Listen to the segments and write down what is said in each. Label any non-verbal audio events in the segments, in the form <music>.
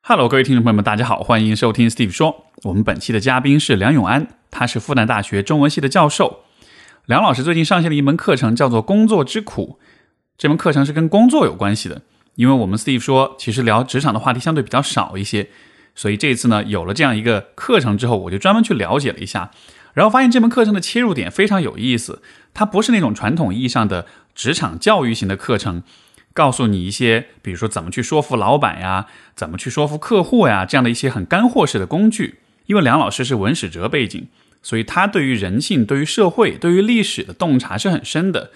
Hello，各位听众朋友们，大家好，欢迎收听 Steve 说。我们本期的嘉宾是梁永安，他是复旦大学中文系的教授。梁老师最近上线了一门课程，叫做《工作之苦》。这门课程是跟工作有关系的，因为我们 Steve 说，其实聊职场的话题相对比较少一些，所以这次呢，有了这样一个课程之后，我就专门去了解了一下，然后发现这门课程的切入点非常有意思。它不是那种传统意义上的职场教育型的课程，告诉你一些，比如说怎么去说服老板呀，怎么去说服客户呀，这样的一些很干货式的工具。因为梁老师是文史哲背景，所以他对于人性、对于社会、对于历史的洞察是很深的。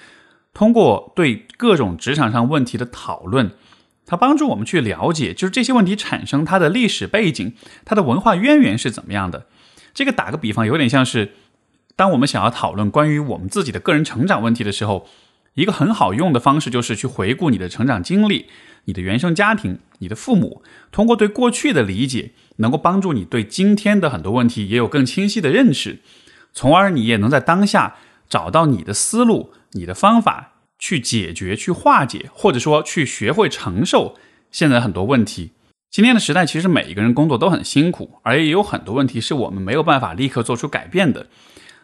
通过对各种职场上问题的讨论，他帮助我们去了解，就是这些问题产生它的历史背景、它的文化渊源是怎么样的。这个打个比方，有点像是当我们想要讨论关于我们自己的个人成长问题的时候，一个很好用的方式就是去回顾你的成长经历、你的原生家庭、你的父母，通过对过去的理解，能够帮助你对今天的很多问题也有更清晰的认识，从而你也能在当下找到你的思路。你的方法去解决、去化解，或者说去学会承受现在很多问题。今天的时代，其实每一个人工作都很辛苦，而也有很多问题是我们没有办法立刻做出改变的。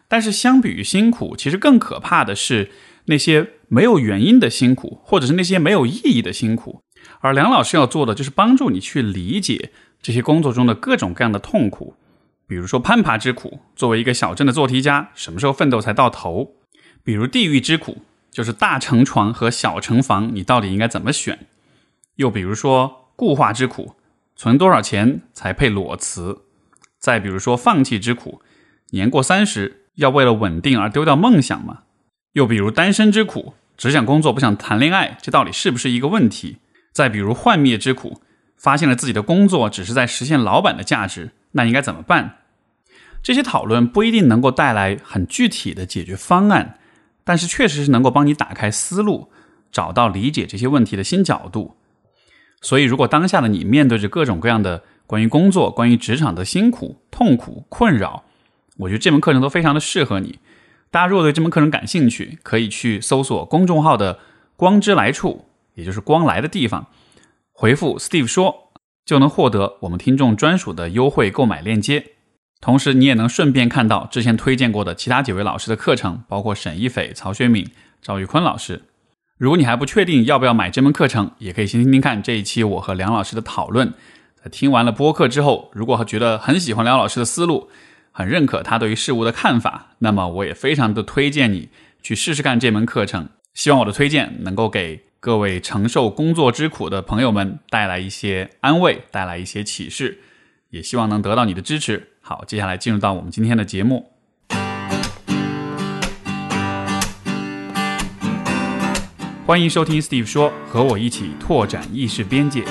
但是，相比于辛苦，其实更可怕的是那些没有原因的辛苦，或者是那些没有意义的辛苦。而梁老师要做的，就是帮助你去理解这些工作中的各种各样的痛苦，比如说攀爬之苦。作为一个小镇的做题家，什么时候奋斗才到头？比如地狱之苦，就是大城床和小城房，你到底应该怎么选？又比如说固化之苦，存多少钱才配裸辞？再比如说放弃之苦，年过三十要为了稳定而丢掉梦想吗？又比如单身之苦，只想工作不想谈恋爱，这到底是不是一个问题？再比如幻灭之苦，发现了自己的工作只是在实现老板的价值，那应该怎么办？这些讨论不一定能够带来很具体的解决方案。但是确实是能够帮你打开思路，找到理解这些问题的新角度。所以，如果当下的你面对着各种各样的关于工作、关于职场的辛苦、痛苦、困扰，我觉得这门课程都非常的适合你。大家如果对这门课程感兴趣，可以去搜索公众号的“光之来处”，也就是光来的地方，回复 “Steve 说”，就能获得我们听众专属的优惠购买链接。同时，你也能顺便看到之前推荐过的其他几位老师的课程，包括沈一斐、曹学敏、赵玉坤老师。如果你还不确定要不要买这门课程，也可以先听听看这一期我和梁老师的讨论。在听完了播客之后，如果觉得很喜欢梁老师的思路，很认可他对于事物的看法，那么我也非常的推荐你去试试看这门课程。希望我的推荐能够给各位承受工作之苦的朋友们带来一些安慰，带来一些启示，也希望能得到你的支持。好，接下来进入到我们今天的节目。欢迎收听 Steve 说，和我一起拓展意识边界。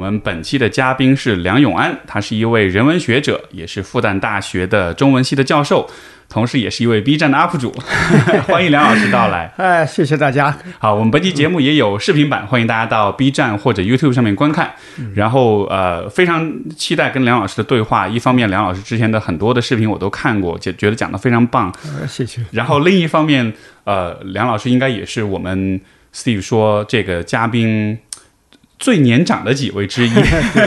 们本期的嘉宾是梁永安，他是一位人文学者，也是复旦大学的中文系的教授。同时，也是一位 B 站的 UP 主，<laughs> 欢迎梁老师到来。哎，谢谢大家。好，我们本期节目也有视频版，欢迎大家到 B 站或者 YouTube 上面观看。然后，呃，非常期待跟梁老师的对话。一方面，梁老师之前的很多的视频我都看过，觉觉得讲的非常棒。谢谢。然后，另一方面，呃，梁老师应该也是我们 Steve 说这个嘉宾最年长的几位之一。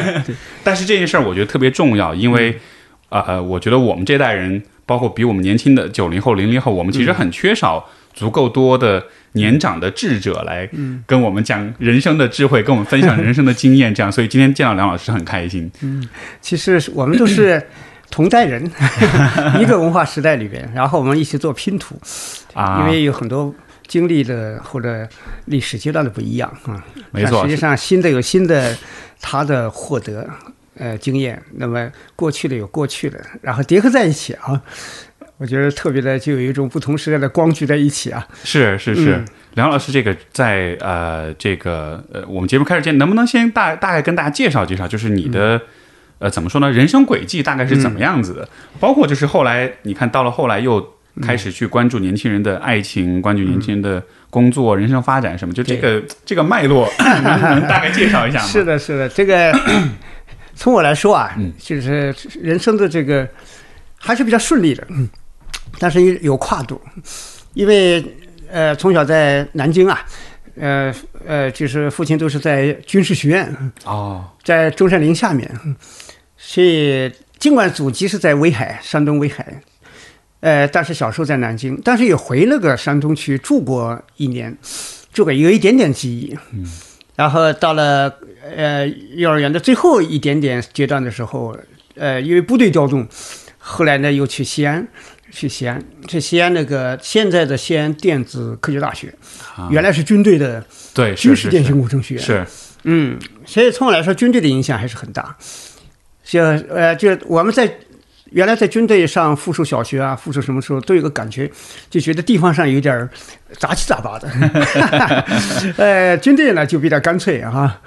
<laughs> 但是这件事儿我觉得特别重要，因为，呃，我觉得我们这代人。包括比我们年轻的九零后、零零后，我们其实很缺少足够多的年长的智者来跟我们讲人生的智慧，跟我们分享人生的经验。这样，<laughs> 所以今天见到梁老师很开心。嗯，其实我们都是 <laughs> 同代人，一个文化时代里边，然后我们一起做拼图啊，因为有很多经历的或者历史阶段的不一样啊。没错，实际上新的有新的他的获得。呃，经验，那么过去的有过去的，然后叠合在一起啊，我觉得特别的，就有一种不同时代的光聚在一起啊。是是是，梁老师，这个在呃这个呃，我们节目开始前，能不能先大大概跟大家介绍介绍，就是你的呃怎么说呢，人生轨迹大概是怎么样子的？包括就是后来你看到了后来又开始去关注年轻人的爱情，关注年轻人的工作、人生发展什么，就这个这个脉络，<laughs> 能大概介绍一下吗？是的，是的，这个。<coughs> 从我来说啊，就是人生的这个还是比较顺利的。嗯，但是有跨度，因为呃从小在南京啊，呃呃就是父亲都是在军事学院，哦，在中山陵下面，所以尽管祖籍是在威海，山东威海，呃，但是小时候在南京，但是也回那个山东去住过一年，住过有一点点记忆。嗯，然后到了呃幼儿园的最后一点点阶段的时候，呃，因为部队调动，后来呢又去西安，去西安，去西安那个现在的西安电子科技大学，啊原来是军队的对，军事电信工程学院。是，嗯，所以从我来说，军队的影响还是很大。就呃，就我们在原来在军队上附属小学啊，附属什么时候都有个感觉，就觉得地方上有点杂七杂八的。<laughs> <laughs> 呃，军队呢就比较干脆啊，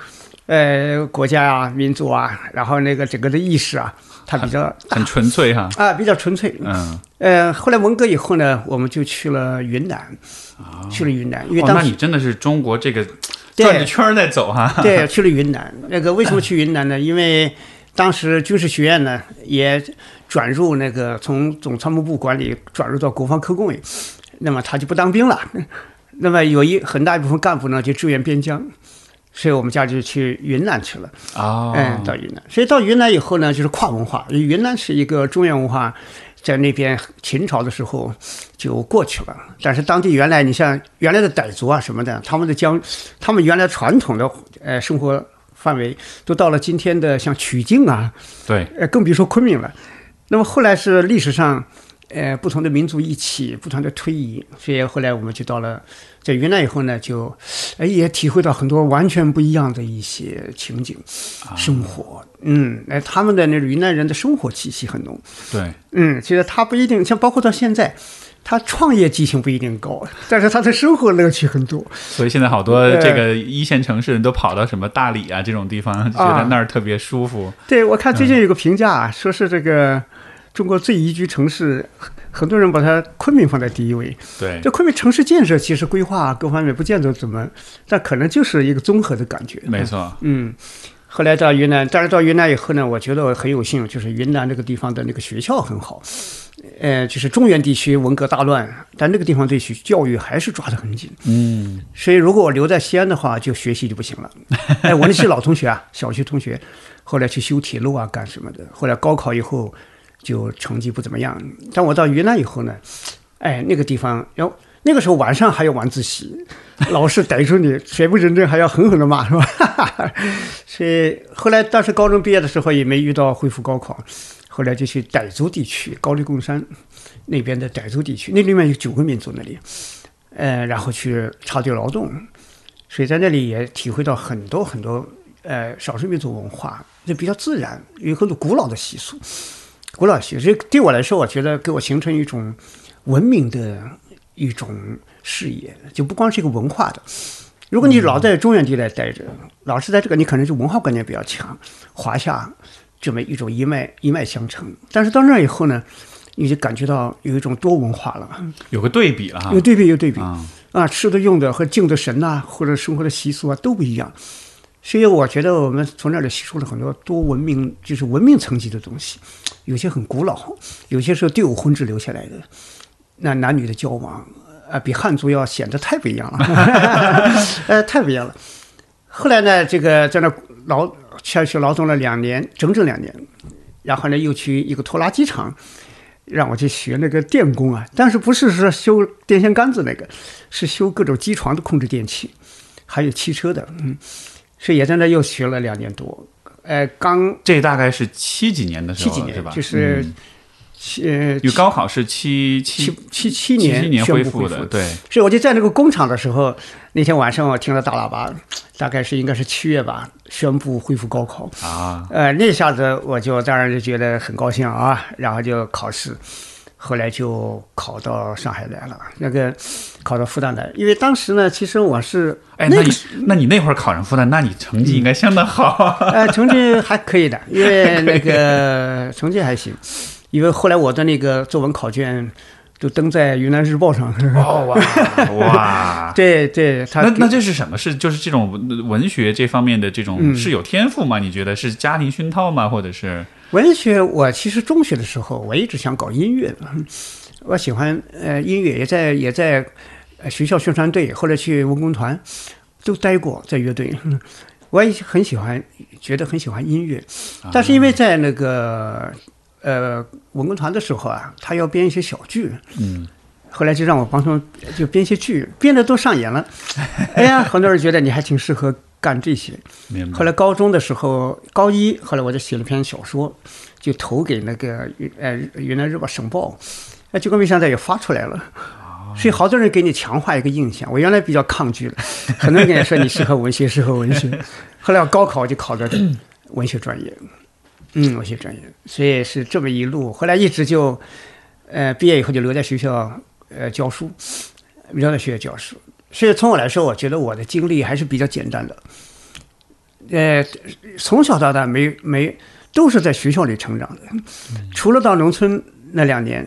呃，国家啊、民族啊，然后那个整个的意识啊，它比较很纯粹哈。啊比较纯粹。嗯，呃，后来文革以后呢，我们就去了云南，去了云南，因为哦，当时那你真的是中国这个转着圈儿在走哈。<laughs> 对，去了云南。那个为什么去云南呢？因为当时军事学院呢也转入那个从总参谋部管理转入到国防科工委，那么他就不当兵了。那么有一很大一部分干部呢就支援边疆，所以我们家就去云南去了。哦，嗯，到云南，所以到云南以后呢，就是跨文化。云南是一个中原文化，在那边秦朝的时候就过去了。但是当地原来，你像原来的傣族啊什么的，他们的疆，他们原来传统的呃生活范围都到了今天的像曲靖啊，对，呃，更别说昆明了。那么后来是历史上，呃，不同的民族一起不断的推移，所以后来我们就到了在云南以后呢，就，哎，也体会到很多完全不一样的一些情景、生活。嗯，哎，他们的那种云南人的生活气息很浓。对，嗯，其实他不一定像包括到现在。他创业激情不一定高，但是他的生活乐趣很多。所以现在好多这个一线城市人都跑到什么大理啊这种地方，觉得那儿特别舒服。对，我看最近有个评价啊，说是这个中国最宜居城市，很很多人把它昆明放在第一位。对，这昆明城市建设其实规划各方面不见得怎么，但可能就是一个综合的感觉。没错。嗯，后来到云南，但是到云南以后呢，我觉得我很有幸，就是云南这个地方的那个学校很好。呃，就是中原地区文革大乱，但那个地方对学教育还是抓得很紧。嗯，所以如果我留在西安的话，就学习就不行了。<laughs> 哎，我那些老同学啊，小学同学，后来去修铁路啊，干什么的？后来高考以后就成绩不怎么样。但我到云南以后呢，哎，那个地方，然后那个时候晚上还要晚自习，<laughs> 老师逮住你，谁不认真还要狠狠的骂，是吧？<laughs> 所以后来当时高中毕业的时候也没遇到恢复高考，后来就去傣族地区高黎贡山那边的傣族地区，那里面有九个民族那里，呃，然后去插队劳动，所以在那里也体会到很多很多呃少数民族文化，就比较自然，有很多古老的习俗，古老习俗。所以对我来说，我觉得给我形成一种文明的一种视野，就不光是一个文化的。如果你老在中原地带待着，老是在这个，你可能就文化观念比较强，华夏这么一种一脉一脉相承。但是到那儿以后呢，你就感觉到有一种多文化了，有个对比了哈有。对比有对比啊，啊，吃的用的和敬的神呐、或者生活的习俗啊都不一样。所以我觉得我们从那里吸收了很多多文明，就是文明层级的东西，有些很古老，有些是对偶婚制留下来的，那男女的交往，啊，比汉族要显得太不一样了，<laughs> 呃，太不一样了。后来呢，这个在那劳下去劳动了两年，整整两年，然后呢又去一个拖拉机厂，让我去学那个电工啊，但是不是说修电线杆子那个，是修各种机床的控制电器，还有汽车的，嗯，所以也在那又学了两年多，呃，刚这大概是七几年的时候七几年是吧？就是呃因为高考是七七七七七七年恢复的，对，所以我就在那个工厂的时候，那天晚上我听了大喇叭，大概是应该是七月吧，宣布恢复高考。啊，呃，那下子我就当然就觉得很高兴啊，然后就考试，后来就考到上海来了，那个考到复旦来，因为当时呢，其实我是哎，那你那你那会儿考上复旦，那你成绩应该相当好啊。<laughs> 呃成绩还可以的，因为 <laughs> 那个成绩还行，因为后来我的那个作文考卷就登在云南日报上。哦哇哇！<laughs> 对对，他那那这是什么？是就是这种文文学这方面的这种、嗯是有天赋吗？你觉得是家庭熏陶吗？或者是文学，我其实中学的时候我一直想搞音乐的，我喜欢呃音乐，也在也在呃学校宣传队，后来去文工团都待过，在乐队。<laughs> 我也很喜欢，觉得很喜欢音乐，但是因为在那个呃文工团的时候啊，他要编一些小剧，嗯，后来就让我帮他们就编一些剧，编的都上演了。<laughs> 哎呀，很多人觉得你还挺适合干这些。后。来高中的时候，高一后来我就写了篇小说，就投给那个呃云南日报省报，哎，结果没想到也发出来了。所以好多人给你强化一个印象，我原来比较抗拒的，很多人跟你说你适合文学，适合文学。<laughs> 后来我高考就考的文学专业，嗯，文学专业，所以是这么一路。后来一直就，呃，毕业以后就留在学校呃教书，留在学校教书。所以从我来说，我觉得我的经历还是比较简单的。呃，从小到大没没都是在学校里成长的，除了到农村那两年，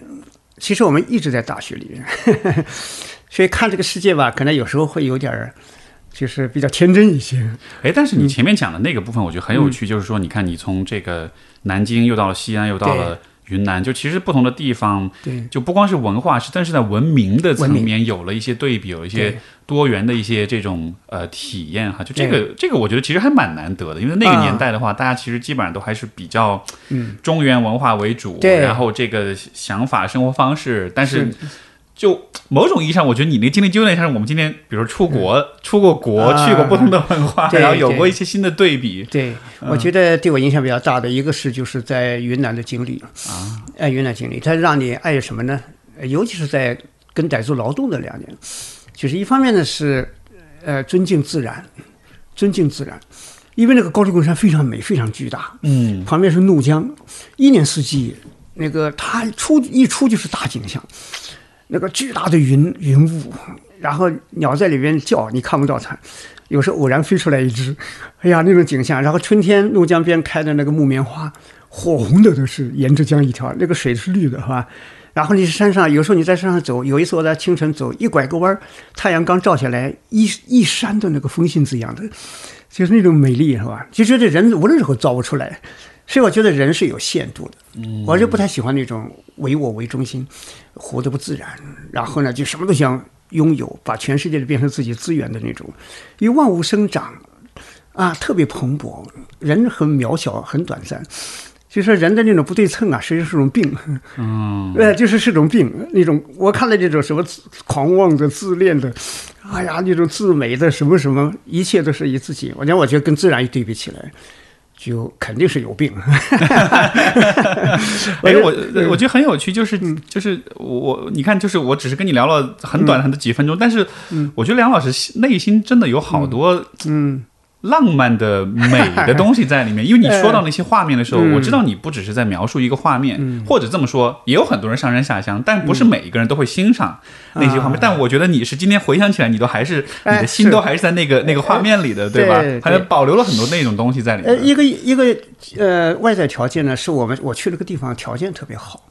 其实我们一直在大学里面，<laughs> 所以看这个世界吧，可能有时候会有点儿，就是比较天真一些。哎，但是你前面讲的那个部分，我觉得很有趣，就是说，你看，你从这个南京又到了西安，又到了云南，就其实不同的地方，对。就不光是文化，是但是在文明的层面有了一些对比，有一些多元的一些这种呃体验哈。就这个这个，我觉得其实还蛮难得的，因为那个年代的话，大家其实基本上都还是比较嗯。中原文化为主，对。然后这个想法、生活方式，但是是就某种意义上，我觉得你那个经历就有点像是我们今天，比如说出国、出过国，啊。去过不同的文化，然后有过一些新的对比。对，我觉得对我影响比较大的一个是就是在云南的经历。啊，哎，云南经历，它让你爱什么呢？呃尤其是在跟傣族劳动的两年，就是一方面呢是呃尊敬自然，尊敬自然，因为那个高黎贡山非常美，非常巨大，嗯，旁边是怒江，一年四季那个它出一出就是大景象，那个巨大的云云雾，然后鸟在里边叫，你看不到它，有时候偶然飞出来一只，哎呀那种景象。然后春天怒江边开的那个木棉花，火红的都是，沿着江一条，那个水是绿的，是吧？然后你山上，有时候你在山上走，有一次我在清晨走，一拐个弯，太阳刚照下来，一一山的那个风信子一样的，就是那种美丽，是吧？就觉得人无论如何造不出来，所以我觉得人是有限度的。嗯，我就不太喜欢那种唯我为中心，活得不自然，然后呢就什么都想拥有，把全世界都变成自己资源的那种，因为万物生长啊，特别蓬勃，人很渺小，很短暂。就说人的那种不对称啊，实际上是种病。嗯，<laughs> 呃，就是是种病，那种我看了这种什么狂妄的、自恋的，哎呀，那种自美的什么什么，一切都是以自己。我讲，我觉得跟自然一对比起来，就肯定是有病。<laughs> 哎，我我觉得很有趣，就是就是我你看，就是我只是跟你聊了很短很的几分钟，但是我觉得梁老师内心真的有好多嗯，浪漫的美的东西在里面，<laughs> 因为你说到那些画面的时候，嗯我知道你不只是在描述一个画面，或者这么说，也有很多人上山下乡，但不是每一个人都会欣赏那些画面。啊但我觉得你是今天回想起来，你都还是你哎的心都还是在那个那个画面里的，对吧对？还保留了很多那种东西在里呃，面。一个一个呃外在条件呢，是我们我去那个地方条件特别好。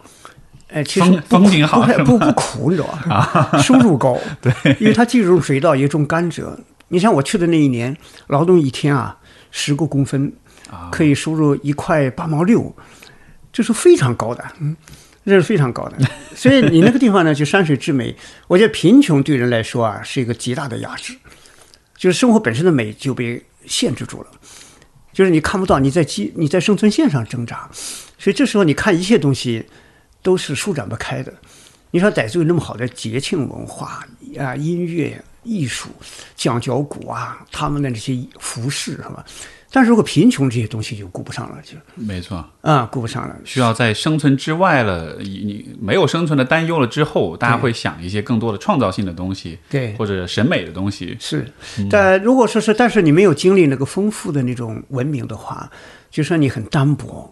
哎，其实风景好不不不苦，你知道吧？<laughs> 收入高，<laughs> 对，因为它既种水稻也种甘蔗。你像我去的那一年，劳动一天啊十个工分，可以收入一块八毛六，这是非常高的，嗯，这是非常高的。<laughs> 所以你那个地方呢，就山水之美，我觉得贫穷对人来说啊是一个极大的压制，就是生活本身的美就被限制住了。就是你看不到，你在基你在生存线上挣扎，所以这时候你看一切东西都是舒展不开的。你说傣族有那么好的节庆文化啊，音乐、艺术、讲脚鼓啊，他们的那些服饰是吧？但是如果贫穷这些东西就顾不上了，就没错，啊顾不上了。需要在生存之外了，你你没有生存的担忧了之后，大家会想一些更多的创造性的东西，对或者审美的东西。是，但如果说是，但是你没有经历那个丰富的那种文明的话，就说你很单薄，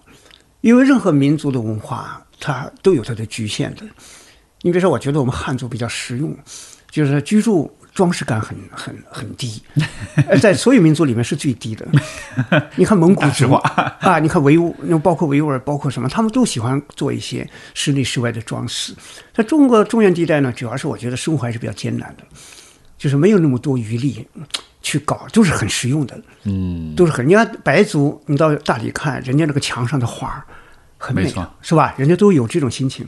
因为任何民族的文化它都有它的局限的。你比如说，我觉得我们汉族比较实用，就是居住装饰感很很很低，呃 <laughs> 在所有民族里面是最低的。<laughs> 你看蒙古族啊，你看维吾，那包括维吾尔，包括什么，他们都喜欢做一些室内室外的装饰。在中国中原地带呢，主要是我觉得生活还是比较艰难的。就是没有那么多余力去搞，都是很实用的，嗯，都是很。你看白族，你到大理看，人家那个墙上的画儿很美的，是吧？人家都有这种心情。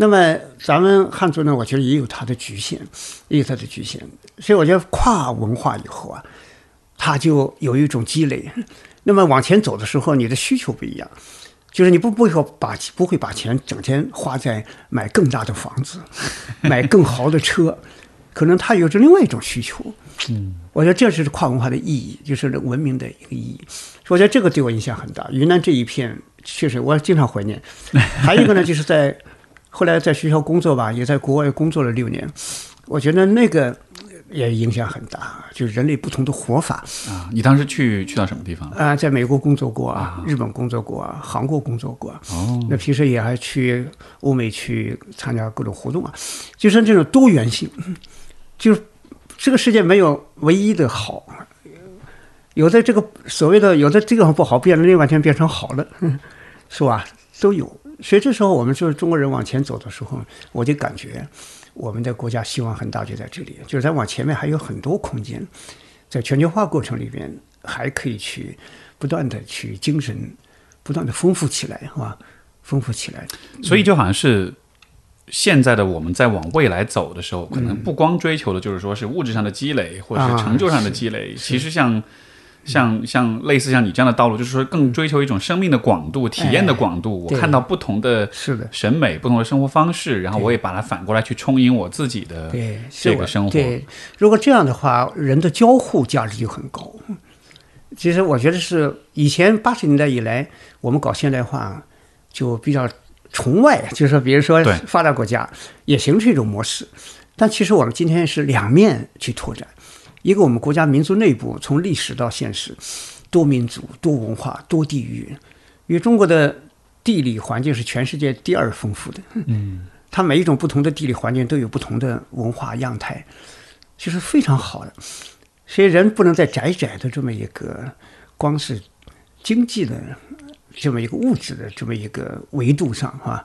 那么咱们汉族呢，我觉得也有它的局限，也有它的局限。所以我觉得跨文化以后啊，它就有一种积累。那么往前走的时候，你的需求不一样，就是你不不会把不会把钱整天花在买更大的房子、<laughs> 买更豪的车，可能它有着另外一种需求。嗯，我觉得这是跨文化的意义，就是文明的一个意义。我觉得这个对我影响很大。云南这一片确实我经常怀念。<laughs> 还有一个呢，就是在后来在学校工作吧，也在国外工作了六年，我觉得那个也影响很大，就是人类不同的活法。啊，你当时去去到什么地方？啊，在美国工作过啊，日本工作过啊，韩国工作过。哦，那平时也还去欧美去参加各种活动啊，就是这种多元性，就是这个世界没有唯一的好，有的这个所谓的有的这个不好，变了另外一天变成好了，是吧？都有。所以这时候我们就是中国人往前走的时候，我就感觉我们的国家希望很大，就在这里，就是在往前面还有很多空间，在全球化过程里边还可以去不断的去精神不断的丰富起来，是吧？丰富起来。所以就好像是现在的我们在往未来走的时候，可能不光追求的就是说是物质上的积累，或者是成就上的积累，其实像。像像类似像你这样的道路，就是说更追求一种生命的广度、体验的广度。我看到不同的是的审美、不同的生活方式，然后我也把它反过来去充盈我自己的这个生活。对，如果这样的话，人的交互价值就很高。其实我觉得是以前八十年代以来，我们搞现代化就比较崇外，就是说比如说发达国家也形成一种模式，但其实我们今天是两面去拓展。一个我们国家民族内部从历史到现实，多民族、多文化、多地域，因为中国的地理环境是全世界第二丰富的。嗯，它每一种不同的地理环境都有不同的文化样态，其实非常好的。所以人不能在窄窄的这么一个光是经济的这么一个物质的这么一个维度上啊，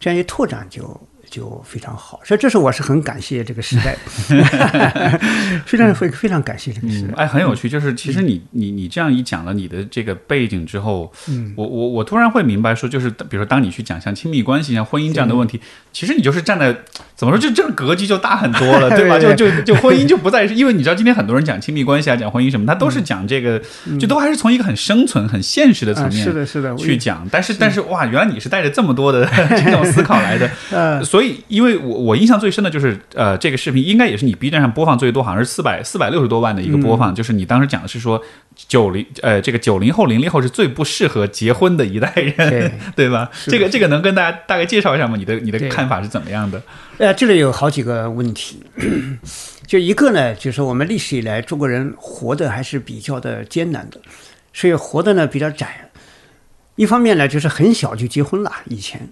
这样一拓展就。就非常好，所以这是我是很感谢这个时代，<laughs> <laughs> 非常非非常感谢这个时代。哎，很有趣，就是其实你你你这样一讲了你的这个背景之后，嗯，我我我突然会明白说，就是比如说当你去讲像亲密关系、像婚姻这样的问题，其实你就是站在怎么说，就这个格局就大很多了，<laughs> 对吧？就就就婚姻就不再是，因为你知道今天很多人讲亲密关系啊，讲婚姻什么，他都是讲这个，就都还是从一个很生存、很现实的层面，是的，是的，去讲。但是但是哇，原来你是带着这么多的这种思考来的，所以。因为我我印象最深的就是，呃，这个视频应该也是你 B 站上播放最多，好像是四百四百六十多万的一个播放。就是你当时讲的是说，九零呃，这个九零后零零后是最不适合结婚的一代人，对 <laughs> 吧？这个这个能跟大家大概介绍一下吗？你的你的看法是怎么样的？呃，这里有好几个问题，就一个呢，就是我们历史以来中国人活的还是比较的艰难的，所以活的呢比较窄。一方面呢，就是很小就结婚了，以前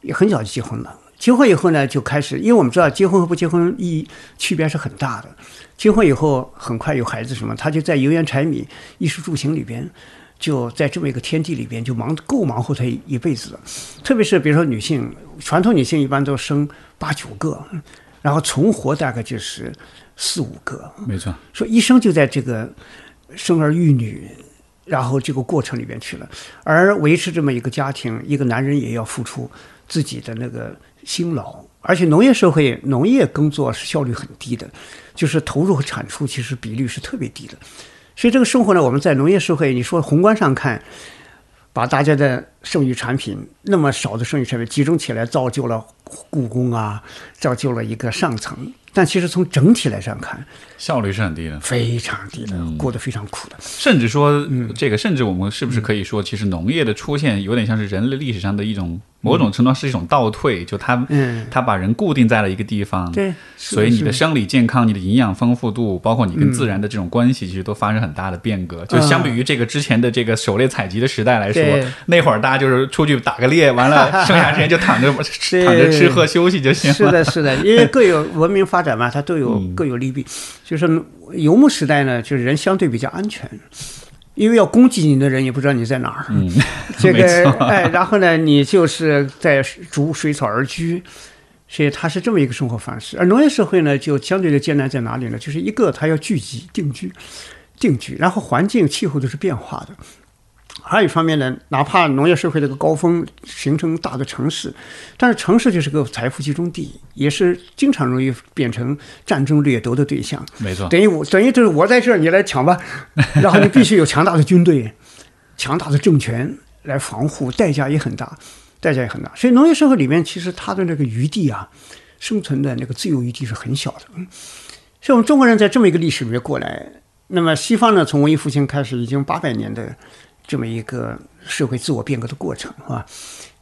也很小就结婚了。结婚以后呢，就开始，因为我们知道结婚和不结婚意义区别是很大的。结婚以后很快有孩子什么，他就在油盐柴米、衣食住行里边，就在这么一个天地里边就忙够忙活他一辈子了。特别是比如说女性，传统女性一般都生八九个，然后存活大概就是四五个。没错，说一生就在这个生儿育女，然后这个过程里边去了。而维持这么一个家庭，一个男人也要付出自己的那个。辛劳，而且农业社会，农业耕作是效率很低的，就是投入和产出其实比率是特别低的。所以这个生活呢，我们在农业社会，你说宏观上看，把大家的剩余产品那么少的剩余产品集中起来，造就了故宫啊，造就了一个上层。但其实从整体来上看，效率是很低的，非常低的，过得非常苦的。甚至说，这个甚至我们是不是可以说，其实农业的出现有点像是人类历史上的一种。某种程度上是一种倒退，就他，他把人固定在了一个地方，对，所以你的生理健康、你的营养丰富度，包括你跟自然的这种关系，其实都发生很大的变革。就相比于这个之前的这个狩猎采集的时代来说，那会儿大家就是出去打个猎，完了 <laughs> 剩下时间就躺着躺着吃喝休息就行了。是的，是的，因为各有 <laughs> 文明发展嘛，它都有各有利弊。就是游牧时代呢，就是人相对比较安全。因为要攻击你的人也不知道你在哪儿，嗯，这 <laughs> 个哎，然后呢，你就是在逐水草而居，所以它是这么一个生活方式。而农业社会呢，就相对的艰难在哪里呢？就是一个它要聚集定居，定居，然后环境气候都是变化的，还有一方面呢，哪怕农业社会这个高峰形成大的城市，但是城市就是个财富集中地，也是经常容易变成战争掠夺的对象。没错，等于我等于就是我在这儿，你来抢吧，<laughs> 然后你必须有强大的军队、强大的政权来防护，代价也很大，代价也很大。所以农业社会里面，其实它的那个余地啊，生存的那个自由余地是很小的。嗯，所以我们中国人在这么一个历史里面过来，那么西方呢，从文艺复兴开始，已经八百年的这么一个社会自我变革的过程，是吧？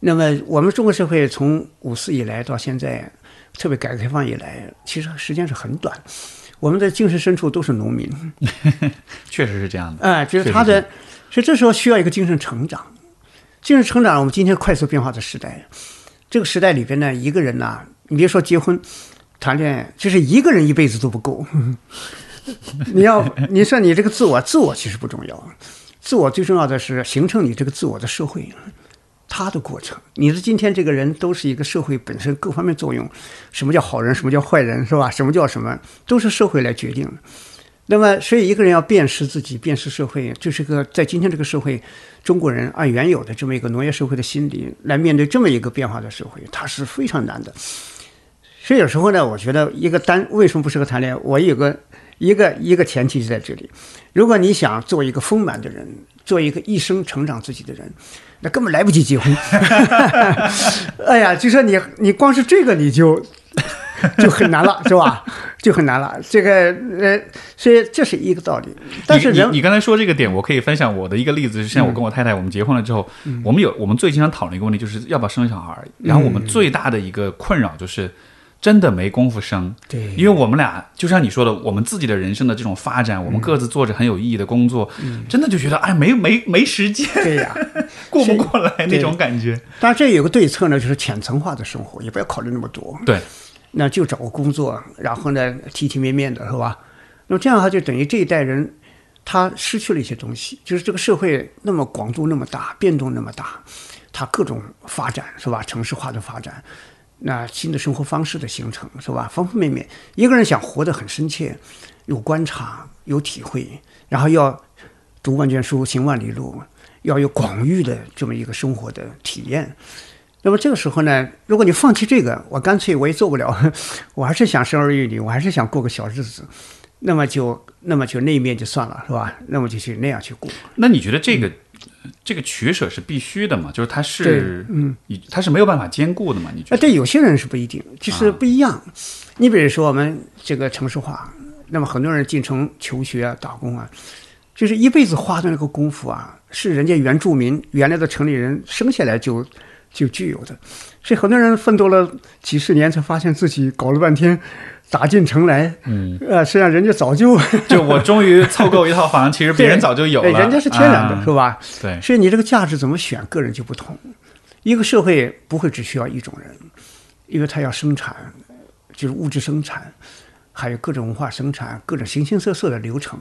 那么我们中国社会从五四以来到现在，特别改革开放以来，其实时间是很短。我们的精神深处都是农民，<laughs> 确实是这样的。哎，就是他的，所以这时候需要一个精神成长。精神成长，我们今天快速变化的时代，这个时代里边呢，一个人呐、你别说结婚、谈恋爱，就是一个人一辈子都不够。<laughs> 你要你说你这个自我，自我其实不重要，自我最重要的是形成你这个自我的社会，它的过程。你的今天这个人都是一个社会本身各方面作用，什么叫好人，什么叫坏人，是吧？什么叫什么，都是社会来决定的。那么，所以一个人要辨识自己，辨识社会，这是个在今天这个社会，中国人按原有的这么一个农业社会的心理来面对这么一个变化的社会，它是非常难的。所以有时候呢，我觉得一个单为什么不适合谈恋爱？我有个一个一个前提是在这里：如果你想做一个丰满的人，做一个一生成长自己的人，那根本来不及结婚。<laughs> <laughs> 哎呀，就说你你光是这个你就就很难了，<laughs> 是吧？就很难了。这个呃，所以这是一个道理。但是人你你你刚才说这个点，我可以分享我的一个例子，是像我跟我太太，我们结婚了之后，嗯我们有我们最经常讨论一个问题，就是要不要生小孩。然后我们最大的一个困扰就是。真的没工夫生，对因为我们俩就像你说的，我们自己的人生的这种发展，我们各自做着很有意义的工作，真的就觉得哎，没没没时间，对呀。<laughs> 过不过来那种感觉。当然，这有个对策呢，就是浅层化的生活，也不要考虑那么多。对，那就找个工作，然后呢，体体面面的，是吧？那么这样的话，就等于这一代人他失去了一些东西，就是这个社会那么广度那么大，变动那么大，它各种发展，是吧？城市化的发展，那新的生活方式的形成，是吧？方方面面，一个人想活得很深切，有观察，有体会，然后要读万卷书，行万里路，要有广域的这么一个生活的体验。那么这个时候呢，如果你放弃这个，我干脆我也做不了，<laughs> 我还是想生儿育女，我还是想过个小日子，那么就那么就那一面就算了，是吧？那么就去那样去过。那你觉得这个、这个取舍是必须的嘛？就是它是，嗯，它是没有办法兼顾的嘛？你觉啊，得？对有些人是不一定，就是不一样。你比如说我们这个城市化，那么很多人进城求学啊、打工啊，就是一辈子花的那个功夫啊，是人家原住民原来的城里人生下来就就具有的，所以很多人奋斗了几十年，才发现自己搞了半天打进城来，嗯，呃，实际上人家早就 <laughs> 就我终于凑够一套房，其实 <laughs> 别人早就有了，人家是天然的，啊是吧？对，所以你这个价值怎么选，个人就不同。一个社会不会只需要一种人，因为它要生产，就是物质生产，还有各种文化生产，各种形形色色的流程。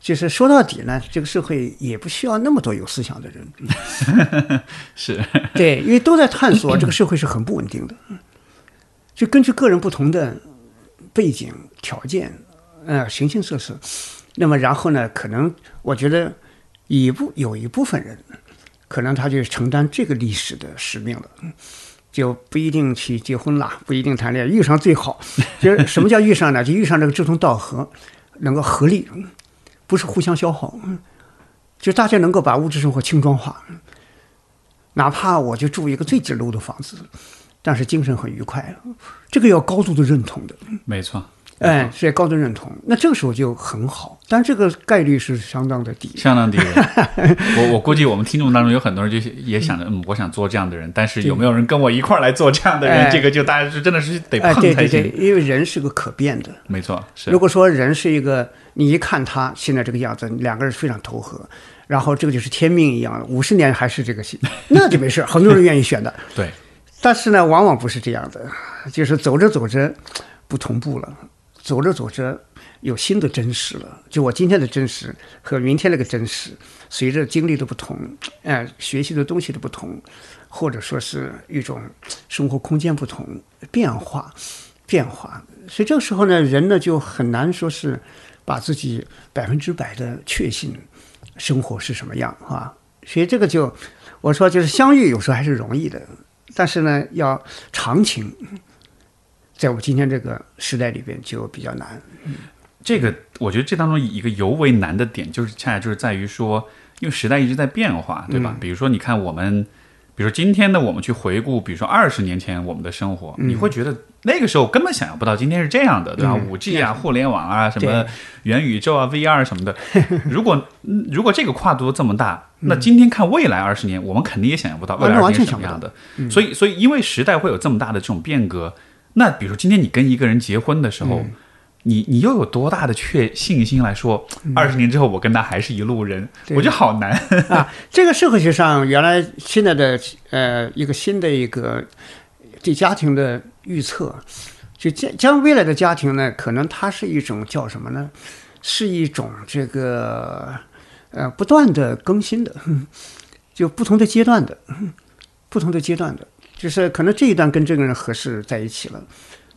就是说到底呢，这个社会也不需要那么多有思想的人，<laughs> 是，对，因为都在探索这个社会是很不稳定的，就根据个人不同的背景条件，呃，形形色色，那么然后呢，可能我觉得一部有一部分人，可能他就承担这个历史的使命了。就不一定去结婚了，不一定谈恋爱，遇上最好。就是什么叫遇上呢？就遇上这个志同道合，能够合力，不是互相消耗。就大家能够把物质生活轻装化，哪怕我就住一个最简陋的房子，但是精神很愉快，这个要高度的认同的。没错，哎，是要高度认同，那这个时候就很好，但这个概率是相当的低。相当低。<laughs> 我我估计我们听众当中有很多人就也想着，嗯，我想做这样的人，但是有没有人跟我一块儿来做这样的人？哎这个就大家是真的是得哎，碰才对对对行。，因为人是个可变的。没错，是如果说人是一个，你一看他现在这个样子，两个人非常投合，然后这个就是天命一样，五十年还是这个戏，那就没事，很多人愿意选的。<laughs> 对，但是呢，往往不是这样的，就是走着走着不同步了，走着走着有新的真实了。就我今天的真实和明天那个真实，随着经历的不同，哎、学习的东西的不同，或者说是一种生活空间不同变化，变化。所以这个时候呢，人呢就很难说是把自己百分之百的确信生活是什么样啊。所以这个就我说就是相遇有时候还是容易的，但是呢要长情，在我们今天这个时代里边就比较难。这个我觉得这当中一个尤为难的点，就是恰恰就是在于说，因为时代一直在变化，对吧？比如说，你看我们，比如说今天的我们去回顾，比如说二十年前我们的生活，你会觉得那个时候根本想象不到今天是这样的，对吧？五 G 啊，互联网啊，什么元宇宙啊，VR 什么的。<laughs> 如果如果这个跨度这么大，那今天看未来二十年，我们肯定也想象不到未来二十年是什么样的。所以，所以因为时代会有这么大的这种变革，那比如说今天你跟一个人结婚的时候。你你又有多大的确信心来说，二十年之后我跟他还是一路人？我觉得好难啊！这个社会学上原来现在的呃一个新的一个对家庭的预测，就将将未来的家庭呢，可能它是一种叫什么呢？是一种这个呃不断的更新的，<laughs> 就不同的阶段的，不同的阶段的，就是可能这一段跟这个人合适在一起了，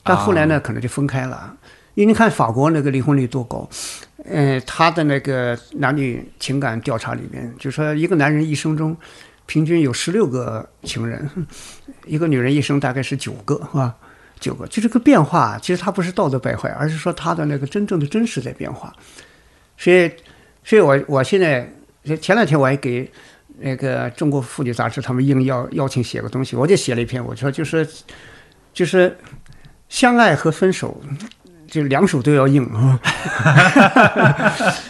但后来呢可能就分开了。因为你看法国那个离婚率多高，呃，他的那个男女情感调查里面，就说一个男人一生中平均有十六个情人，一个女人一生大概是九个，是吧？九个，就这个变化，其实它不是道德败坏，而是说他的那个真正的真实在变化。所以，所以我我现在前两天我还给那个中国妇女杂志他们应邀邀请写个东西，我就写了一篇，我说就是就是相爱和分手。就两手都要硬啊！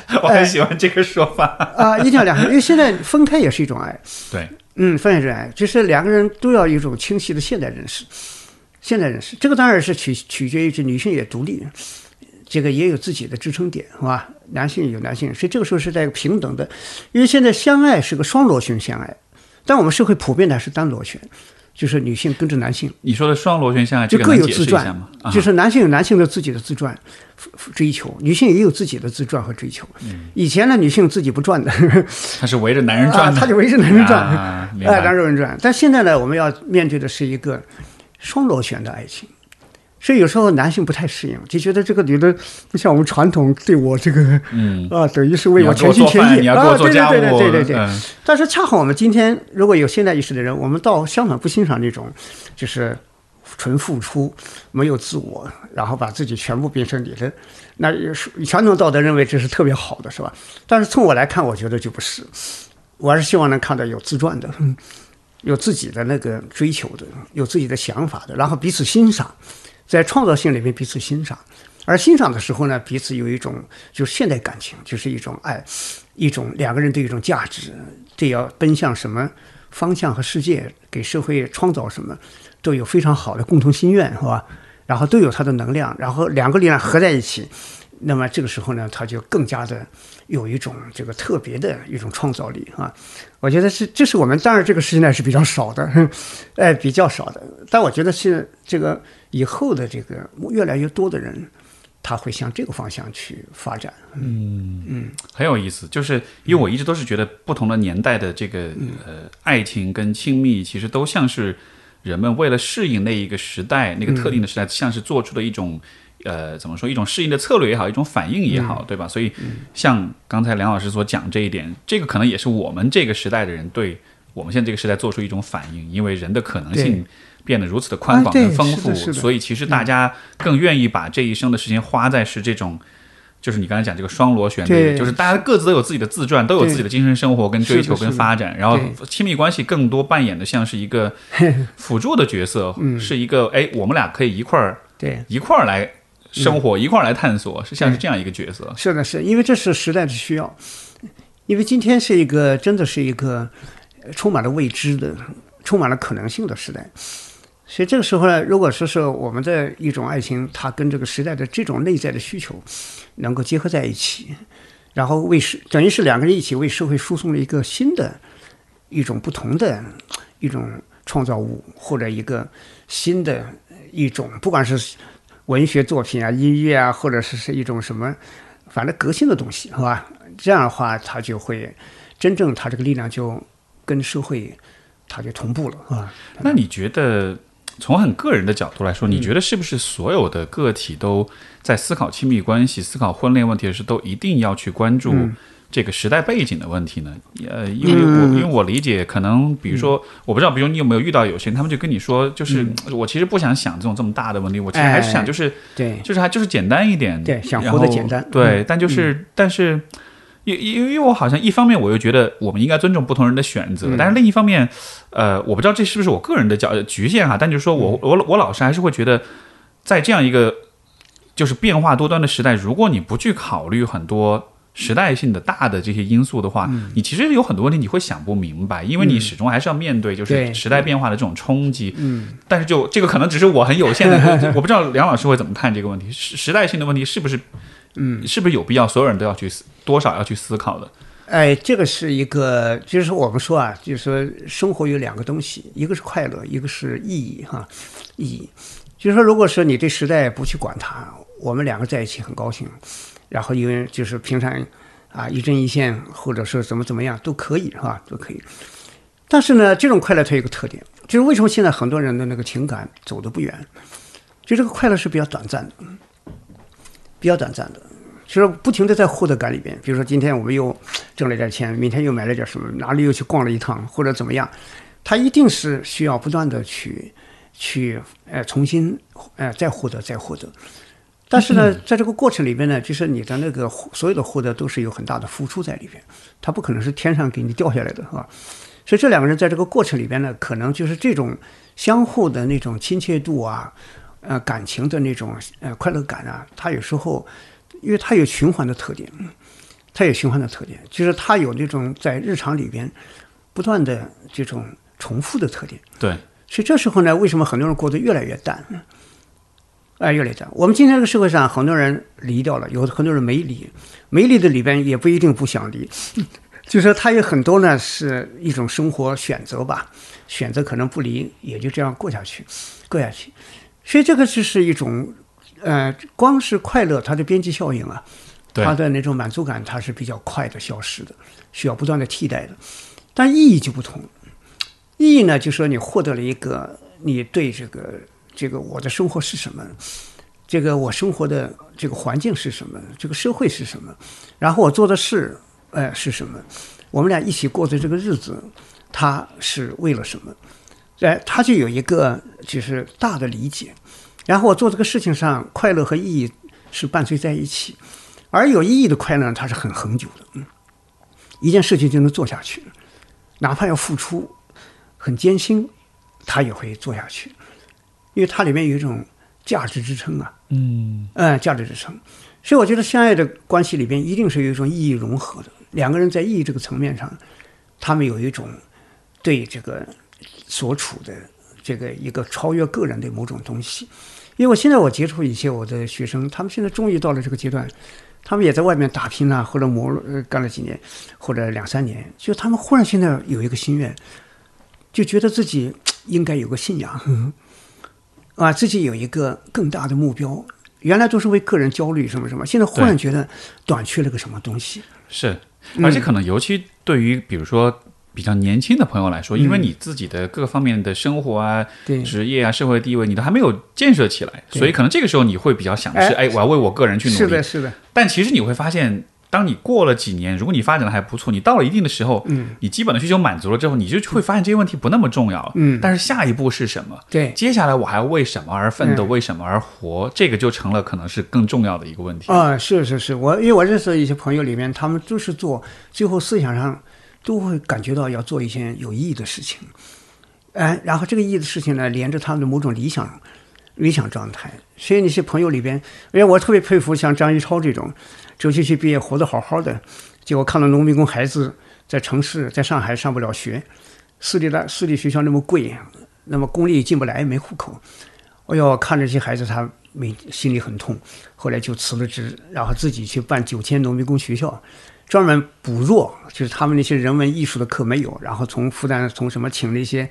<laughs> 我很喜欢这个说法啊，一定要两手，因为现在分开也是一种爱。对，嗯，分开是爱，就是两个人都要有一种清晰的现代认识。现代认识，这个当然是取取决于这女性也独立，这个也有自己的支撑点，是吧？男性有男性，所以这个时候是在一个平等的，因为现在相爱是个双螺旋相爱，但我们社会普遍的是单螺旋。就是女性跟着男性，你说的双螺旋相爱，就各有自传就是男性有男性的自己的自传追求，女性也有自己的自传和追求。以前呢，女性自己不转的，<laughs> 她是围着男人转，她就围着男人转，<laughs> 哎，男人转。但现在呢，我们要面对的是一个双螺旋的爱情。所以有时候男性不太适应，就觉得这个女的不像我们传统对我这个，嗯啊，等于是为我全心全意啊，对对对对对对。但是恰好我们今天如果有现代意识的人，我们倒相反不欣赏那种，就是纯付出、没有自我，然后把自己全部变成你的。那传统道德认为这是特别好的，是吧？但是从我来看，我觉得就不是。我还是希望能看到有自传的，有自己的那个追求的，有自己的想法的，然后彼此欣赏。在创造性里面彼此欣赏，而欣赏的时候呢，彼此有一种就是现代感情，就是一种爱，一种两个人的一种价值，对要奔向什么方向和世界，给社会创造什么，都有非常好的共同心愿，是吧？然后都有它的能量，然后两个力量合在一起，那么这个时候呢，他就更加的有一种这个特别的一种创造力啊！我觉得是，这是我们当然这个时代是比较少的，<laughs> 哎，比较少的，但我觉得是这个。以后的这个越来越多的人，他会向这个方向去发展。嗯嗯，很有意思。就是因为我一直都是觉得，不同的年代的这个呃爱情跟亲密，其实都像是人们为了适应那一个时代、那个特定的时代，像是做出的一种呃怎么说一种适应的策略也好，一种反应也好，对吧？所以像刚才梁老师所讲这一点，这个可能也是我们这个时代的人对我们现在这个时代做出一种反应，因为人的可能性。变得如此的宽广跟丰富，所以其实大家更愿意把这一生的时间花在是这种，就是你刚才讲这个双螺旋的，就是大家各自都有自己的自传，都有自己的精神生活跟追求跟发展，然后亲密关系更多扮演的像是一个 <laughs> 辅助的角色，是一个哎，我们俩可以一块儿对。一块儿来生活，一块儿来探索，是像是这样一个角色。是的，是因为这是时代的需要，因为今天是一个真的是一个充满了未知的、充满了可能性的时代。所以这个时候呢，如果说是我们的一种爱情，它跟这个时代的这种内在的需求能够结合在一起，然后为社等于是两个人一起为社会输送了一个新的、一种不同的一种创造物，或者一个新的一种，不管是文学作品啊、音乐啊，或者是是一种什么，反正革新的东西，是吧？这样的话，它就会真正它这个力量就跟社会它就同步了，啊。那你觉得？从很个人的角度来说，你觉得是不是所有的个体都在思考亲密关系、思考婚恋问题的时候，都一定要去关注这个时代背景的问题呢？呃，因为我因为我理解，可能比如说，我不知道，比如你有没有遇到有些人，他们就跟你说，就是我其实不想想这种这么大的问题，我其实还是想就是对，就是还就是简单一点，对，想活得简单，对，但就是但是。因因因为我好像一方面我又觉得我们应该尊重不同人的选择，但是另一方面，呃，我不知道这是不是我个人的角局限哈，但就是说我我我老师还是会觉得，在这样一个就是变化多端的时代，如果你不去考虑很多时代性的大的这些因素的话，你其实有很多问题你会想不明白，因为你始终还是要面对就是时代变化的这种冲击。嗯，但是就这个可能只是我很有限的，我不知道梁老师会怎么看这个问题，时时代性的问题是不是？嗯，是不是有必要所有人都要去思多少要去思考的？哎，这个是一个，就是我们说啊，就是说生活有两个东西，一个是快乐，一个是意义哈，意义。就是说，如果说你对时代不去管它，我们两个在一起很高兴，然后因为就是平常啊一针一线，或者说怎么怎么样都可以是吧？都可以。但是呢，这种快乐它有个特点，就是为什么现在很多人的那个情感走得不远，就这个快乐是比较短暂的，比较短暂的。就是不停的在获得感里边，比如说今天我们又挣了点钱，明天又买了点什么，哪里又去逛了一趟，或者怎么样，他一定是需要不断的去去呃重新呃再获得再获得。但是呢，在这个过程里边呢，就是你的那个所有的获得都是有很大的付出在里边，它不可能是天上给你掉下来的，是吧？所以这两个人在这个过程里边呢，可能就是这种相互的那种亲切度啊，呃，感情的那种呃快乐感啊，他有时候。因为它有循环的特点，它有循环的特点，就是它有那种在日常里边不断的这种重复的特点。对，所以这时候呢，为什么很多人过得越来越淡？哎，越来越淡。我们今天这个社会上，很多人离掉了，有很多人没离，没离的里边也不一定不想离，<laughs> 就说他有很多呢，是一种生活选择吧，选择可能不离，也就这样过下去，过下去。所以这个就是一种。呃，光是快乐，它的边际效应啊，它的那种满足感，它是比较快的消失的，需要不断的替代的。但意义就不同，意义呢，就说你获得了一个，你对这个这个我的生活是什么，这个我生活的这个环境是什么，这个社会是什么，然后我做的事，呃，是什么，我们俩一起过的这个日子，它是为了什么？哎，他就有一个就是大的理解。然后我做这个事情上，快乐和意义是伴随在一起，而有意义的快乐，它是很恒久的。嗯，一件事情就能做下去，哪怕要付出很艰辛，他也会做下去，因为它里面有一种价值支撑啊。嗯，嗯，价值支撑。所以我觉得相爱的关系里边一定是有一种意义融合的，两个人在意义这个层面上，他们有一种对这个所处的。这个一个超越个人的某种东西，因为我现在我接触一些我的学生，他们现在终于到了这个阶段，他们也在外面打拼啊，或者磨呃干了几年，或者两三年，就他们忽然现在有一个心愿，就觉得自己应该有个信仰，<laughs> 啊，自己有一个更大的目标。原来都是为个人焦虑什么什么，现在忽然觉得短缺了个什么东西。是，而且可能尤其对于比如说。比较年轻的朋友来说，因为你自己的各个方面的生活啊、职业啊、社会地位，你都还没有建设起来，所以可能这个时候你会比较想的是，哎，我要为我个人去努力。是的，是的。但其实你会发现，当你过了几年，如果你发展的还不错，你到了一定的时候，嗯，你基本的需求满足了之后，你就会发现这些问题不那么重要。嗯，但是下一步是什么？对，接下来我还要为什么而奋斗？为什么而活？这个就成了可能是更重要的一个问题。啊，是是是，我因为我认识的一些朋友里面，他们都是做最后思想上。都会感觉到要做一件有意义的事情，哎，然后这个意义的事情呢，连着他们的某种理想、理想状态。所以那些朋友里边，哎，我特别佩服像张一超这种，周期期毕业活得好好的，结果看到农民工孩子在城市，在上海上不了学，私立的私立学校那么贵，那么公立进不来，没户口，哎呦，看着这些孩子，他没心里很痛，后来就辞了职，然后自己去办九千农民工学校。专门补弱，就是他们那些人文艺术的课没有，然后从复旦从什么请那些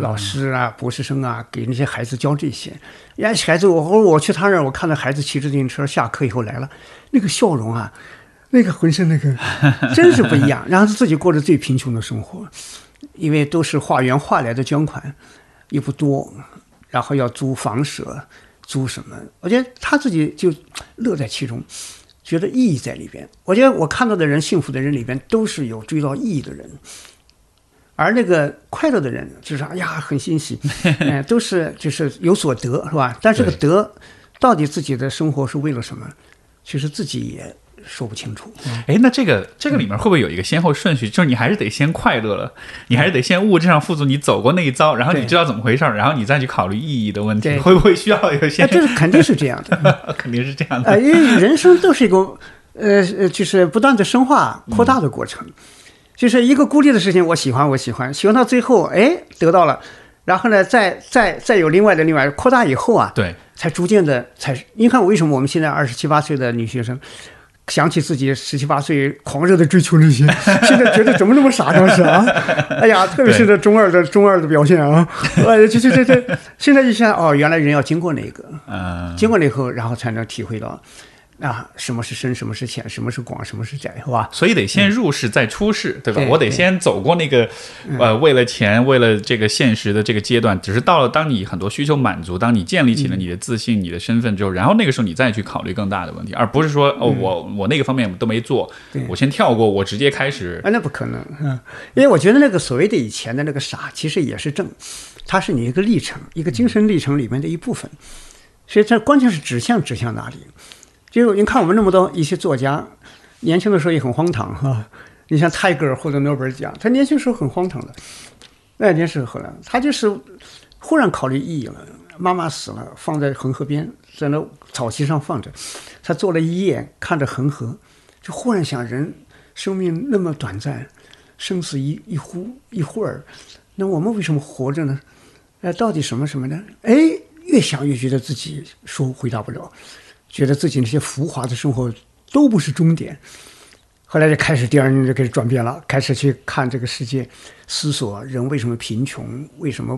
老师啊、博士生啊，给那些孩子教这些。呀，孩子，我我去他那儿，我看到孩子骑着自行车下课以后来了，那个笑容啊，那个浑身那个 <laughs> 真是不一样。然后自己过着最贫穷的生活，因为都是化缘化来的捐款又不多，然后要租房舍，租什么？我觉得他自己就乐在其中。觉得意义在里边。我觉得我看到的人幸福的人里边，都是有追到意义的人。而那个快乐的人，就是哎呀很欣喜，<laughs> 哎，都是就是有所得，是吧？但这个得，到底自己的生活是为了什么？其实自己也说不清楚。哎，那这个这个里面会不会有一个先后顺序？就是你还是得先快乐了，你还是得先物质上富足，你走过那一遭，然后你知道怎么回事儿，然后你再去考虑意义的问题，对会不会需要有些？哎，这是肯定是这样的。<laughs> 肯定是这样呃，的。因为人生都是一个呃呃，就是不断的深化、扩大的过程。就是一个孤立的事情，我喜欢，我喜欢，喜欢到最后，哎，得到了，然后呢，再再再有另外的另外扩大以后啊，对，才逐渐的才。你看，为什么我们现在二十七八岁的女学生？想起自己十七八岁狂热的追求那些，<laughs> 现在觉得怎么那么傻当时啊！<laughs> 哎呀，特别是这中二的中二的表现啊！<laughs> 哎，这这这这，现在就想哦，原来人要经过那个，嗯，经过了以后，然后才能体会到啊，什么是深，什么是浅，什么是广，什么是窄，是吧？所以得先入世再出世，对吧？对我得先走过那个，呃，为了钱，为了这个现实的这个阶段。只是到了当你很多需求满足，当你建立起了你的自信、你的身份之后，然后那个时候你再去考虑更大的问题，而不是说哦，我我那个方面都没做，我先跳过，我直接开始。啊，那不可能，嗯，因为我觉得那个所谓的以前的那个傻，其实也是正，它是你一个历程，一个精神历程里面的一部分。所以这关键是指向指向哪里？就你看我们那么多一些作家，年轻的时候也很荒唐哈、你像泰戈尔获得诺贝尔奖，他年轻时候很荒唐的，那年时候呢，他就是忽然考虑意义了。妈妈死了，放在恒河边，在那草席上放着，他坐了一夜，看着恒河，就忽然想，人生命那么短暂，生死一一忽一会儿，那我们为什么活着呢？哎，到底什么什么呢？哎，越想越觉得自己说回答不了，觉得自己那些浮华的生活都不是终点。后来就开始第二年就开始转变了，开始去看这个世界，思索人为什么贫穷，为什么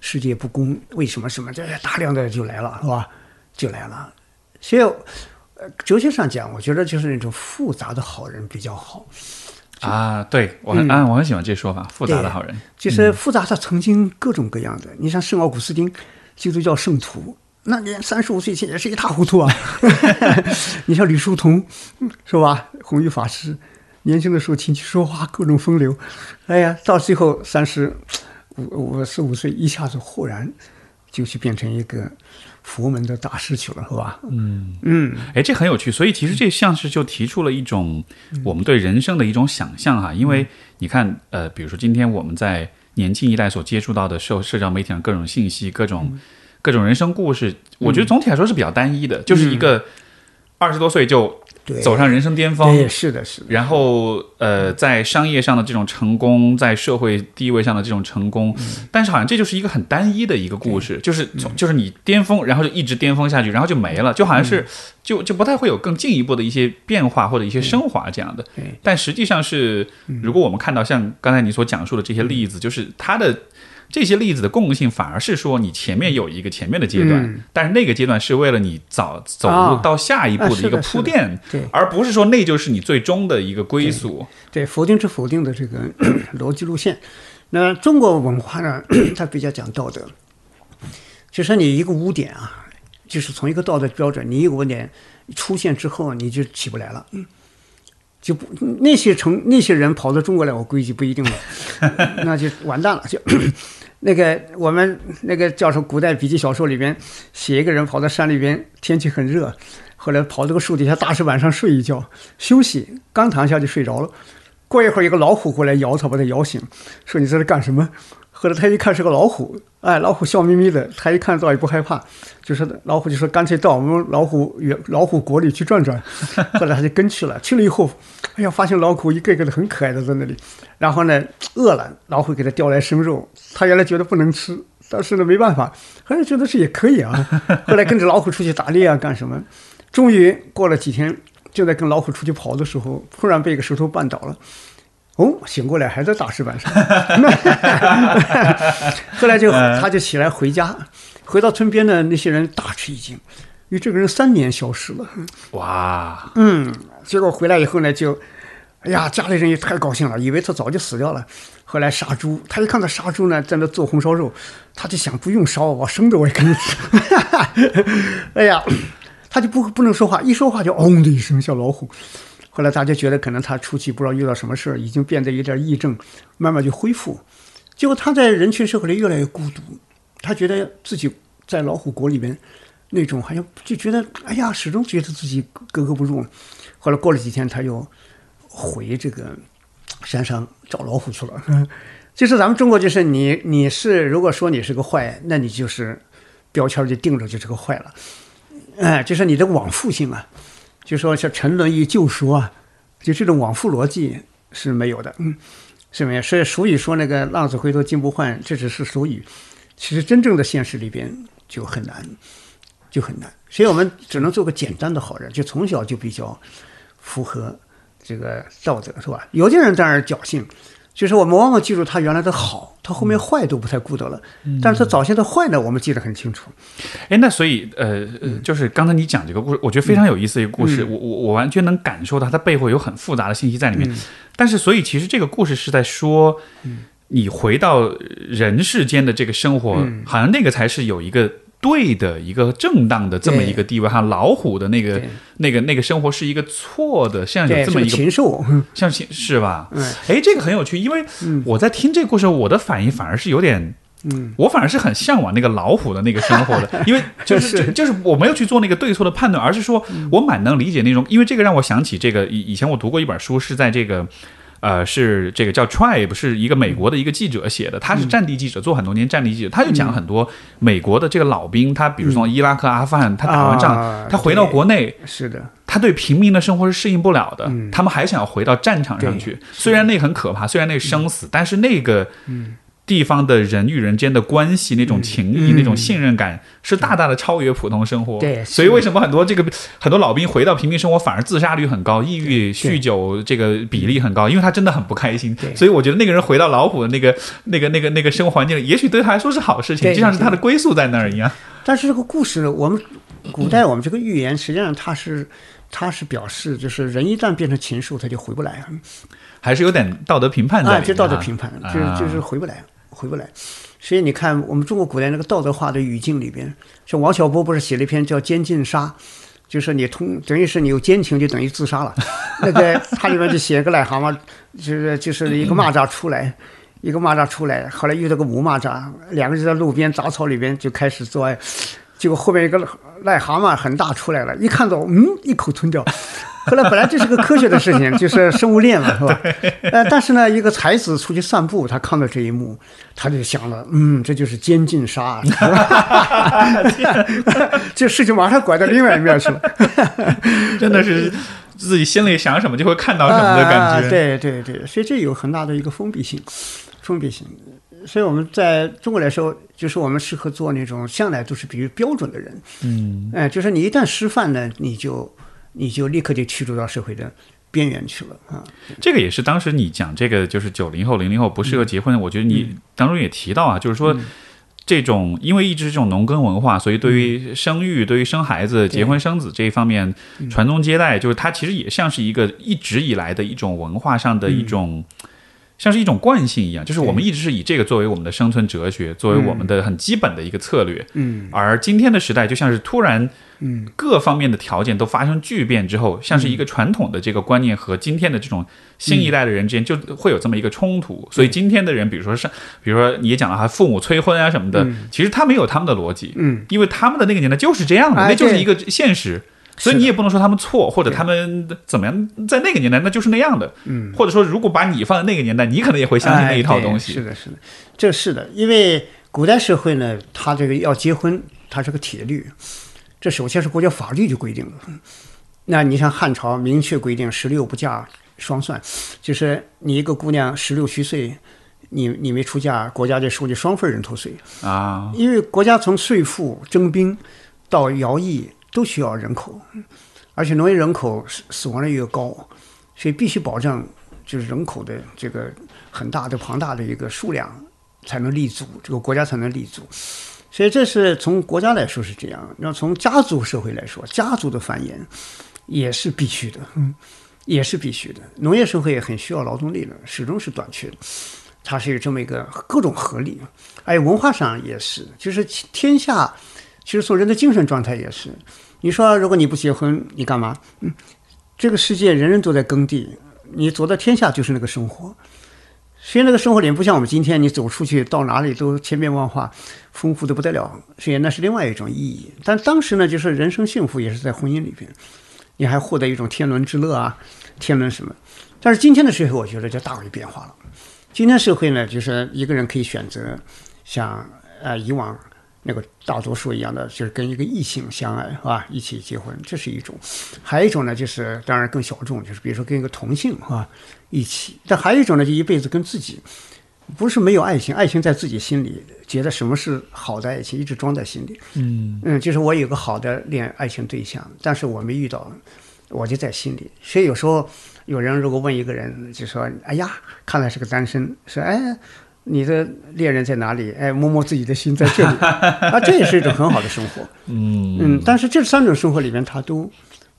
世界不公，为什么什么，这大量的就来了，是吧？就来了。所以，呃，哲学上讲，我觉得就是那种复杂的好人比较好。啊，对我很、啊，我很喜欢这说法，复杂的好人。其实复杂，他曾经各种各样的。你像圣奥古斯丁，基督教圣徒，那年三十五岁前也是一塌糊涂啊。<laughs> 你像吕叔同，是吧？弘一法师，年轻的时候琴棋书画各种风流，哎呀，到最后三十五五十五岁，一下子豁然就去变成一个佛门的大师去了，是吧？嗯嗯，哎，这很有趣，所以其实这像是就提出了一种我们对人生的一种想象哈，因为你看，呃，比如说今天我们在年轻一代所接触到的社社交媒体上各种信息、各种各种人生故事，我觉得总体来说是比较单一的，就是一个二十多岁就，走上人生巅峰，对，是的，是的，然后呃，在商业上的这种成功，在社会地位上的这种成功，但是好像这就是一个很单一的一个故事，就是从就是你巅峰，然后就一直巅峰下去，然后就没了，就好像是就就不太会有更进一步的一些变化或者一些升华这样的。对。但实际上是，如果我们看到像刚才你所讲述的这些例子，就是它的。这些例子的共性反而是说，你前面有一个前面的阶段，嗯但是那个阶段是为了你早走啊入到下一步啊的一个铺垫，对而不是说那就是你最终的一个归宿。对否定之否定的这个 <clears throat> 逻辑路线。那中国文化呢，<clears throat> 它比较讲道德，就说你一个污点啊，就是从一个道德标准，你一个污点出现之后，你就起不来了。嗯就不那些成那些人跑到中国来，我估计不一定了，<laughs> 那就完蛋了。就那个我们那个叫什么古代笔记小说里边写一个人跑到山里边，天气很热，后来跑到个树底下大石板上睡一觉休息，刚躺下就睡着了。过一会儿，一个老虎过来咬他，把他咬醒，说：“你在这干什么？”后来他一看是个老虎，哎，老虎笑眯眯的，他一看倒也不害怕，就是老虎就说：“干脆到我们老虎园、老虎国里去转转。”后来他就跟去了，去了以后，哎呀，发现老虎一个个的很可爱的在那里，然后呢，饿了，老虎给他叼来生肉，他原来觉得不能吃，但是呢没办法，后来觉得是也可以啊，<laughs> 后来跟着老虎出去打猎啊，干什么？终于过了几天，就在跟老虎出去跑的时候，突然被一个石头绊倒了。哦，醒过来还在大石板上。<laughs> 后来就他就起来回家，回到村边呢，那些人大吃一惊，因为这个人三年消失了。哇，嗯，结果回来以后呢，就，哎呀，家里人也太高兴了，以为他早就死掉了。后来杀猪，他一看到杀猪呢，在那做红烧肉，他就想不用烧，我生的我也可以吃。<laughs> 哎呀。他就不不能说话，一说话就嗡的一声像老虎。后来大家觉得可能他出去不知道遇到什么事儿，已经变得有点癔症，慢慢就恢复。结果他在人群社会里越来越孤独，他觉得自己在老虎国里边那种好像就觉得哎呀，始终觉得自己格格不入。后来过了几天，他又回这个山上找老虎去了。就是咱们中国，就是你你是如果说你是个坏，那你就是标签就定着就是个坏了。哎，就是你的往复性啊。就说像沉沦于旧说啊，就这种往复逻辑是没有的，嗯，是没有。所以俗语说那个浪子回头金不换，这只是俗语，其实真正的现实里边就很难，就很难。所以我们只能做个简单的好人，就从小就比较符合这个道德，是吧？有的人当然侥幸。就是我们往往记住他原来的好，他后面坏都不太顾得了。但是他早先的坏呢，我们记得很清楚。哎，那所以呃，就是刚才你讲这个故事，我觉得非常有意思一个故事。我我我完全能感受到它背后有很复杂的信息在里面。但是，所以其实这个故事是在说，你回到人世间的这个生活，好像那个才是有一个。对的一个正当的这么一个地位哈，老虎的那个那个那个生活是一个错的，像有这么一个禽兽，<laughs> 像禽是吧？哎，这个很有趣，因为我在听这个故事，我的反应反而是有点，嗯，我反而是很向往那个老虎的那个生活的，<laughs> 因为就是就是我没有去做那个对错的判断，而是说我蛮能理解那种，因为这个让我想起这个以以前我读过一本书，是在这个。呃，是这个叫 Tribe，是一个美国的一个记者写的，他是战地记者，做很多年战地记者，他就讲很多美国的这个老兵，他比如说伊拉克、阿富汗，他打完仗，他回到国内，是的，他对平民的生活是适应不了的，他们还想要回到战场上去，虽然那很可怕，虽然那生死，但是那个，嗯。地方的人与人间的关系，那种情谊、那种信任感，是大大的超越普通生活。对，所以为什么很多这个很多老兵回到平民生活，反而自杀率很高，抑郁、酗酒这个比例很高，因为他真的很不开心。所以我觉得那个人回到老虎的那个、那个、那个、那个生活环境里，也许对他来说是好事情，就像是他的归宿在那儿一样。但是这个故事，我们古代我们这个寓言，实际上它是它是表示，就是人一旦变成禽兽，他就回不来，还是有点道德评判在里面。就道德评判，就是就是回不来。回不来，所以你看，我们中国古代那个道德化的语境里边，像王小波不是写了一篇叫《监禁杀》，就是你通等于是你有奸情就等于自杀了。<laughs> 那个他里面就写个癞蛤蟆，就是就是一个蚂蚱出来，一个蚂蚱出来，后来遇到个母蚂蚱，两个人在路边杂草里边就开始做爱，结果后面一个癞蛤蟆很大出来了，一看到嗯，一口吞掉。后来本来这是个科学的事情，<laughs> 就是生物链嘛，是吧？呃，但是呢，一个才子出去散步，他看到这一幕，他就想了，嗯，这就是监禁杀，<laughs> 这事情马上拐到另外一面去了，<laughs> 真的是自己心里想什么就会看到什么的感觉。对对对，所以这有很大的一个封闭性，封闭性。所以我们在中国来说，就是我们适合做那种向来都是比较标准的人。嗯，哎，就是你一旦失范呢，你就。你就立刻就驱逐到社会的边缘去了啊！这个也是当时你讲这个，就是九零后、零零后不适合结婚。我觉得你当中也提到啊，就是说这种因为一直是这种农耕文化，所以对于生育、对于生孩子、结婚生子这一方面传宗接代，就是它其实也像是一个一直以来的一种文化上的一种。像是一种惯性一样，就是我们一直是以这个作为我们的生存哲学，作为我们的很基本的一个策略。嗯，而今天的时代就像是突然，嗯，各方面的条件都发生巨变之后，像是一个传统的这个观念和今天的这种新一代的人之间就会有这么一个冲突。所以今天的人，比如说是，比如说你也讲了哈，父母催婚啊什么的，其实他没有他们的逻辑，嗯，因为他们的那个年代就是这样的，那就是一个现实。所以你也不能说他们错，或者他们怎么样，在那个年代那就是那样的。嗯，或者说如果把你放在那个年代，你可能也会相信那一套东西。是的，是的，这是的，因为古代社会呢，它这个要结婚，它是个铁律，这首先是国家法律就规定了。那你像汉朝明确规定十六不嫁双算，就是你一个姑娘十六虚岁，你你没出嫁，国家就收你双份人头税啊。因为国家从税赋征兵到徭役。都需要人口，而且农业人口死死亡率越高，所以必须保证就是人口的这个很大的庞大的一个数量才能立足，这个国家才能立足。所以这是从国家来说是这样，那从家族社会来说，家族的繁衍也是必须的，嗯，也是必须的。农业社会也很需要劳动力的，始终是短缺的，它是有这么一个各种合力。哎，文化上也是，就是天下。其实从人的精神状态也是。你说，如果你不结婚，你干嘛？嗯，这个世界人人都在耕地，你走到天下就是那个生活。所以那个生活里不像我们今天，你走出去到哪里都千变万化，丰富的不得了。所以那是另外一种意义。但当时呢，就是人生幸福也是在婚姻里边，你还获得一种天伦之乐啊，天伦什么？但是今天的社会，我觉得就大为变化了。今天社会呢，就是一个人可以选择像呃以往那个大多数一样的，就是跟一个异性相爱，是吧？一起结婚，这是一种；还有一种呢，就是当然更小众，就是比如说跟一个同性，是吧？一起。但还有一种呢，就一辈子跟自己，不是没有爱情，爱情在自己心里，觉得什么是好的爱情，一直装在心里。嗯嗯，就是我有个好的恋爱情对象，但是我没遇到，我就在心里。所以有时候有人如果问一个人，就说：“哎呀，看来是个单身。”说：“哎，你的恋人在哪里？”哎，摸摸自己的心在这里啊，<laughs> 这也是一种很好的生活。嗯嗯，但是这三种生活里面，它都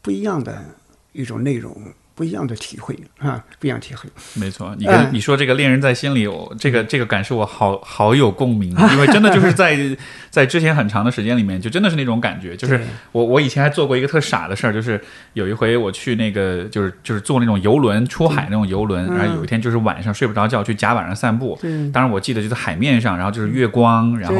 不一样的一种内容，不一样的体会啊，不一样体会。没错，你跟哎你说这个恋人在心里，我这个这个感受我好好有共鸣，<laughs> 因为真的就是在在之前很长的时间里面，就真的是那种感觉，就是我我以前还做过一个特傻的事儿，就是有一回我去那个就是就是坐那种游轮出海那种游轮，然后有一天就是晚上睡不着觉，去甲板上散步，对。当然我记得就在海面上，然后就是月光，然后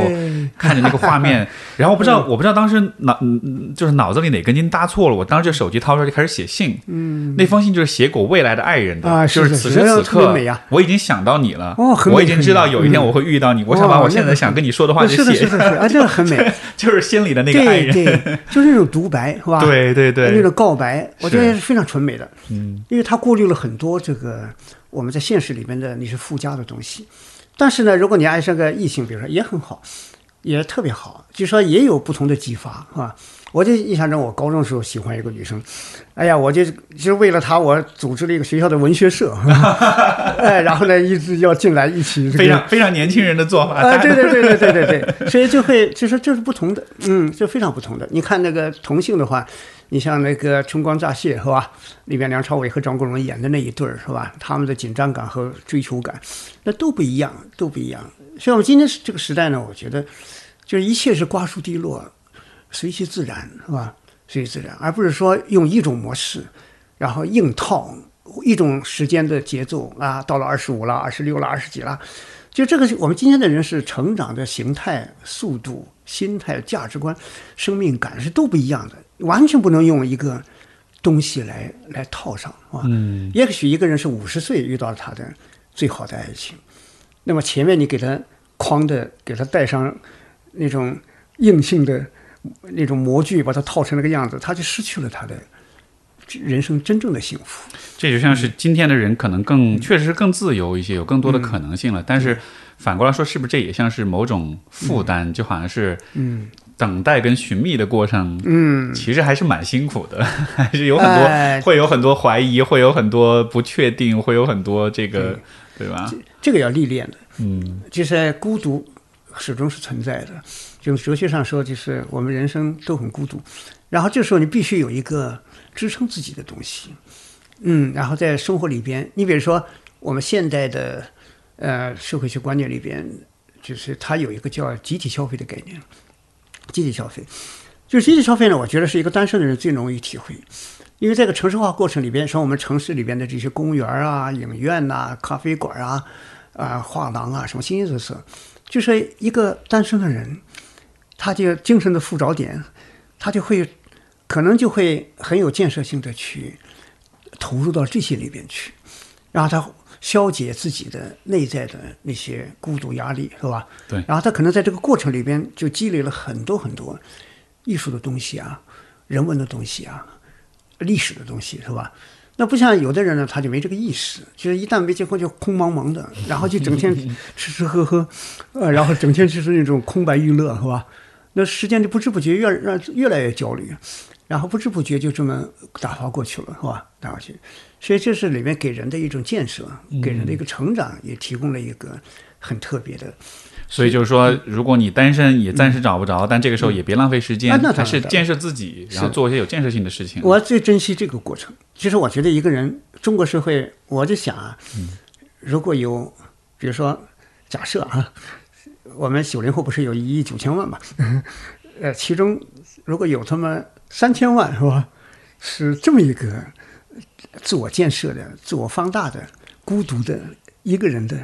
看着那个画面，<laughs> 然后我不知道我不知道当时脑嗯嗯就是脑子里哪根筋搭错了，我当时就手机掏出来就开始写信，嗯，那封信就是写给我未来的爱人的，啊就是是是是此时此刻我已经想到你了，哦很美我已经知道有一天我会遇到你，我想把哦我现在想跟你说的话就写是的，是的，<laughs> 啊，这个很美。就是心里的那个爱人，对，就是那种独白，是吧？对对对那种告白，我觉得是是非常纯美的。嗯，因为他过滤了很多这个我们在现实里面的你是附加的东西。但是呢，如果你爱上个异性，比如说也很好，也特别好，就是说也有不同的激发，是吧？我就印象中，我高中时候喜欢一个女生，哎呀，我就就是为了她，我组织了一个学校的文学社，<laughs> 哎，然后呢，一直要进来一起、这个非常非常年轻人的做法，啊，对对对对对对对，<laughs> 所以就会就是这是不同的，嗯，就非常不同的。你看那个同性的话，你像那个《春光乍泄》是吧？里面梁朝伟和张国荣演的那一对儿是吧？他们的紧张感和追求感，那都不一样，都不一样。所以我们今天这个时代呢，我觉得就是一切是瓜熟蒂落，随其自然是吧？随其自然，而不是说用一种模式，然后硬套一种时间的节奏啊，到了二十五了、二十六了、二十几了。就这个，我们今天的人是成长的形态、速度、心态、价值观、生命感是都不一样的，完全不能用一个东西来来套上啊。嗯，也许一个人是五十岁遇到了他的最好的爱情，那么前面你给他框的，给他带上那种硬性的那种模具，把它套成那个样子，他就失去了他的人生真正的幸福。这就像是今天的人可能更确实是更自由一些，有更多的可能性了。但是反过来说，是不是这也像是某种负担？就好像是嗯等待跟寻觅的过程，嗯，其实还是蛮辛苦的，<laughs> 还是有很多、哎会有很多怀疑，会有很多不确定，会有很多这个，对吧？这个要历练的。嗯就是孤独始终是存在的。就哲学上说，就是我们人生都很孤独，然后这时候你必须有一个支撑自己的东西，嗯，然后在生活里边，你比如说我们现代的呃社会学观念里边，就是它有一个叫集体消费的概念，集体消费，就是集体消费呢，我觉得是一个单身的人最容易体会。因为这个城市化过程里边，像我们城市里边的这些公园啊、影院呐、咖啡馆啊、啊、画廊啊，什么形形色色，就是一个单身的人，他就精神的附着点，他就会可能就会很有建设性的去投入到这些里边去，然后他消解自己的内在的那些孤独压力，是吧？对然后他可能在这个过程里边就积累了很多很多艺术的东西啊、人文的东西啊、历史的东西，是吧？那不像有的人呢，他就没这个意识，就是一旦没结婚就空茫茫的，然后就整天吃吃喝喝，呃，然后整天就是那种空白娱乐，是吧？那时间就不知不觉越让越来越焦虑，然后不知不觉就这么打发过去了，是吧？打发去，所以这是里面给人的一种建设，给人的一个成长，也提供了一个很特别的。所以就是说，如果你单身也暂时找不着，但这个时候也别浪费时间，啊那当然还是建设自己，然后做一些有建设性的事情。我最珍惜这个过程。其实我觉得一个人，中国社会，我就想啊，如果有，比如说，假设啊，我们九零后不是有一亿九千万嘛？呃，其中如果有他们三千万是吧，是这么一个自我建设的、自我放大的、孤独的一个人的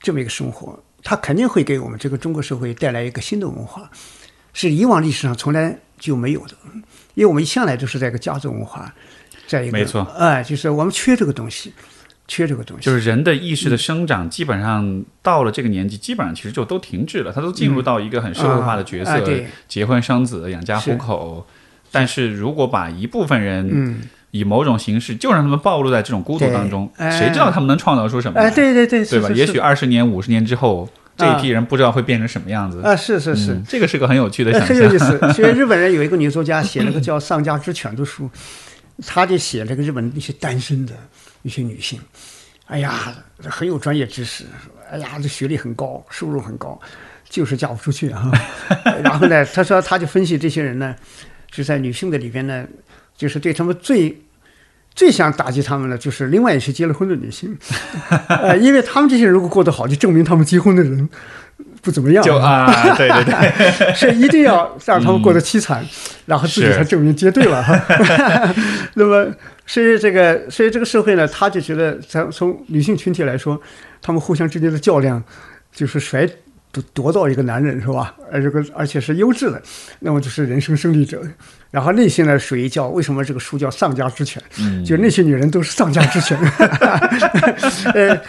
这么一个生活，他肯定会给我们这个中国社会带来一个新的文化，是以往历史上从来就没有的，因为我们一向来都是在一个家族文化，在一个没错哎，就是我们缺这个东西，缺这个东西，就是人的意识的生长，基本上到了这个年纪，基本上其实就都停滞了，他都进入到一个很社会化的角色，结婚生子、养家糊口。但是如果把一部分人嗯，以某种形式，就让他们暴露在这种孤独当中，哎谁知道他们能创造出什么来？哎，对对对，对吧？也许二十年、五十年之后，这一批人不知道会变成什么样子。啊，是是是，嗯这个是个很有趣的哎想象。很有意思。<laughs> 所以日本人有一个女作家写了个叫《丧家之犬》的书，她就写这个日本那些单身的一些女性，哎呀，很有专业知识，哎呀，这学历很高，收入很高，就是嫁不出去啊。<laughs> 然后呢，他说他就分析这些人呢，就在女性的里边呢，就是对他们最。最想打击他们的就是另外一些结了婚的女性，<laughs> 呃，因为他们这些人如果过得好，就证明他们结婚的人不怎么样。就啊，对 <laughs> 对对，<laughs> 是一定要让他们过得凄惨，然后自己才证明结对了哈。那么，所以这个，所以这个社会呢，他就觉得，从从女性群体来说，他们互相之间的较量，就是谁夺夺到一个男人是吧？而这个而且是优质的，那么就是人生胜利者。然后那些呢，属于叫为什么这个书叫丧家之犬？嗯就那些女人都是丧家之犬。<laughs> 呃，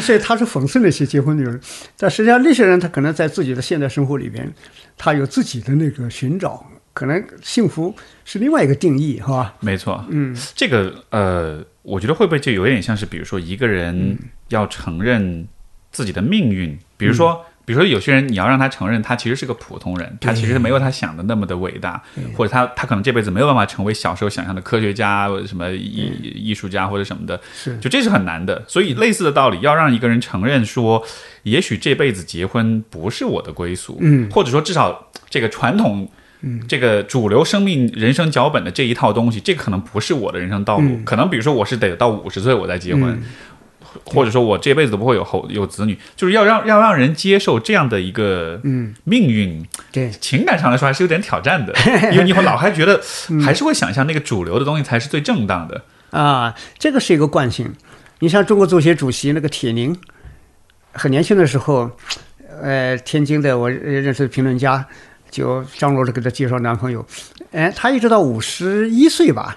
所以他是讽刺那些结婚女人，但实际上那些人他可能在自己的现代生活里边，他有自己的那个寻找，可能幸福是另外一个定义，是吧？没错。嗯，这个呃，我觉得会不会就有点像是，比如说一个人要承认自己的命运，比如说。比如说，有些人你要让他承认他其实是个普通人，他其实没有他想的那么的伟大，或者他他可能这辈子没有办法成为小时候想象的科学家、什么艺艺术家或者什么的，是就这是很难的。所以类似的道理，要让一个人承认说，也许这辈子结婚不是我的归宿，嗯或者说至少这个传统。这个主流生命人生脚本的这一套东西，这个可能不是我的人生道路。嗯可能比如说，我是得到五十岁我再结婚，嗯或者说我这辈子都不会有后有子女，就是要让要让人接受这样的一个嗯，命运。对，情感上来说还是有点挑战的，<laughs> 因为你会老还觉得嗯还是会想象那个主流的东西才是最正当的。啊，这个是一个惯性。你像中国足协主席那个铁凝，很年轻的时候，呃，天津的我认识的评论家就张罗着给他介绍男朋友，哎，他一直到五十一岁吧，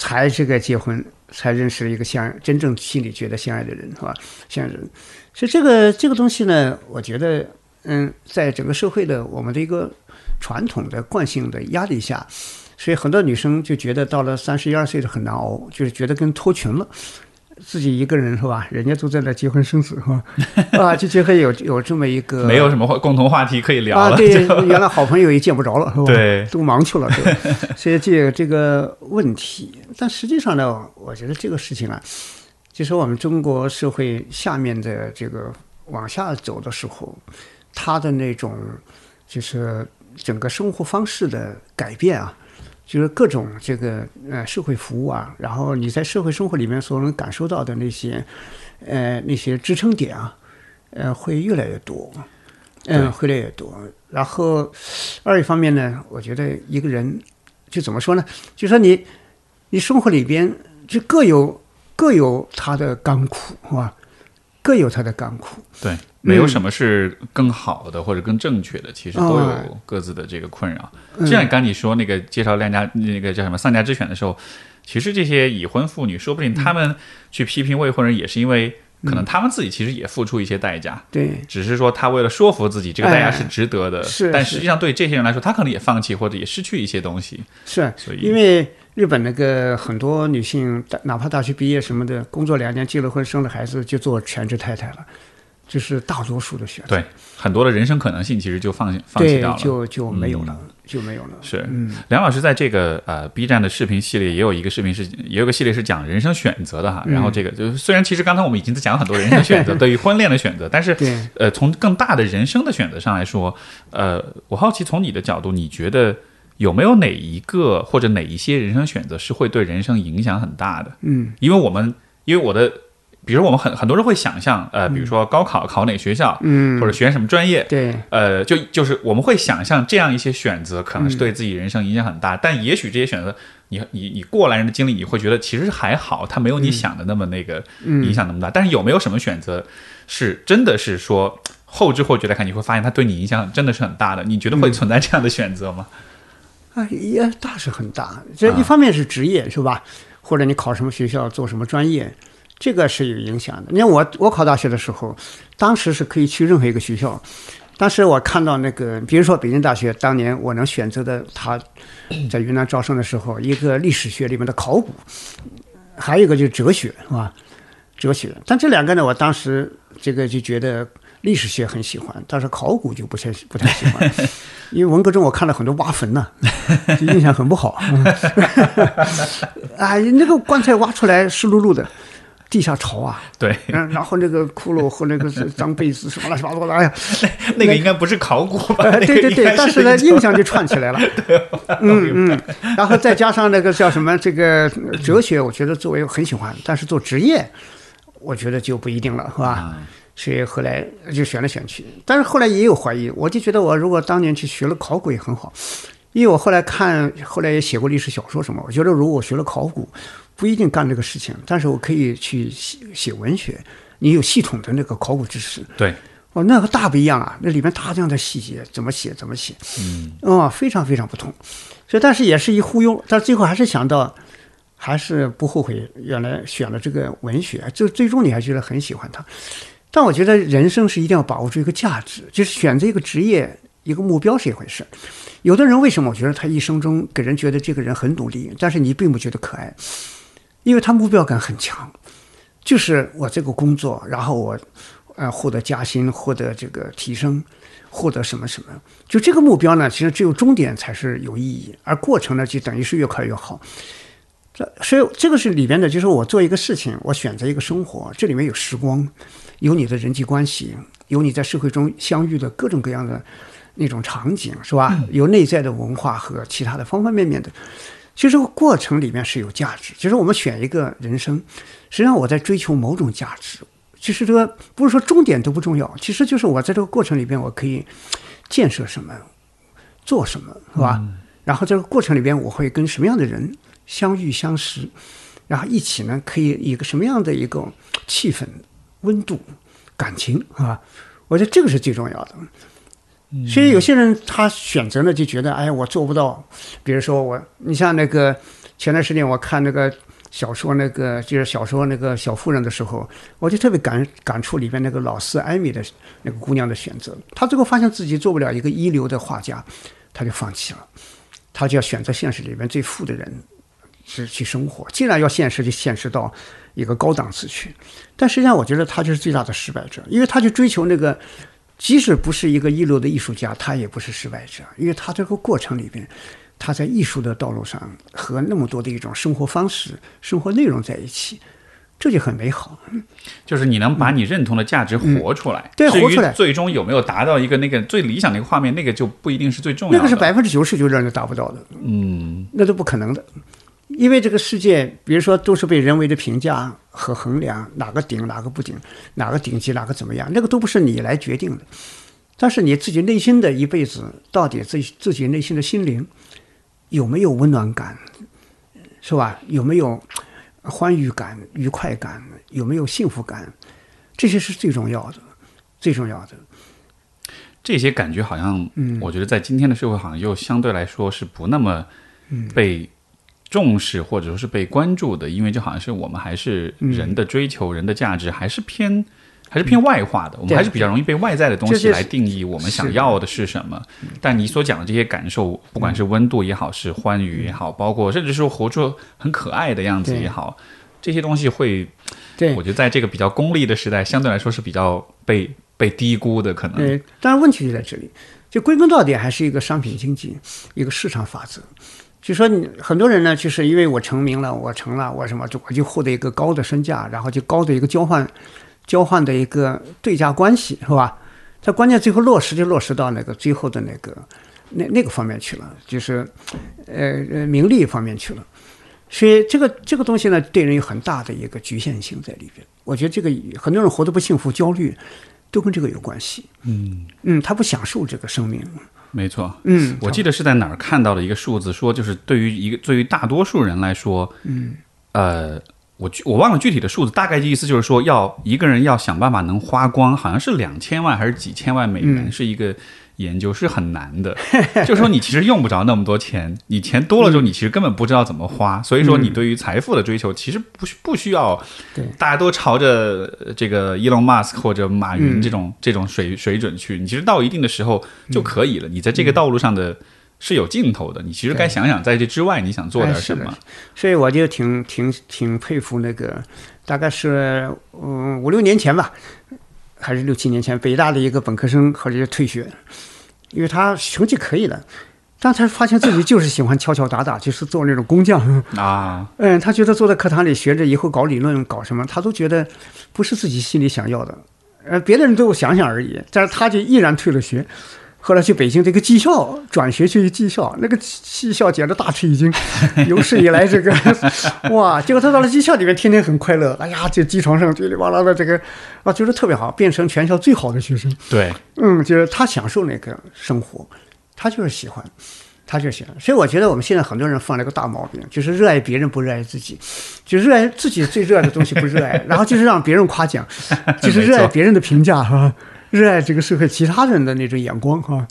才这个结婚，才认识了一个相真正心里觉得相爱的人，是吧？相爱人，所以这个这个东西呢，我觉得，嗯，在整个社会的我们的一个传统的惯性的压力下，所以很多女生就觉得到了三十一二岁就很难熬，就是觉得跟脱群了。自己一个人是吧？人家都在那结婚生子是吧？<laughs> 啊，就觉得有有这么一个没有什么话共同话题可以聊啊，了。对，原来好朋友也见不着了，是吧？对都忙去了，对。<laughs> 所以这个这个问题，但实际上呢，我觉得这个事情啊，就是我们中国社会下面的这个往下走的时候，他的那种就是整个生活方式的改变啊。就是各种这个呃社会服务啊，然后你在社会生活里面所能感受到的那些呃那些支撑点啊，呃会越来越多，嗯，会越来越多。然后二一方面呢，我觉得一个人就怎么说呢？就说你你生活里边就各有各有他的甘苦，是吧？各有他的甘苦。对，没有什么是更好的或者更正确的，其实都哦有各自的这个困扰。嗯就像刚你说那个介绍亮家那个叫什么丧家之犬的时候，其实这些已婚妇女，说不定他们去批评未婚人，也是因为可能他们自己其实也付出一些代价。对，只是说他为了说服自己，这个代价哎是值得的，但实际上对这些人来说，他可能也放弃或者也失去一些东西。是所以因为日本那个很多女性，大哪怕大学毕业什么的，工作两年结了婚，生了孩子就做全职太太了，这是大多数的选择。对，很多的人生可能性其实就放放弃掉，了。就就没有了，就没有了。是，嗯梁老师在这个呃 B 站的视频系列也有一个视频是，也有个系列是讲人生选择的哈。嗯然后这个就虽然其实刚才我们已经在讲了很多人生选择，对于婚恋的选择，但是，呃从更大的人生的选择上来说，呃，我好奇从你的角度，你觉得有没有哪一个或者哪一些人生选择是会对人生影响很大的？嗯因为我们因为我的比如我们很很多人会想象，呃，比如说高考考哪学校，嗯或者选什么专业，对，呃，就就是我们会想象这样一些选择可能是对自己人生影响很大，但也许这些选择，你你你过来人的经历，你会觉得其实还好，它没有你想的那么那个影响那么大。但是有没有什么选择是真的是说后知后觉来看，你会发现它对你影响真的是很大的？你觉得会存在这样的选择吗？啊，也大是很大。这一方面是职业、是吧？或者你考什么学校，做什么专业，这个是有影响的。你看我我考大学的时候，当时是可以去任何一个学校。当时我看到那个，比如说北京大学，当年我能选择的，他在云南招生的时候，一个历史学里面的考古，还有一个就是哲学，是吧？哲学。但这两个呢，我当时这个就觉得历史学很喜欢，但是考古就不太不太喜欢，<laughs> 因为文革中我看了很多挖坟呢、就印象很不好。<laughs> <laughs> 哎，那个棺材挖出来湿漉漉的，地下潮啊，对，然然后那个骷髅和那个 <laughs> 脏被子什么乱七八糟的，哎呀，<laughs> 那个应该不是考古吧？呃对对对，但是呢，印象就串起来了。<laughs> 嗯嗯，然后再加上那个叫什么这个哲学，我觉得作为很喜欢，但是做职业，我觉得就不一定了，是吧？啊。所以后来就选来选去，但是后来也有怀疑，我就觉得我如果当年去学了考古也很好，因为我后来看，后来也写过历史小说什么，我觉得如果我学了考古，不一定干这个事情，但是我可以去写写文学，你有系统的那个考古知识，对，哦，那个大不一样啊！那里面大量的细节，怎么写怎么写，嗯，哦，非常非常不同。所以，但是也是一忽悠，但最后还是想到，还是不后悔原来选了这个文学，就最终你还觉得很喜欢它。但我觉得人生是一定要把握住一个价值，就是选择一个职业、一个目标是一回事。有的人为什么我觉得他一生中给人觉得这个人很努力，但是你并不觉得可爱，因为他目标感很强，就是我这个工作，然后我呃获得加薪，获得这个提升，获得什么什么，就这个目标呢，其实只有终点才是有意义，而过程呢，就等于是越快越好。这所以这个是里边的，就是我做一个事情，我选择一个生活，这里面有时光，有你的人际关系，有你在社会中相遇的各种各样的那种场景，是吧？有内在的文化和其他的方方面面的。其实这个过程里面是有价值。就是我们选一个人生，实际上我在追求某种价值。其实这个不是说终点都不重要，其实就是我在这个过程里边，我可以建设什么，做什么，是吧？然后这个过程里边，我会跟什么样的人相遇相识，然后一起呢，可以以一个什么样的一个气氛、温度、感情，是吧？我觉得这个是最重要的。所以有些人他选择呢，就觉得，哎，我做不到。比如说我，你像那个前段时间我看那个小说，那个就是小说那个小妇人的时候，我就特别感感触里边那个老四艾米的那个姑娘的选择。她最后发现自己做不了一个一流的画家，她就放弃了，她就要选择现实里面最富的人是去生活。既然要现实，就现实到一个高档次去。但实际上，我觉得她就是最大的失败者，因为她去追求那个。即使不是一个一流的艺术家，他也不是失败者，因为他这个过程里边，他在艺术的道路上和那么多的一种生活方式、生活内容在一起，这就很美好。就是你能把你认同的价值活出来，嗯对活出来最终有没有达到一个那个最理想的一个画面，那个就不一定是最重要的。那个是百分之九十九让人达不到的，嗯，那都不可能的。因为这个世界，比如说都是被人为的评价和衡量，哪个顶哪个不顶，哪个顶级哪个怎么样，那个都不是你来决定的。但是你自己内心的一辈子，到底自己自己内心的心灵有没有温暖感，是吧？有没有欢愉感、愉快感？有没有幸福感？这些是最重要的，最重要的。这些感觉好像，嗯我觉得在今天的社会好像又相对来说是不那么嗯被重视或者说是被关注的，因为就好像是我们还是嗯人的追求、人的价值还是偏还是偏外化的，我们还是比较容易被外在的东西来定义我们想要的是什么。但你所讲的这些感受，不管是温度也好，是欢愉也好，包括甚至是活出很可爱的样子也好，这些东西会，对我觉得在这个比较功利的时代，相对来说是比较被被低估的，可能。对，当然问题就在这里，就归根到底还是一个商品经济，一个市场法则。就说你很多人呢，就是因为我成名了，我成了，我什么，就我就获得一个高的身价，然后就高的一个交换，交换的一个对价关系，是吧？它关键最后落实就落实到那个最后的那个那那个方面去了，就是呃呃名利方面去了。所以这个这个东西呢，对人有很大的一个局限性在里边。我觉得这个很多人活得不幸福、焦虑，都跟这个有关系。嗯，嗯，他不享受这个生命。没错。嗯，我记得是在哪儿看到的一个数字，说就是对于一个对于大多数人来说，嗯，呃，我具我忘了具体的数字，大概的意思就是说，要一个人要想办法能花光，好像是两千万还是几千万美元，嗯是一个研究，是很难的。<laughs> 就是说，你其实用不着那么多钱，你钱多了之后，你其实根本不知道怎么花。所以说，你对于财富的追求，其实不需不需要对大家都朝着呃这个 Elon Musk 或者马云嗯这种、这种水水准去，你其实到一定的时候就可以了。你在这个道路上的是有尽头的，你其实该想想在这之外你想做点什么。哎所以我就挺挺挺佩服那个，大概是嗯五六年前吧，还是六七年前，北大的一个本科生后来就退学，因为他成绩可以的，但他发现自己就是喜欢敲敲打打，就是做那种工匠。啊，嗯，他觉得坐在课堂里学着以后搞理论搞什么，他都觉得不是自己心里想要的，呃，别的人都想想而已，但是他就毅然退了学。后来去北京这个技校转学去技校，那个技校简直大吃一惊，<laughs> 有史以来这个 <laughs> 哇！结果他到了技校里面，天天很快乐，哎呀，这机床上叽里哇啦的这个啊，觉得特别好，变成全校最好的学生。对，嗯，就是他享受那个生活，他就是喜欢，他就是喜欢。所以我觉得我们现在很多人犯了一个大毛病，就是热爱别人不热爱自己，就热爱自己最热爱的东西不热爱，然后就是让别人夸奖，<laughs> 就是热爱别人的评价哈，热爱这个社会其他人的那种眼光哈，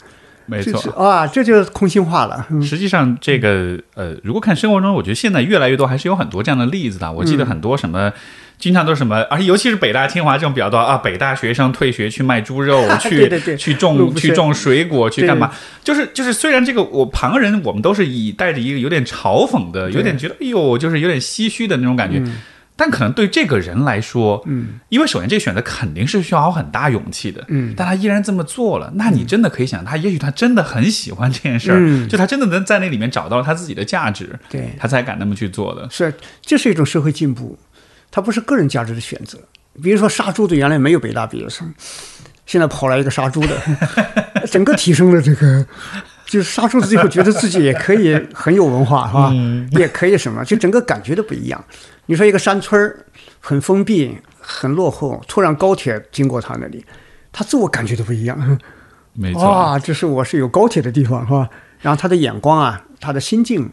没错。啊，这就是空心化了。嗯实际上，这个呃，如果看生活中，我觉得现在越来越多，还是有很多这样的例子的。我记嗯得很多什么，经常都是什么，而且尤其是北大、清华这种比较多啊，北大学生退学去卖猪肉，<laughs> 去对对对去种去种水果，去干嘛？就是就是，虽然这个我旁人我们都是以带着一个有点嘲讽的，有点觉得哎呦，就是有点唏嘘的那种感觉。但可能对这个人来说，嗯，因为首先这个选择肯定是需要很大勇气的，嗯但他依然这么做了，那你真的可以想，他也许他真的很喜欢这件事儿，嗯就他真的能在那里面找到他自己的价值，对，他才敢那么去做的。是，这是一种社会进步，它不是个人价值的选择。比如说杀猪的原来没有北大毕业生，现在跑来一个杀猪的，<laughs> 整个提升了这个，就是杀猪的最后觉得自己也可以很有文化，是吧？也可以什么，就整个感觉都不一样。你说一个山村儿很封闭、很落后，突然高铁经过他那里，他自我感觉都不一样。没错，哇，这是我是有高铁的地方，是吧？然后他的眼光啊，他的心境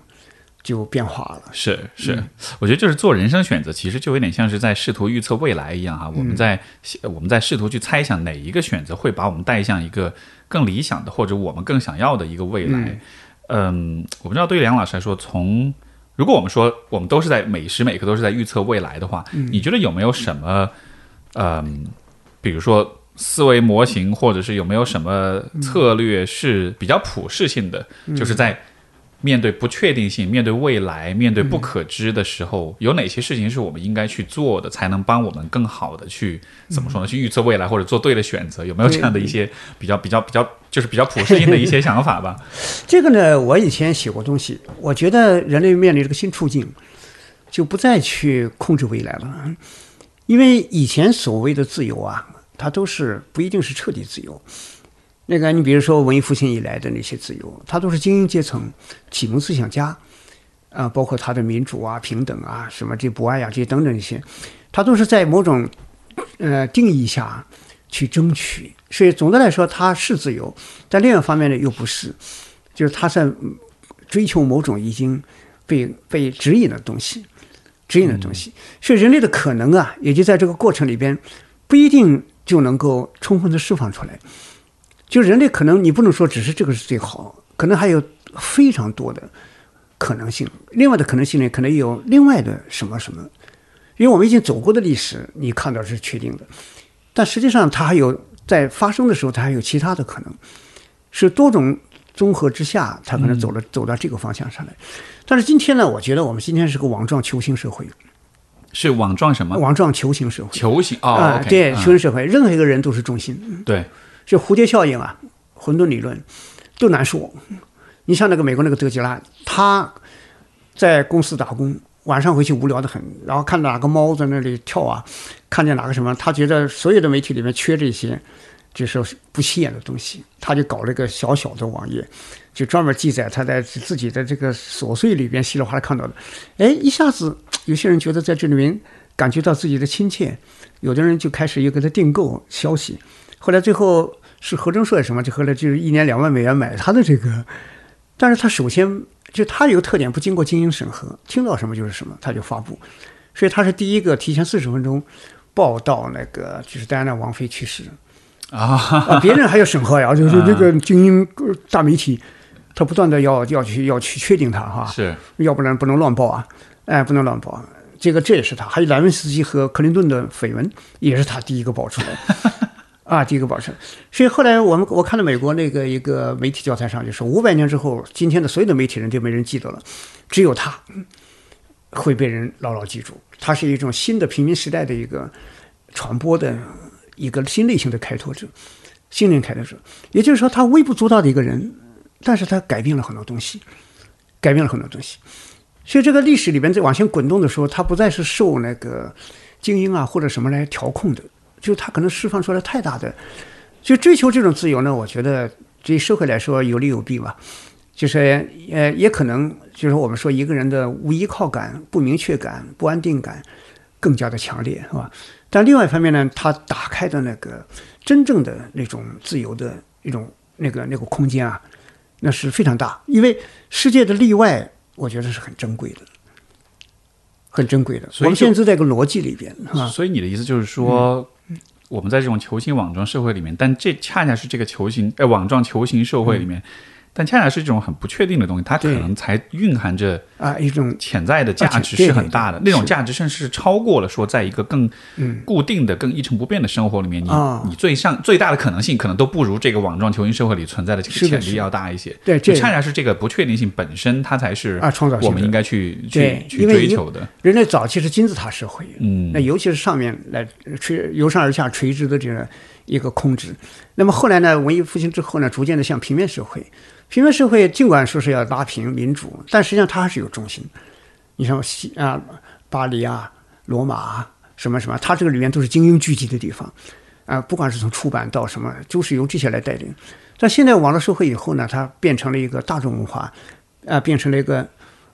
就变化了。是是，我觉得就是做人生选择，其实就有点像是在试图预测未来一样哈。我们在我们在试图去猜想哪一个选择会把我们带向一个更理想的或者我们更想要的一个未来。嗯，我不知道对于梁老师来说，从如果我们说我们都是在每时每刻都是在预测未来的话，你觉得有没有什么，嗯，比如说思维模型，或者是有没有什么策略是比较普适性的，就是在面对不确定性、面对未来、面对不可知的时候，有哪些事情是我们应该去做的，才能帮我们更好的去怎么说呢？去预测未来或者做对的选择？有没有这样的一些比较、比较、比较，就是比较普适性的一些想法吧？<laughs> 这个呢，我以前写过东西，我觉得人类面临这个新处境，就不再去控制未来了，因为以前所谓的自由啊，它都是不一定是彻底自由。那个，你比如说文艺复兴以来的那些自由，它都是精英阶层、启蒙思想家，啊，包括他的民主啊、平等啊、什么这博爱啊这些等等一些，它都是在某种呃定义下去争取。所以总的来说，它是自由，但另一方面呢又不是，就是他在嗯追求某种已经被被指引的东西，指引的东西。所以人类的可能啊，也就在这个过程里边，不一定就能够充分的释放出来。就人类可能你不能说只是这个是最好，可能还有非常多的可能性。另外的可能性呢，可能有另外的什么什么，因为我们已经走过的历史，你看到是确定的，但实际上它还有在发生的时候，它还有其他的可能，是多种综合之下，它可能走了、走到这个方向上来。但是今天呢，我觉得我们今天是个网状球形社会，是网状什么？网状球形社会球形哦、啊对，嗯球形社会，任何一个人都是中心。对，就蝴蝶效应啊、混沌理论都难说。你像那个美国那个德吉拉，他在公司打工，晚上回去无聊的很，然后看哪个猫在那里跳啊，看见哪个什么，他觉得所有的媒体里面缺这些，就是不起眼的东西，他就搞了一个小小的网页，就专门记载他在自己的这个琐碎里边稀里哗啦看到的。哎，一下子有些人觉得在这里面感觉到自己的亲切，有的人就开始又给他订购消息。后来最后是何正硕什么，就后来就是一年两万美元买他的这个，但是他首先就他有个特点，不经过精英审核，听到什么就是什么，他就发布。所以他是第一个提前四十分钟报道那个就是戴安娜王妃去世。啊，别人还要审核呀，<laughs> 就是这个精英大媒体，他不断的要要去要去确定他哈，是，要不然不能乱报啊，哎，不能乱报。这个这也是他，还有莱文斯基和克林顿的绯闻，也是他第一个爆出来，<laughs> 啊，第一个保证。所以后来我们我看到美国那个一个媒体教材上就说，五百年之后，今天的所有的媒体人就没人记得了，只有他会被人牢牢记住。他是一种新的平民时代的一个传播的。一个新类型的开拓者，新人开拓者，也就是说，他微不足道的一个人，但是他改变了很多东西，改变了很多东西。所以，这个历史里边在往前滚动的时候，他不再是受那个精英啊或者什么来调控的，就他可能释放出来太大的，就追求这种自由呢。我觉得对社会来说有利有弊吧。就是呃，也可能就是我们说一个人的无依靠感、不明确感、不安定感更加的强烈，是吧？但另外一方面呢，他打开的那个真正的那种自由的一种那个那个空间啊，那是非常大。因为世界的例外，我觉得是很珍贵的，很珍贵的。我们现在在一个逻辑里边啊。所以你的意思就是说，我们在这种球形网状社会里面，但这恰恰是这个球形哎网状球形社会里面。但恰恰是这种很不确定的东西，它可能才蕴含着啊一种潜在的价值是很大的。那种价值甚至是超过了说，在一个更固定的、更一成不变的生活里面，你你最上最大的可能性，可能都不如这个网状球形社会里存在的这个潜力要大一些。对，这恰恰是这个不确定性本身，它才是啊创造我们应该去去去追求的。人类早期是金字塔社会，嗯，那尤其是上面来垂由上而下垂直的这个一个控制。那么后来呢，文艺复兴之后呢，逐渐的向平面社会。平面社会尽管说是要拉平民主，但实际上它还是有中心。你像西啊，巴黎啊，罗马啊，什么什么，它这个里面都是精英聚集的地方啊。不管是从出版到什么，都是由这些来带领。但现在网络社会以后呢，它变成了一个大众文化，啊，变成了一个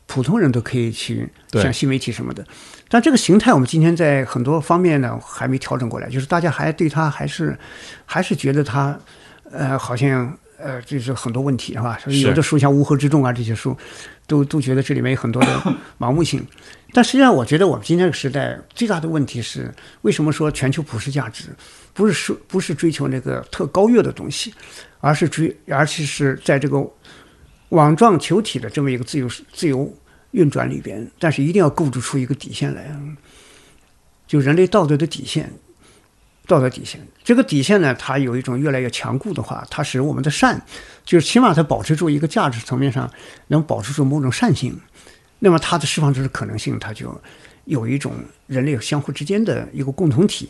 普通人都可以去像新媒体什么的。但这个形态，我们今天在很多方面呢还没调整过来，就是大家还对它还是还是觉得它呃好像。呃，就是很多问题是吧？有的书像《乌合之众》啊，这些书，都都觉得这里面有很多的 <laughs> 盲目性。但实际上，我觉得我们今天这个时代最大的问题是，为什么说全球普世价值不是说不是追求那个特高越的东西，而是追，而且是在这个网状球体的这么一个自由自由运转里边，但是一定要构筑出一个底线来，就人类道德的底线。道德底线，这个底线呢，它有一种越来越强固的话，它使我们的善，就是起码它保持住一个价值层面上能保持住某种善性，那么它的释放出的可能性，它就有一种人类相互之间的一个共同体，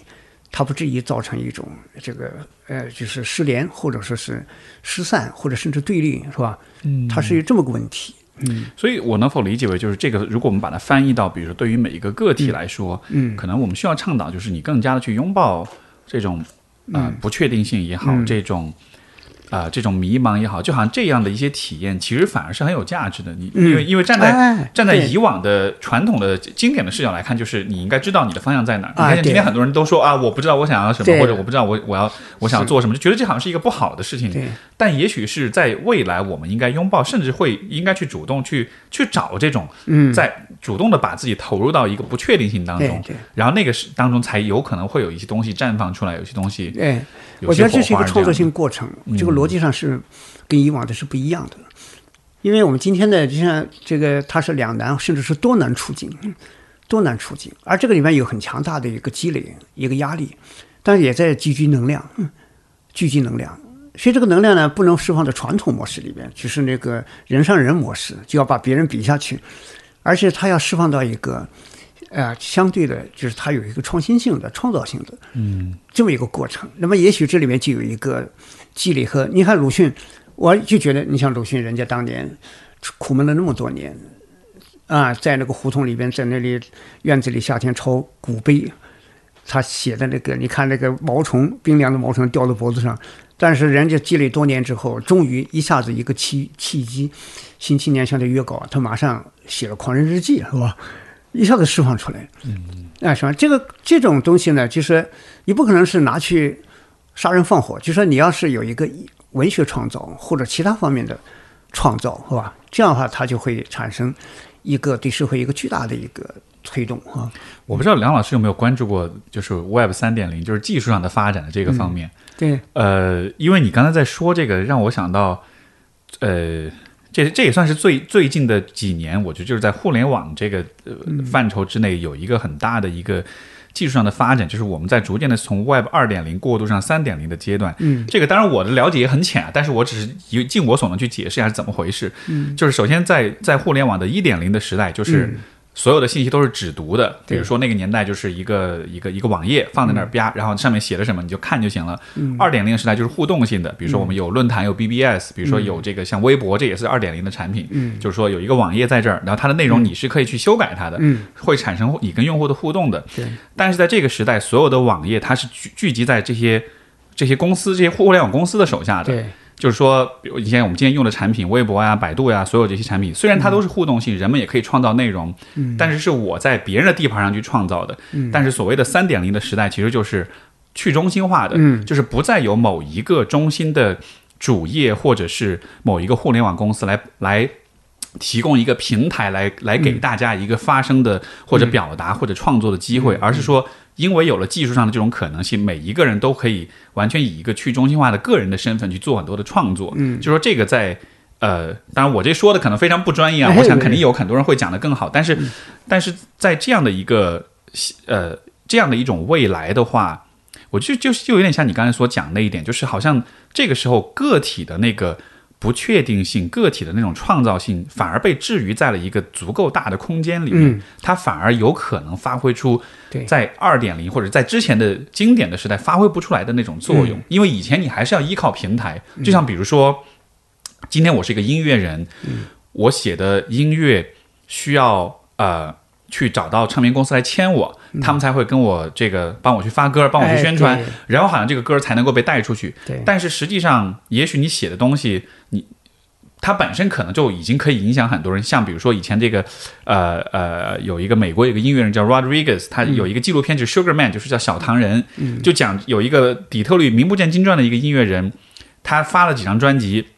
它不至于造成一种这个呃，就是失联或者说是失散或者甚至对立，是吧？嗯，它是有这么个问题。嗯，所以我能否理解为，就是这个，如果我们把它翻译到，比如说对于每一个个体来说，嗯，可能我们需要倡导，就是你更加的去拥抱。这种啊不确定性也好，这种啊这种迷茫也好，就好像这样的一些体验，其实反而是很有价值的。你因为因为站在站在以往的传统的经典的视角来看，就是你应该知道你的方向在哪。你看今天很多人都说啊，我不知道我想要什么，或者我不知道我我要我想要做什么，就觉得这好像是一个不好的事情。但也许是在未来，我们应该拥抱，甚至会应该去主动去去找这种在。主动的把自己投入到一个不确定性当中，然后那个是当中才有可能会有一些东西绽放出来，有些东西。对，我觉得这是一个创作性过程，这个逻辑上是跟以往的是不一样的。因为我们今天的就像这个，它是两难，甚至是多难处境，多难处境，而这个里面有很强大的一个积累，一个压力，但是也在积聚能量，聚集能量。所以这个能量呢，不能释放在传统模式里面，就是那个人上人模式，就要把别人比下去。而且它要释放到一个，呃，相对的，就是它有一个创新性的、创造性的，嗯，这么一个过程。那么，也许这里面就有一个积累和你看鲁迅，我就觉得，你像鲁迅，人家当年苦闷了那么多年，啊，在那个胡同里边，在那里院子里夏天抄古碑，他写的那个，你看那个毛虫，冰凉的毛虫掉到脖子上，但是人家积累多年之后，终于一下子一个契契机，新青年向他约稿，他马上写了《狂人日记》，是吧？一下子释放出来。嗯，啊，是吧？这个这种东西呢，就是你不可能是拿去杀人放火，就说你要是有一个文学创造或者其他方面的创造，是吧？这样的话，它就会产生一个对社会一个巨大的一个推动啊。我不知道梁老师有没有关注过，就是 Web 三点零，就是技术上的发展的这个方面。对，呃，因为你刚才在说这个，让我想到，呃，这这也算是最最近的几年，我觉得就是在互联网这个呃范畴之内，有一个很大的一个技术上的发展，就是我们在逐渐的从 Web 二点零过渡上三点零的阶段。嗯，这个当然我的了解也很浅啊，但是我只是以尽我所能去解释一下是怎么回事。嗯，就是首先在在互联网的一点零的时代，就是。所有的信息都是只读的，比如说那个年代就是一个一个一个网页放在那儿啪，然后上面写了什么你就看就行了。二点零时代就是互动性的，比如说我们有论坛有 BBS，比如说有这个像微博，这也是二点零的产品。嗯，就是说有一个网页在这儿，然后它的内容你是可以去修改它的，嗯，会产生你跟用户的互动的。对，但是在这个时代，所有的网页它是聚聚集在这些这些公司这些互联网公司的手下的。对，就是说，比如以前我们今天用的产品，微博呀、百度呀，所有这些产品，虽然它都是互动性，人们也可以创造内容，嗯。但是是我在别人的地盘上去创造的。嗯。但是所谓的三点零的时代，其实就是去中心化的，嗯。就是不再有某一个中心的主业或者是某一个互联网公司来来。提供一个平台来来给大家一个发声的或者表达或者创作的机会，而是说，因为有了技术上的这种可能性，每一个人都可以完全以一个去中心化的个人的身份去做很多的创作。嗯就说这个在呃，当然我这说的可能非常不专业啊，哎我想肯定有很多人会讲得更好，但是但是在这样的一个呃这样的一种未来的话，我就就就有点像你刚才所讲那一点，就是好像这个时候个体的那个。不确定性，个体的那种创造性，反而被置于在了一个足够大的空间里面，嗯。它反而有可能发挥出在二点零或者在之前的经典的时代发挥不出来的那种作用。因为以前你还是要依靠平台，就像比如说，今天我是一个音乐人，我写的音乐需要呃去找到唱片公司来签我，他们才会跟我这个帮我去发歌，帮我去宣传，哎然后好像这个歌才能够被带出去。对但是实际上，也许你写的东西，你它本身可能就已经可以影响很多人。像比如说以前这个，呃呃，有一个美国有一个音乐人叫 Rodriguez，他有一个纪录片就是 Sugar Man，就是叫小糖人，就讲有一个底特律名不见经传的一个音乐人，他发了几张专辑，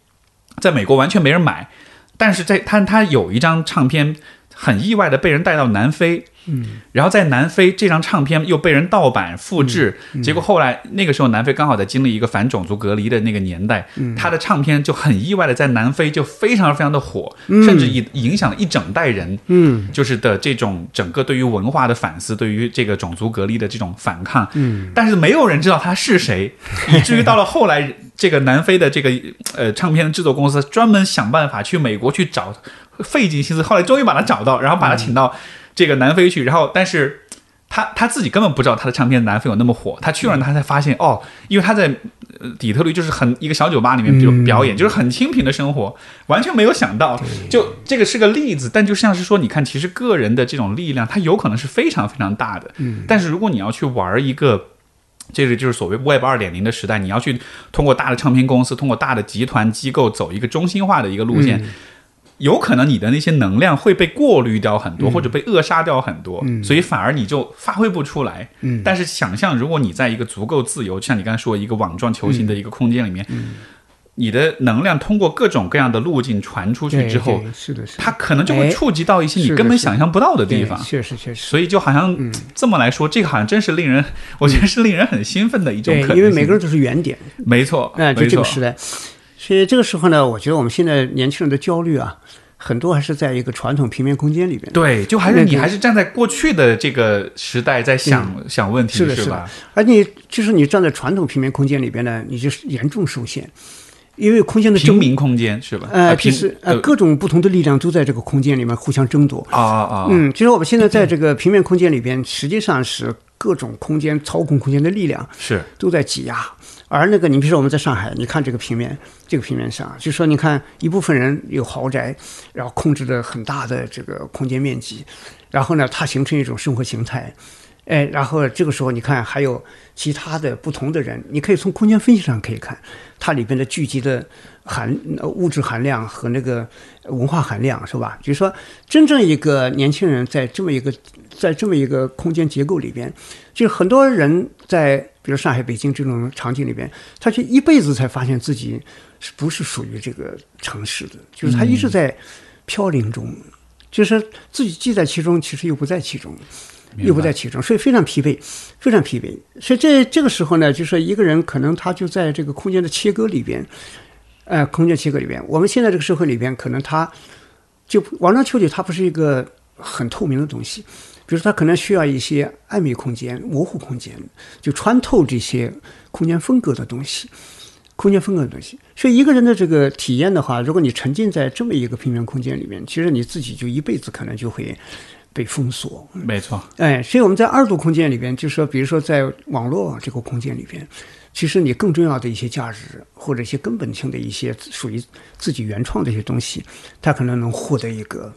在美国完全没人买，但是在他他有一张唱片很意外的被人带到南非。嗯然后在南非，这张唱片又被人盗版复制，结果后来那个时候南非刚好在经历一个反种族隔离的那个年代，他的唱片就很意外的在南非就非常非常的火，甚至影影响了一整代人，嗯。就是的这种整个对于文化的反思，对于这个种族隔离的这种反抗，嗯，但是没有人知道他是谁，<laughs> 以至于到了后来，这个南非的这个呃唱片制作公司专门想办法去美国去找，费尽心思，后来终于把他找到，然后把他请到这个南非去，然后但是。他他自己根本不知道他的唱片南非有那么火，他去了他才发现哦，因为他在呃底特律就是很一个小酒吧里面就表演，就是很清贫的生活，完全没有想到，就这个是个例子，但就像是说，你看，其实个人的这种力量，它有可能是非常非常大的，嗯但是如果你要去玩一个。这个就是所谓 Web 二点零的时代，你要去通过大的唱片公司，通过大的集团机构走一个中心化的一个路线，有可能你的那些能量会被过滤掉很多，或者被扼杀掉很多，所以反而你就发挥不出来。嗯。但是想象，如果你在一个足够自由，像你刚才说一个网状球形的一个空间里面，你的能量通过各种各样的路径传出去之后，是的，是的。它可能就会哎触及到一些你根本想象不到的地方。确实确实。所以就好像这么来说，这个好像真是令人，我觉得是令人很兴奋的一种可能，性。因为每个人都是原点，没错，哎，就这个时代，所以这个时候呢，我觉得我们现在年轻人的焦虑啊，很多还是在一个传统平面空间里边。对，就还是你还是站在过去的这个时代在想、想问题，是的，是吧？。而你就是你站在传统平面空间里边呢，你就是严重受限，因为空间的争，平民空间是吧？呃，啊平就是呃各种不同的力量都在这个空间里面互相争夺。啊啊啊！嗯，其实我们现在在这个平面空间里边，实际上是各种空间操控空间的力量是都在挤压。而那个，你比如说我们在上海，你看这个平面，这个平面上，就是说你看一部分人有豪宅，然后控制着很大的这个空间面积，然后呢，它形成一种生活形态，哎，然后这个时候你看还有其他的不同的人，你可以从空间分析上可以看它里边的聚集的含物质含量和那个文化含量，是吧？就是说，真正一个年轻人在这么一个在这么一个空间结构里边，就是很多人在比如上海、北京这种场景里边，他却一辈子才发现自己是不是属于这个城市的，就是他一直在飘零中，就是自己既在其中，其实又不在其中。又不在其中，所以非常疲惫，非常疲惫。所以这这个时候呢，就是说一个人可能他就在这个空间的切割里边，呃，空间切割里边。我们现在这个社会里边，可能他就往上求取，它不是一个很透明的东西。比如说，它可能需要一些暧昧空间、模糊空间，就穿透这些空间风格的东西，空间风格的东西。所以一个人的这个体验的话，如果你沉浸在这么一个平面空间里面，其实你自己就一辈子可能就会。被封锁，没错。哎，所以我们在二度空间里边，就是说，比如说在网络这个空间里边，其实你更重要的一些价值或者一些根本性的一些属于自己原创的一些东西，它可能能获得一个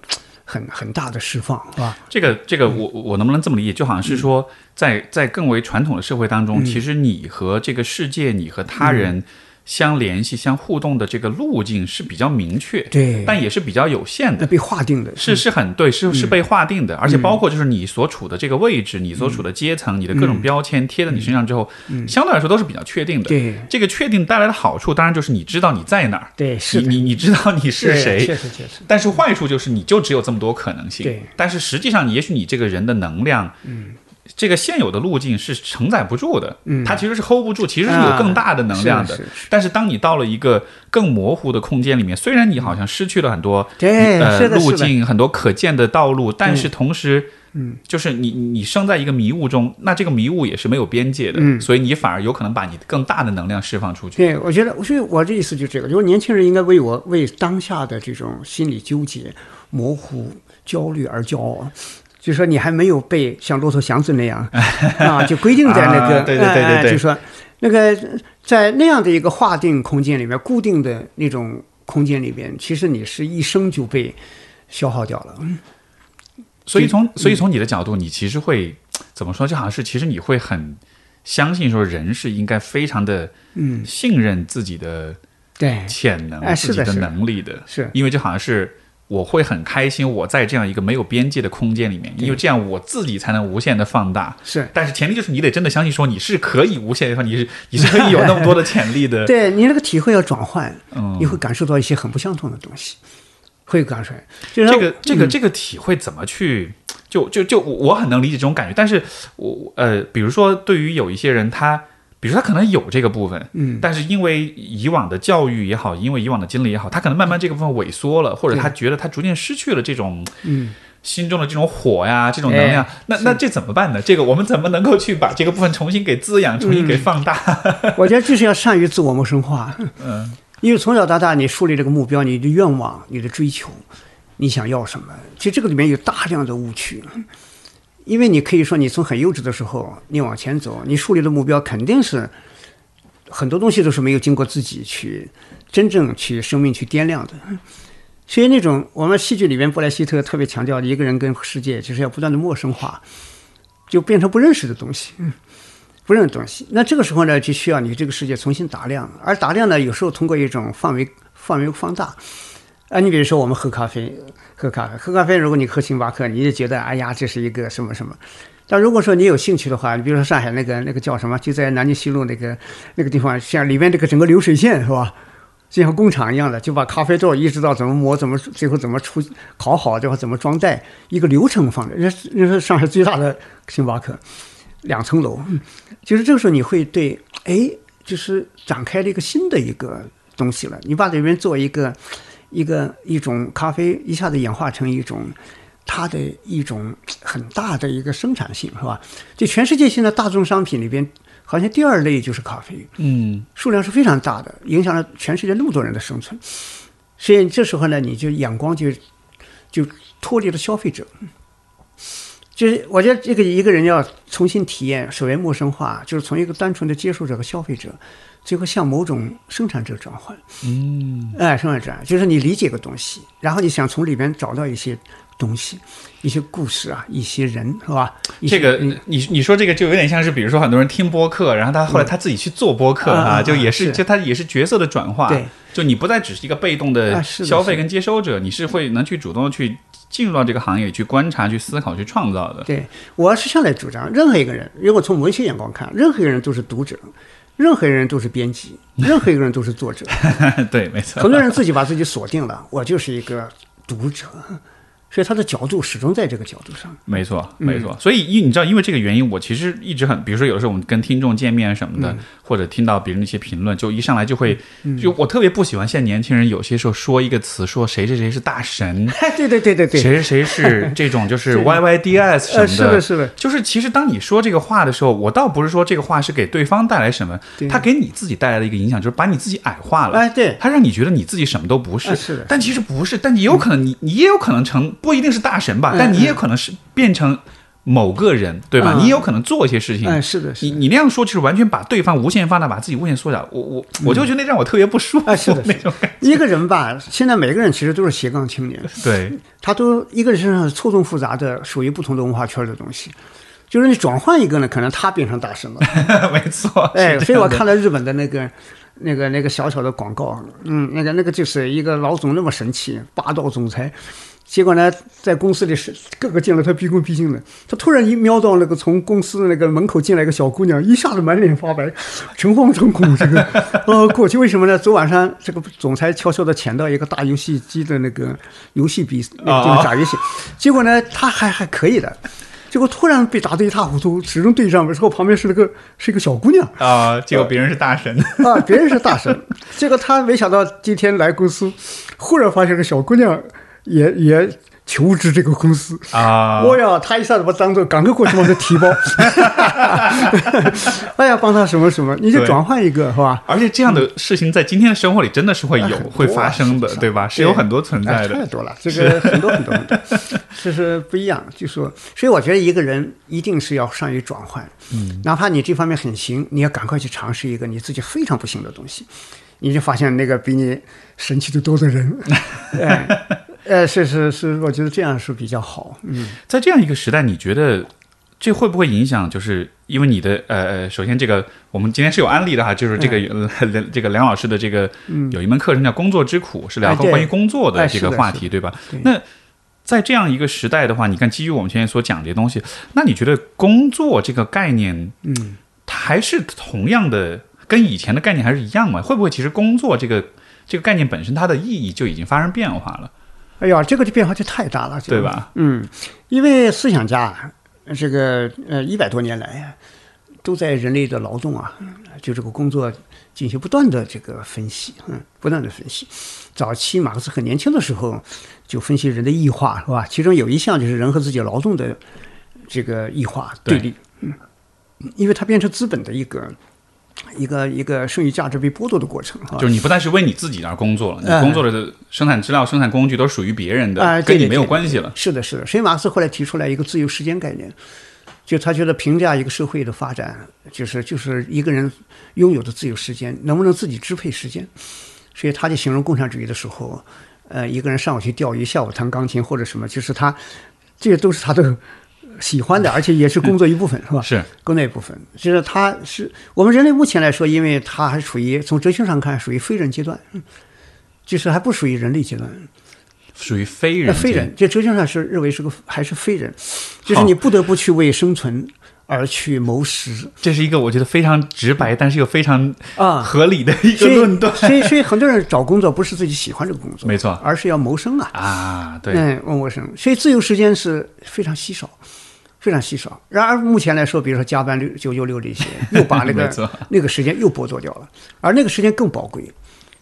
很很大的释放，是吧？这个这个，我我能不能这么理解？就好像是说，在在更为传统的社会当中，其实你和这个世界，你和他人。相联系、相互动的这个路径是比较明确，对，但也是比较有限的，被划定的，是是很对，是是被划定的，而且包括就是你所处的这个位置、你所处的阶层、你的各种标签贴在你身上之后，相对来说都是比较确定的。对，这个确定带来的好处，当然就是你知道你在哪儿，对，是你你知道你是谁，确实确实。但是坏处就是你就只有这么多可能性，对。但是实际上，也许你这个人的能量，嗯。这个现有的路径是承载不住的，嗯，它其实是 hold 不住，其实是有更大的能量的。但是当你到了一个更模糊的空间里面，虽然你好像失去了很多呃路径，很多可见的道路，但是同时，嗯，就是你你生在一个迷雾中，那这个迷雾也是没有边界的，嗯，所以你反而有可能把你更大的能量释放出去。对，我觉得，所以我的意思就是这个，就是年轻人应该为我为当下的这种心理纠结、模糊、焦虑而骄傲。就说你还没有被像骆驼祥子那样 <laughs> 啊，就规定在那个，对对对对对，就说那个在那样的一个划定空间里面，固定的那种空间里边，其实你是一生就被消耗掉了。所以从所以从你的角度，你其实会怎么说？就好像是其实你会很相信说，人是应该非常的嗯信任自己的对潜能、自己的能力的，是因为就好像是。我会很开心，我在这样一个没有边界的空间里面，因为这样我自己才能无限的放大。是，但是前提就是你得真的相信，说你是可以无限的放，你是你是可以有那么多的潜力的。<laughs> 对你那个体会要转换，嗯，你会感受到一些很不相同的东西，会感受。这个这个这个体会怎么去？就就就我很能理解这种感觉，但是我呃，比如说对于有一些人他。比如说他可能有这个部分，嗯，但是因为以往的教育也好，因为以往的经历也好，他可能慢慢这个部分萎缩了，或者他觉得他逐渐失去了这种，嗯，心中的这种火呀，这种能量。那那这怎么办呢？这个我们怎么能够去把这个部分重新给滋养，重新给放大？<laughs> 我觉得就是要善于自我陌生化。嗯，因为从小到大你树立这个目标，你的愿望，你的追求，你想要什么？其实这个里面有大量的误区。因为你可以说，你从很幼稚的时候，你往前走，你树立的目标肯定是很多东西都是没有经过自己去真正去生命去掂量的。所以那种我们戏剧里面布莱希特特别强调一个人跟世界就是要不断的陌生化，就变成不认识的东西，不认识东西。那这个时候呢，就需要你这个世界重新打量，而打量呢，有时候通过一种范围范围放大。啊，你比如说我们喝咖啡，喝咖啡，喝咖啡。如果你喝星巴克，你就觉得哎呀，这是一个什么什么。但如果说你有兴趣的话，你比如说上海那个那个叫什么，就在南京西路那个那个地方，像里面这个整个流水线是吧，就像工厂一样的，就把咖啡豆一直到怎么磨，怎么最后怎么出烤好，最后怎么装袋，一个流程放着。那那是上海最大的星巴克，两层楼。就是这个时候你会对，哎，就是展开了一个新的一个东西了。你把里面做一个。一个一种咖啡一下子演化成一种，它的一种很大的一个生产性，是吧？就全世界现在大众商品里边，好像第二类就是咖啡，嗯，数量是非常大的，影响了全世界那么多人的生存。所以这时候呢，你就眼光就就脱离了消费者，就是我觉得这个一个人要重新体验，首先陌生化，就是从一个单纯的接受者和消费者。最后向某种生产者转换，嗯，哎，生产者就是你理解个东西，然后你想从里边找到一些东西，一些故事啊，一些人是吧？这个嗯。你你说这个就有点像是，比如说很多人听播客，然后他后来他自己去做播客啊就也是是。就他也是角色的转化，对，就你不再只是一个被动的消费跟接收者，你是会能去主动地去进入到这个行业去观察、去思考、去创造的。对，我是向来主张，任何一个人，如果从文学眼光看，任何一个人都是读者，任何一个人都是编辑，<laughs> 任何一个人都是作者。对，没错。很多人自己把自己锁定了，我就是一个读者，所以他的角度始终在这个角度上。没错，嗯。没错。所以因你知道，因为这个原因，我其实一直很，比如说有的时候我们跟听众见面什么嗯。的，或者听到别人的一些评论，就一上来就会，就我特别不喜欢现在年轻人有些时候说一个词，说谁谁谁是大神，<laughs> 对对对对对，谁谁谁是 <laughs> 这种就是 YYDS 什么的，是的，是的，就是其实当你说这个话的时候，我倒不是说这个话是给对方带来什么，他给你自己带来的一个影响，就是把你自己矮化了。哎，对，他让你觉得你自己什么都不是，啊是的但其实不是，但你有可能你你也有可能成不一定是大神吧，嗯但你也可能是变成某个人，对吧？嗯你也有可能做一些事情。哎，是的，是的，你你那样说，就是完全把对方无限放大，把自己无限缩小。我我我就觉得那让我特别不舒服，啊是的那种一个人吧，现在每个人其实都是斜杠青年，<laughs> 对，他都一个人身上是错综复杂的，属于不同的文化圈的东西。就是你转换一个呢，可能他变成大神了。<laughs> 没错。哎，是所以我看了日本的那个、那个、那个小小的广告，嗯，那个那个就是一个老总那么神气，霸道总裁。结果呢，在公司里是各个见了他毕恭毕敬的，他突然一瞄到那个从公司的那个门口进来一个小姑娘，一下子满脸发白，诚惶诚恐。这个 <laughs> 呃过去为什么呢？昨晚上这个总裁悄悄的潜到一个大游戏机的那个游戏比那个打游戏，结果呢，他还还可以的。结果突然被打得一塌糊涂，始终对上之后，旁边是那个是一个小姑娘，啊，结果别人是大神。<laughs> 啊，别人是大神，结果他没想到今天来公司，忽然发现个小姑娘也也求职这个公司。啊，我呀，他一下子把当做赶快过去帮他提包，<laughs> 哎呀，帮他什么什么，你就转换一个是吧？而且这样的事情在今天的生活里真的是会有、会发生的，对吧？是有很多存在哎，的。太多了，这个很多很多很多，这是不一样。就说，所以我觉得一个人一定是要善于转换，嗯，哪怕你这方面很行，你要赶快去尝试一个你自己非常不行的东西，你就发现那个比你神奇的多的人，<laughs> 哎，呃，是是是，我觉得这样是比较好，嗯，在这样一个时代，你觉得这会不会影响？就是因为你的呃呃，首先这个我们今天是有案例的哈，就是这个、呃梁这个梁老师的这个、有一门课程叫《工作之苦》，是聊关于工作的哎这个话题，对吧？对那在这样一个时代的话，你看基于我们前面所讲这些东西，那你觉得工作这个概念，嗯，它还是同样的，跟以前的概念还是一样吗？会不会其实工作这个这个概念本身它的意义就已经发生变化了，哎呀，这个的变化就太大了，对吧？嗯，因为思想家这个呃一百多年来呀，都在人类的劳动啊，就这个工作进行不断的这个分析，嗯，不断的分析。早期马克思很年轻的时候就分析人的异化，是吧？其中有一项就是人和自己劳动的这个异化对对立，嗯，因为它变成资本的一个。一个一个剩余价值被剥夺的过程，哈，就是你不再是为你自己而工作了，你哎工作的生产资料、生产工具都属于别人的，哎，跟你没有关系了。是的，是的。所以马克思后来提出来一个自由时间概念，就他觉得评价一个社会的发展，就是就是一个人拥有的自由时间能不能自己支配时间。所以他就形容共产主义的时候，呃，一个人上午去钓鱼，下午弹钢琴或者什么，就是他这些都是他的喜欢的，而且也是工作一部分，是吧？是工作一部分，就是他是我们人类目前来说，因为他还属于从哲学上看属于非人阶段，嗯就是还不属于人类阶段。属于非人，非人，这哲学上是认为是个还是非人，就是你不得不去为生存而去谋食这是一个我觉得非常直白，但是又非常啊。合理的一个论断。所以 <laughs> 所以很多人找工作不是自己喜欢这个工作，没错而是要谋生啊。啊，对，嗯，要谋生，所以自由时间是非常稀少，非常稀少。然而目前来说，比如说加班六九九六这些，又把那个 <laughs> 那个时间又剥夺掉了，而那个时间更宝贵。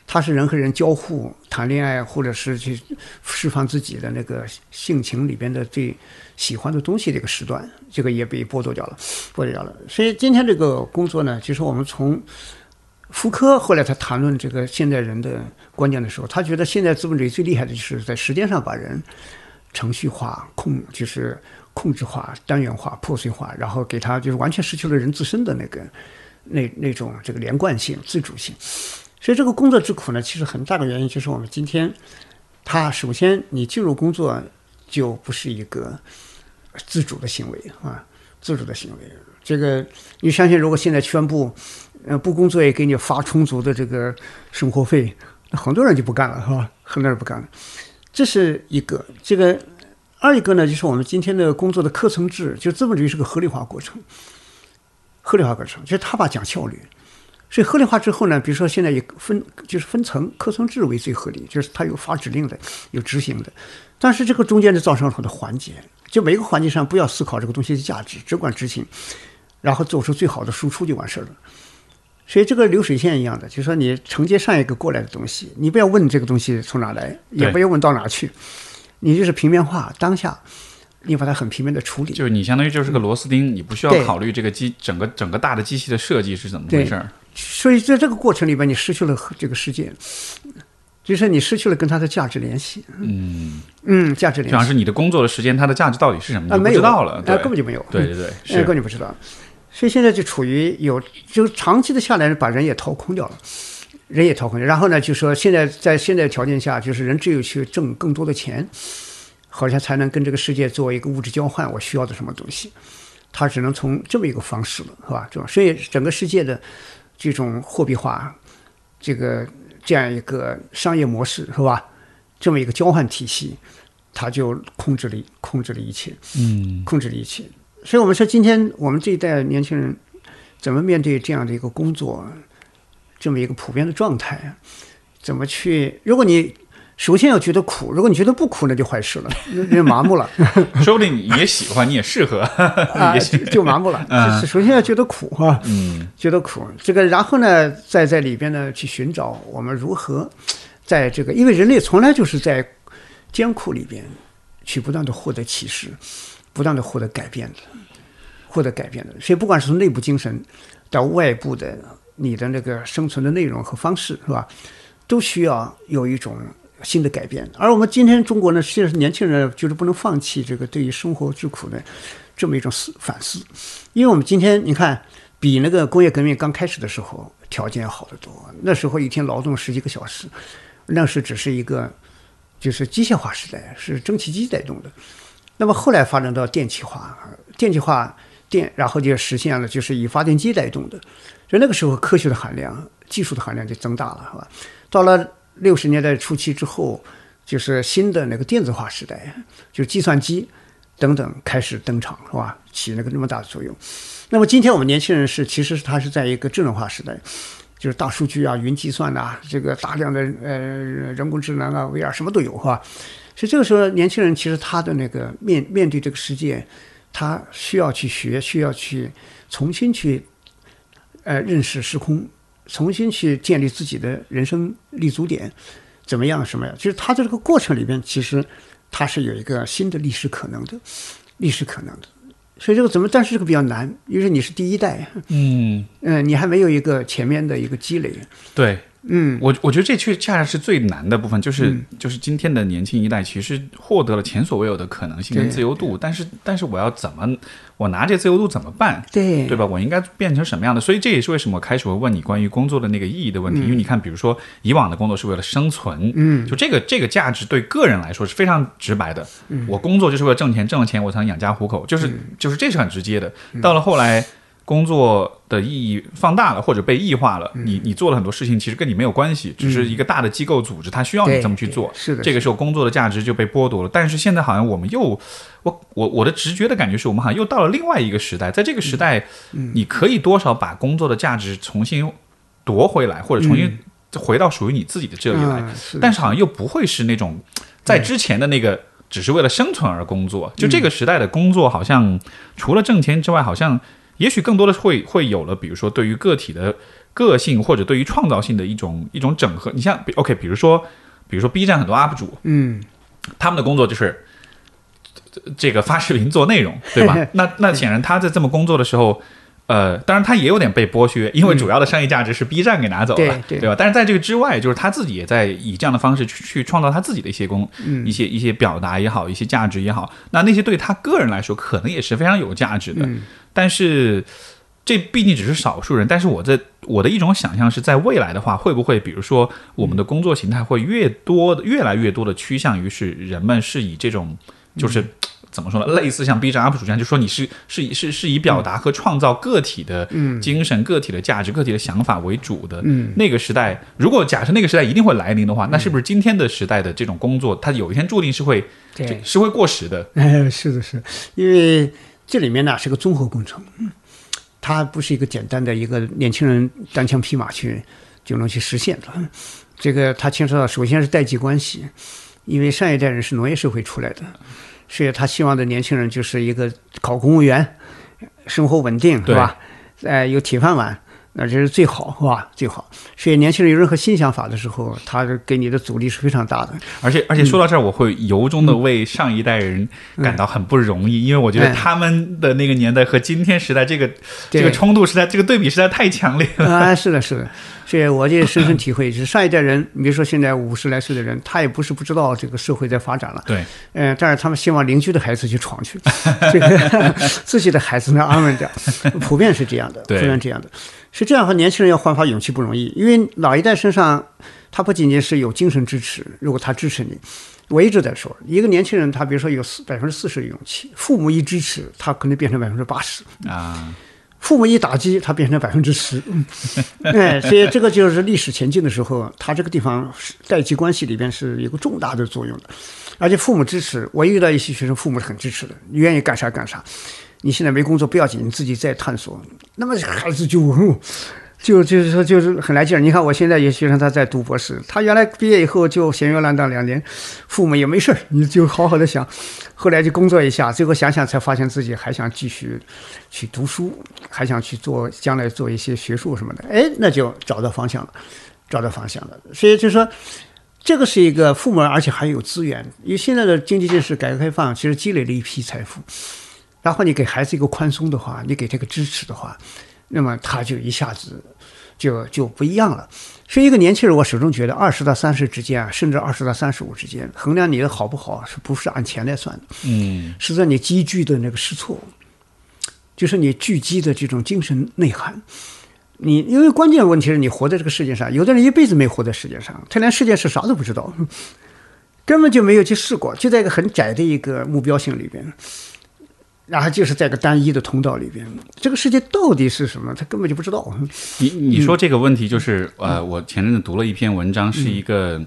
它是人和人交互、谈恋爱，或者是去释放自己的那个性情里边的最喜欢的东西这个时段，这个也被剥夺掉了，剥夺掉了。所以今天这个工作呢，其实我们从福柯后来他谈论这个现代人的观念的时候，他觉得现在资本主义最厉害的就是在时间上把人程序化、控就是控制化、单元化、破碎化，然后给他就是完全失去了人自身的那个那那种这个连贯性、自主性。所以这个工作之苦呢，其实很大的原因就是我们今天，他首先你进入工作，就不是一个自主的行为啊，自主的行为。这个你相信，如果现在宣布，呃，不工作也给你发充足的这个生活费，那很多人就不干了，是吧？很多人不干了。这是一个，这个二一个呢，就是我们今天的工作的课程制，就资本主义是个合理化过程，合理化过程，就是他把讲效率。所以合理化之后呢，比如说现在以分就是分层课程制为最合理，就是它有发指令的，有执行的，但是这个中间就造成了很多环节，就每个环节上不要思考这个东西的价值，只管执行，然后做出最好的输出就完事儿了。所以这个流水线一样的，就是说你承接上一个过来的东西，你不要问这个东西从哪来，也不要问到哪去，你就是平面化当下。你把它很平面的处理，就是你相当于就是个螺丝钉，你不需要考虑这个机整个整个大的机器的设计是怎么回事儿。所以在这个过程里边，你失去了这个世界，就是你失去了跟它的价值联系。嗯嗯，价值联系，主要是你的工作的时间，它的价值到底是什么？啊，不知道了，啊，根本就没有。对对对，根本就不知道。所以现在就处于有，就长期的下来，把人也掏空掉了，人也掏空掉。然后呢，就说现在在现在条件下，就是人只有去挣更多的钱。好像才能跟这个世界做一个物质交换，我需要的什么东西，他只能从这么一个方式了，是吧？这种，所以整个世界的这种货币化，这个这样一个商业模式，是吧？这么一个交换体系，它就控制了控制了一切，嗯，控制了一切。所以我们说，今天我们这一代年轻人怎么面对这样的一个工作，这么一个普遍的状态啊，怎么去？如果你首先要觉得苦，如果你觉得不苦，那就坏事了，<laughs> 人麻木了。<laughs> 说不定你也喜欢，你也适合，啊，<laughs> 就麻木了。首先要觉得苦哈，嗯，觉得苦。这个，然后呢，再在里边呢去寻找我们如何在这个，因为人类从来就是在艰苦里边去不断的获得启示，不断的获得改变的，获得改变的。所以，不管是从内部精神到外部的你的那个生存的内容和方式，是吧？都需要有一种。新的改变，而我们今天中国呢，实际上是年轻人就是不能放弃这个对于生活之苦的这么一种思反思，因为我们今天你看，比那个工业革命刚开始的时候条件要好得多，那时候一天劳动十几个小时，那是只是一个就是机械化时代，是蒸汽机带动的，那么后来发展到电气化，电气化电，然后就实现了就是以发电机带动的，所以那个时候科学的含量、技术的含量就增大了，是吧？到了。六十年代初期之后，就是新的那个电子化时代，就是计算机等等开始登场，是吧？起那个那么大的作用。那么今天我们年轻人是，其实是他是在一个智能化时代，就是大数据啊、云计算呐，这个大量的呃人工智能啊、VR 什么都有，是吧？所以这个时候，年轻人其实他的那个面面对这个世界，他需要去学，需要去重新去呃认识时空。重新去建立自己的人生立足点，怎么样？什么呀？就是他在这个过程里边，其实他是有一个新的历史可能的，历史可能的。所以这个怎么？但是这个比较难，因为你是第一代，嗯嗯，你还没有一个前面的一个积累。对。嗯，我我觉得这却恰恰是最难的部分，就是就是今天的年轻一代其实获得了前所未有的可能性跟自由度，但是但是我要怎么我拿这自由度怎么办？对对吧？我应该变成什么样的？所以这也是为什么我开始会问你关于工作的那个意义的问题，因为你看，比如说以往的工作是为了生存，嗯，就这个这个价值对个人来说是非常直白的，我工作就是为了挣钱，挣了钱我才能养家糊口，就是就是这是很直接的。到了后来。工作的意义放大了，或者被异化了。你你做了很多事情，其实跟你没有关系，只是一个大的机构组织，它需要你这么去做。是的，这个时候工作的价值就被剥夺了。但是现在好像我们又，我我我的直觉的感觉是我们好像又到了另外一个时代，在这个时代，你可以多少把工作的价值重新夺回来，或者重新回到属于你自己的这里来。但是好像又不会是那种在之前的那个只是为了生存而工作。就这个时代的工作，好像除了挣钱之外，好像。也许更多的会会有了，比如说对于个体的个性或者对于创造性的一种一种整合。你像，OK，比如说，比如说 B 站很多 UP 主，嗯，他们的工作就是这个发视频做内容，对吧？<laughs> 那那显然他在这么工作的时候，呃，当然他也有点被剥削，因为主要的商业价值是 B 站给拿走了，对吧？但是在这个之外，就是他自己也在以这样的方式去去创造他自己的一些工，一些一些表达也好，一些价值也好。那那些对他个人来说，可能也是非常有价值的。但是，这毕竟只是少数人。但是我在我的一种想象是在未来的话，会不会比如说我们的工作形态会越多、越来越多的趋向于是人们是以这种就是。怎么说呢？类似像 B 站 UP 主这样，就说你是是以是是以表达和创造个体的精神、个体的价值、个体的想法为主的。嗯那个时代，如果假设那个时代一定会来临的话，那是不是今天的时代的这种工作，它有一天注定是会对，是会过时的？哎，是的，是，因为这里面呢是个综合工程，嗯它不是一个简单的一个年轻人单枪匹马去就能去实现的。这个它牵涉到首先是代际关系，因为上一代人是农业社会出来的，所以他希望的年轻人就是一个考公务员，生活稳定，对吧？呃，有铁饭碗。那这是最好，是吧？最好。所以年轻人有任何新想法的时候，他给你的阻力是非常大的。而且而且说到这儿，我会由衷的为上一代人感到很不容易，因为我觉得哎他们的那个年代和今天时代这个这个冲突实在这个对比实在太强烈了。啊，是的，是的，所以我就深深体会，就是上一代人，<laughs> 你比如说现在五十来岁的人，他也不是不知道这个社会在发展了，对，嗯、但是他们希望邻居的孩子去闯去，这个 <laughs> 自己的孩子呢安稳点，<laughs> 普遍是这样的，普对遍这样的，是这样的话，年轻人要焕发勇气不容易，因为老一代身上他不仅仅是有精神支持，如果他支持你。我一直在说，一个年轻人，他比如说有四百分之四十的勇气，父母一支持，他可能变成百分之八十。啊，父母一打击，它变成百分之十，<laughs> 哎，所以这个就是历史前进的时候，它这个地方是代际关系里边是有个重大的作用的，而且父母支持。我遇到一些学生，父母是很支持的，你愿意干啥干啥。你现在没工作不要紧，你自己再探索。那么孩子就就就是说就是很来劲儿。你看我现在有学生他在读博士，他原来毕业以后就闲鱼烂荡两年，父母也没事儿，你就好好的想。后来就工作一下，最后想想才发现自己还想继续去读书，还想去做将来做一些学术什么的。哎，那就找到方向了，找到方向了。所以就是说。这个是一个父母，而且还有资源。因为现在的经济建设、改革开放，其实积累了一批财富。然后你给孩子一个宽松的话，你给他个支持的话，那么他就一下子就就不一样了。所以一个年轻人，我始终觉得二十到三十之间啊，甚至二十到三十五之间，衡量你的好不好，是不是按钱来算的？嗯，是在你积聚的那个试错，就是你聚集的这种精神内涵。你因为关键问题是你活在这个世界上，有的人一辈子没活在世界上，他连世界是啥都不知道，<laughs> 根本就没有去试过，就在一个很窄的一个目标性里边，然后就是在个单一的通道里边，这个世界到底是什么，他根本就不知道。你你说这个问题就是呃，我前阵子读了一篇文章，是一个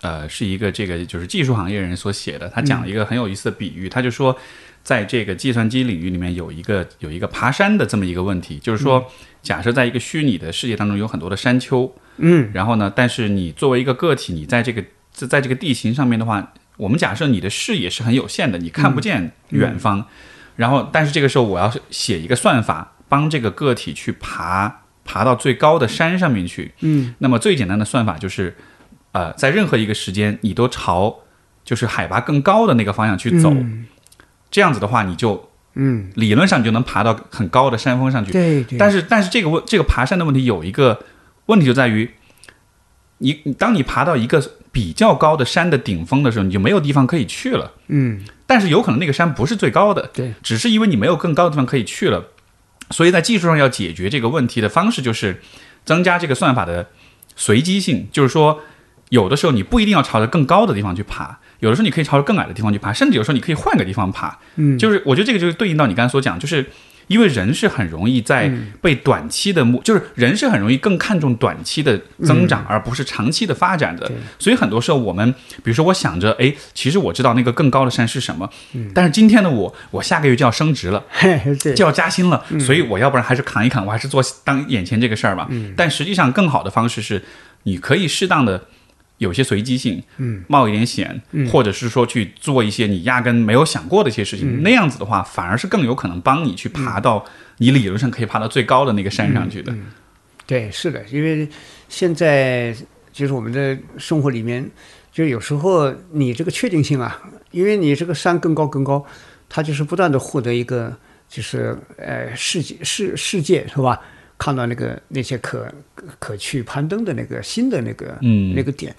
呃，是一个这个就是技术行业人所写的，他讲了一个很有意思的比喻，他就说。在这个计算机领域里面有一个有一个爬山的这么一个问题，就是说，假设在一个虚拟的世界当中有很多的山丘，嗯，然后呢，但是你作为一个个体，你在这个在在这个地形上面的话，我们假设你的视野是很有限的，你看不见远方，然后但是这个时候我要写一个算法，帮这个个体去爬爬到最高的山上面去，嗯，那么最简单的算法就是，呃，在任何一个时间你都朝就是海拔更高的那个方向去走，这样子的话你就嗯，理论上你就能爬到很高的山峰上去，对对，但是但是这个问这个爬山的问题有一个问题就在于，你你当你爬到一个比较高的山的顶峰的时候，你就没有地方可以去了。嗯，但是有可能那个山不是最高的，对，只是因为你没有更高的地方可以去了，所以在技术上要解决这个问题的方式就是增加这个算法的随机性，就是说有的时候你不一定要朝着更高的地方去爬。有的时候你可以朝着更矮的地方去爬，甚至有时候你可以换个地方爬。嗯，就是我觉得这个就是对应到你刚才所讲，就是因为人是很容易在被短期的目，就是人是很容易更看重短期的增长，而不是长期的发展的。所以很多时候我们，比如说我想着，哎，其实我知道那个更高的山是什么，但是今天的我，我下个月就要升职了，<laughs> 就要加薪了，所以我要不然还是扛一扛，我还是做当眼前这个事儿吧。但实际上更好的方式是，你可以适当的。有些随机性，嗯，冒一点险，或者是说去做一些你压根没有想过的一些事情，那样子的话，反而是更有可能帮你去爬到你理论上可以爬到最高的那个山上去的。对，是的，因为现在就是我们的生活里面，就有时候你这个确定性啊，因为你这个山更高更高，它就是不断的获得一个就是呃世界世世界是吧？看到那个那些可可去攀登的那个新的那个嗯那个点，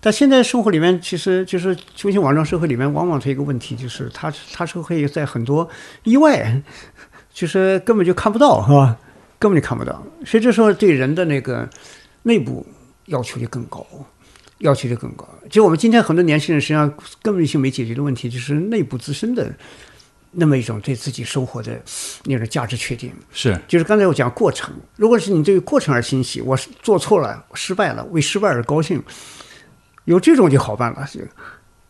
但现在生活里面其实就是中心网状社会里面，往往是一个问题，就是它它是会在很多意外，就是根本就看不到，是吧？根本就看不到，所以这时候对人的那个内部要求就更高。要求就更高。就我们今天很多年轻人实际上根本性没解决的问题，就是内部自身的那么一种对自己生活的那种价值确定。是就是刚才我讲过程，如果是你对于过程而欣喜，我是做错了，失败了，为失败而高兴，有这种就好办了，就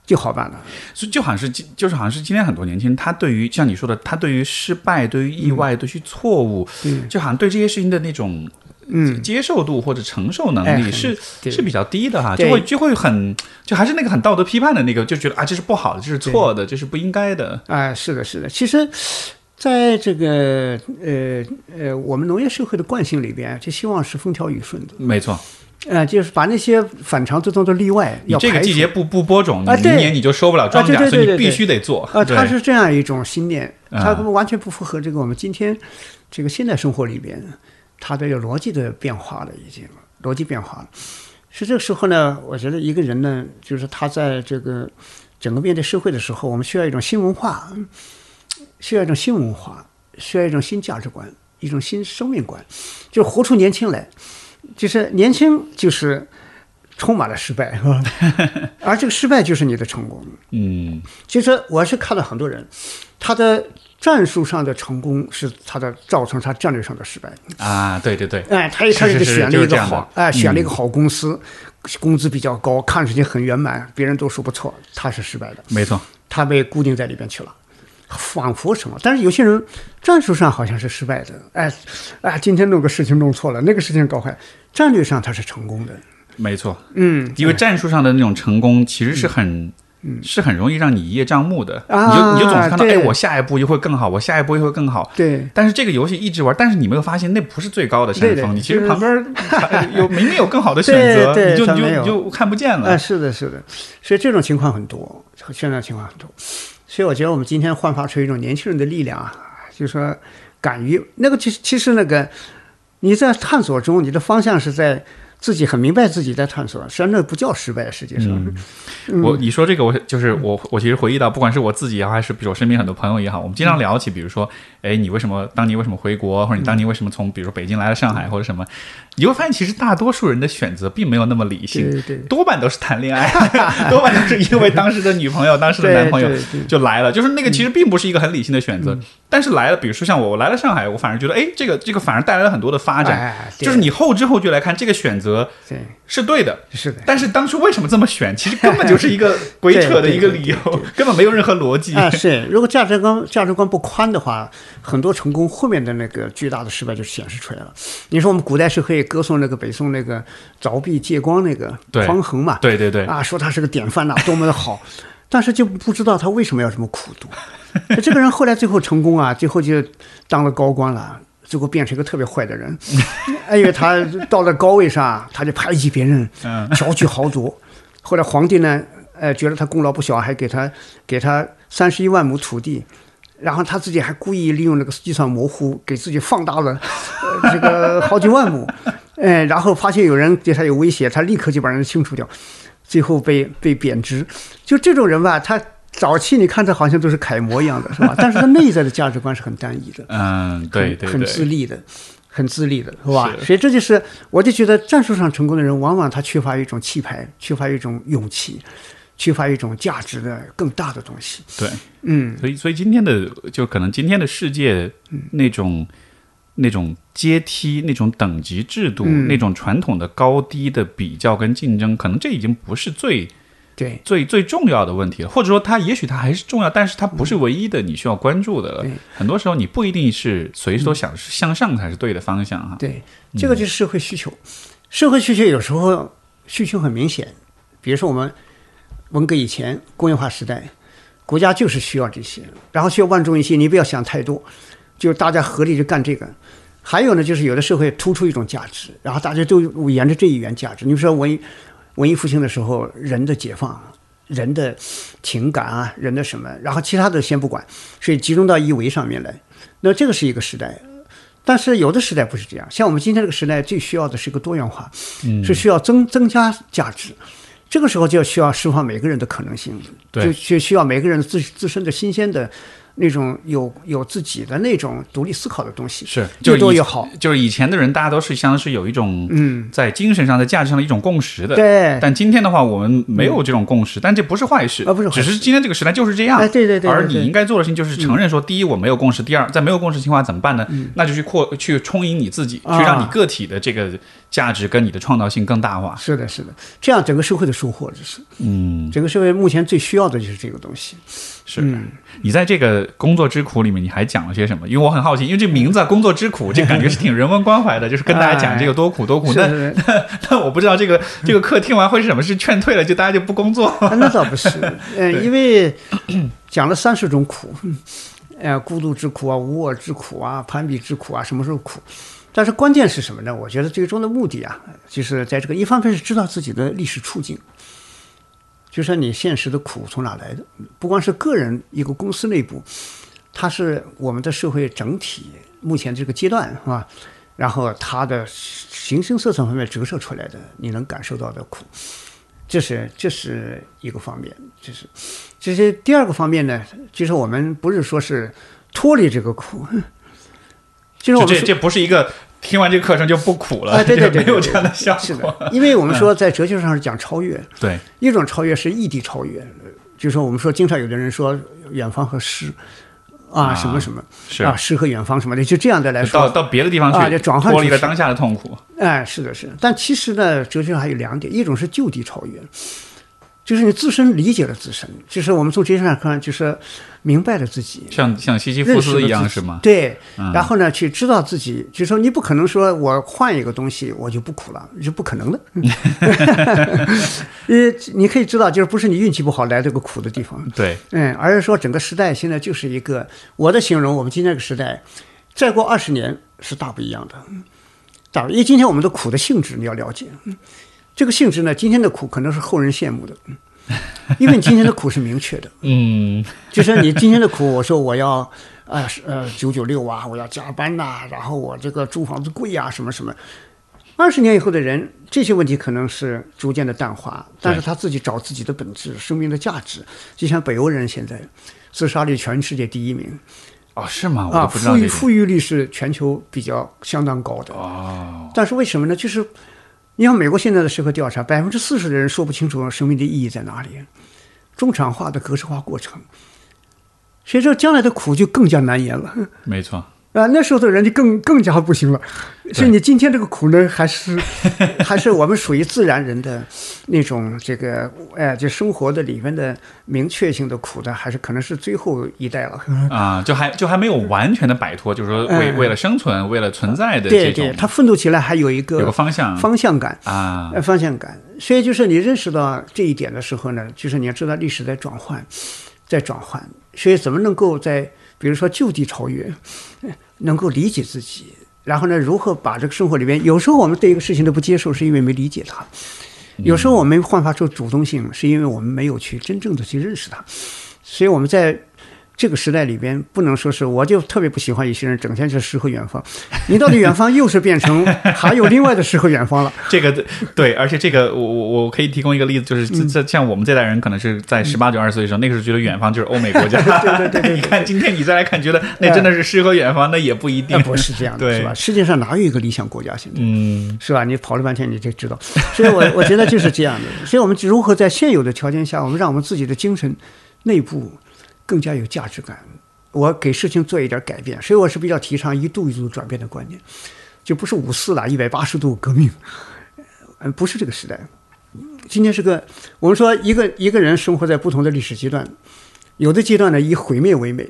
就好办了。所以就好像是今，就是好像是今天很多年轻人，他对于像你说的，他对于失败、对于意外、对于错误，嗯就好像对这些事情的那种嗯，接受度或者承受能力是、对。是比较低的哈，就会就会很就还是那个很道德批判的那个，就觉得啊这是不好的，这是错的，这是不应该的。啊、是的，是的。其实，在这个呃呃我们农业社会的惯性里边，就希望是风调雨顺的，没错，呃，就是把那些反常都当做例外，你这个季节不不播种，你明年你就收不了庄稼，啊对对对对对。所以你必须得做。啊，对。它是这样一种信念，啊它完全不符合这个我们今天这个现代生活里边它的逻辑的变化了，已经逻辑变化了。是这个时候呢，我觉得一个人呢，就是他在这个整个面对社会的时候，我们需要一种新文化，需要一种新文化，需要一种新价值观，一种新生命观，就是活出年轻来。就是年轻就是充满了失败，<laughs> 而这个失败就是你的成功。嗯其实我是看到很多人，他的战术上的成功是他的造成他战略上的失败。啊，对对对，哎，他一开始选了一个好，哎，选了一个好公司，工资比较高，看上去很圆满，别人都说不错，他是失败的，没错，他被固定在里边去了。仿佛什么？但是有些人战术上好像是失败的，哎，哎，今天弄个事情弄错了，那个事情搞坏，战略上他是成功的。没错，嗯，因为战术上的那种成功其实是很。是很容易让你一叶障目的，啊你就你就总是看到，对。哎，我下一步又会更好，我下一步又会更好。对，但是这个游戏一直玩，但是你没有发现那不是最高的山峰，你其实旁边 <laughs> 有明明有更好的选择，你就你就你就看不见啊，了。是的，是的，所以这种情况很多，现在情况很多，所以我觉得我们今天焕发出一种年轻人的力量啊，就是说敢于那个其实其实那个你在探索中，你的方向是在自己很明白自己在探索，实际上那不叫失败，实际上，我你说这个，我就是嗯我我其实回忆到，不管是我自己也好，还是比如我身边很多朋友也好，我们经常聊起，比如说，哎，你为什么当年为什么回国，或者你当年为什么从比如说北京来了上海，或者什么，你会发现其实大多数人的选择并没有那么理性，对对多半都是谈恋爱，<laughs> 多半都是因为当时的女朋友、<laughs> 当时的男朋友就来了，就是那个其实并不是一个很理性的选嗯。择，但是来了，比如说像我，我来了上海，我反而觉得，哎，这个这个反而带来了很多的发展，哎就是你后知后觉来看，这个选择对，是对的，是的。但是当初为什么这么选？其实根本就是一个 <laughs> 鬼扯的一个理由，根本没有任何逻辑。啊，是，如果价值观价值观不宽的话，很多成功后面的那个巨大的失败就显示出来了。你说我们古代是可以歌颂那个北宋那个凿壁借光那个对匡衡嘛，对对对，啊，说他是个典范呐、多么的好，<laughs> 但是就不知道他为什么要这么苦读。这个人后来最后成功啊，最后就当了高官了，最后变成一个特别坏的人。<laughs> 因为，他到了高位上，他就排挤别人，嗯巧取豪夺。后来皇帝呢，呃，觉得他功劳不小，还给他给他三十一万亩土地。然后他自己还故意利用那个计算模糊，给自己放大了，呃、这个好几万亩，哎，然后发现有人对他有威胁，他立刻就把人清除掉，最后被被贬值。就这种人吧，他早期你看他好像都是楷模一样的，是吧？<laughs> 但是他内在的价值观是很单一的，嗯，对对很自，立的，很自立的，是吧？是所以这就是，我就觉得战术上成功的人，往往他缺乏一种气派，缺乏一种勇气，缺乏一种价值的更大的东西。对，嗯，所以所以今天的就可能今天的世界那种那种阶梯、那种等级制度、嗯那种传统的高低的比较跟竞争，可能这已经不是最对，最最重要的问题了，或者说它也许它还是重要，但是它不是唯一的你需要关注的了。很多时候你不一定是随时都想是向上才是对的方向哈。对，这个就是社会需求。社会需求有时候需求很明显，比如说我们文革以前工业化时代，国家就是需要这些，然后需要万众一心，你不要想太多，就是大家合力去干这个。还有呢，就是有的社会突出一种价值，然后大家都沿着这一元价值。你比如说文艺文艺复兴的时候，人的解放。人的情感啊，人的什么，然后其他的先不管，所以集中到一维上面来。那这个是一个时代，但是有的时代不是这样，像我们今天这个时代最需要的是一个多元化，嗯是需要增增加价值。这个时候就需要释放每个人的可能性，对就就需要每个人自自身的新鲜的那种有有自己的那种独立思考的东西，是，就越多越好。就是以前的人，大家都是相当是有一种嗯，在精神上、在价值上的一种共识的。对，但今天的话，我们没有这种共识，但这不是坏事，啊不是只是今天这个时代就是这样。哎，对对对，而你应该做的事情就是承认说，第一，我没有共识；第二，在没有共识情况下怎么办呢？那就去扩、去充盈你自己，去啊让你个体的这个价值跟你的创造性更大化。是的，是的，这样整个社会的收获，就是嗯，整个社会目前最需要的就是这个东西。是。你在这个工作之苦里面，你还讲了些什么？因为我很好奇，因为这名字啊“工作之苦”，这感觉是挺人文关怀的，就是跟大家讲这个多苦多苦。那是是是 <laughs> 那我不知道这个这个课听完会是什么？是劝退了，就大家就不工作？啊那倒不是，嗯，因为讲了三十种苦，<laughs> 呃，孤独之苦啊，无我之苦啊，攀比之苦啊，什么时候苦？但是关键是什么呢？我觉得最终的目的啊，就是在这个一方面是知道自己的历史处境，就说你现实的苦从哪来的，不光是个人一个公司内部，它是我们的社会整体目前这个阶段是吧？然后它的形形色色方面折射出来的，你能感受到的苦。这是这是一个方面，这是这是第二个方面呢，就是我们不是说是脱离这个苦，<laughs> 就是我们说就这这不是一个听完这个课程就不苦了，啊，对对对，就没有这样的效是果。的，因为我们说在哲学上是讲超越，对，一种超越是异地超越，就是说我们说经常有的人说远方和诗啊什么什么是啊诗和远方什么的，就这样的来说，到到别的地方去，啊就转换脱离了当下的痛苦。哎，是的，是的。但其实呢，哲学上还有两点，一种是就地超越，就是你自身理解了自身，就是我们从哲学上看，就是明白了自己，像像西西弗斯一样是吗？对，嗯然后呢，去知道自己，就是说你不可能说我换一个东西我就不苦了，是不可能的。<laughs> 呃，你可以知道，就是不是你运气不好来这个苦的地方，对，嗯，而是说整个时代现在就是一个我的形容，我们今天这个时代，再过二十年是大不一样的，大不，因为今天我们的苦的性质你要了解，嗯这个性质呢，今天的苦可能是后人羡慕的，嗯因为你今天的苦是明确的，<laughs> 嗯，就是你今天的苦，我说我要啊是呃九九六啊，我要加班呐、然后我这个租房子贵啊，什么什么。二十年以后的人，这些问题可能是逐渐的淡化，但是他自己找自己的本质、生命的价值。就像北欧人现在自杀率全世界第一名哦，是吗？我啊。富裕富裕率是全球比较相当高的。哦，但是为什么呢？就是你像美国现在的社会调查，百分之四十的人说不清楚生命的意义在哪里，中产化的格式化过程，所以说将来的苦就更加难言了。<laughs> 没错，啊，那时候的人就更更加不行了，所以你今天这个苦呢，还是 <laughs> 还是我们属于自然人的那种这个，哎，就生活的里面的明确性的苦的，还是可能是最后一代了。啊，<laughs> 就还就还没有完全的摆脱，就是说为嗯为了生存，为了存在的对对，这种他奋斗起来还有一个有个方向方向感。啊，呃，方向感。所以就是你认识到这一点的时候呢，就是你要知道历史在转换，在转换。所以怎么能够在比如说就地超越，呃能够理解自己，然后呢，如何把这个生活里边，有时候我们对一个事情都不接受，是因为没理解它；有时候我们焕发出主动性，是因为我们没有去真正的去认识它。所以我们在这个时代里边，不能说是我就特别不喜欢一些人整天是诗和远方，<laughs> 你到底远方又是变成 <laughs> 还有另外的诗和远方了。这个对，而且这个我我我可以提供一个例子，就是嗯在像我们这代人，可能是在十八九二十岁的时候，那个时候觉得远方就是欧美国家，对对对对你看今天你再来看，觉得那真的是诗和远方，那也不一定那，不是这样的，是吧？世界上哪有一个理想国家？现在、嗯，是吧？你跑了半天你就知道。所以我我觉得就是这样的。所以我们如何在现有的条件下，我们让我们自己的精神内部更加有价值感。我给事情做一点改变，所以我是比较提倡一度一度转变的观念，就不是五四了，一百八十度革命，嗯，不是这个时代。今天是个我们说一个一个人生活在不同的历史阶段，有的阶段呢以毁灭为美，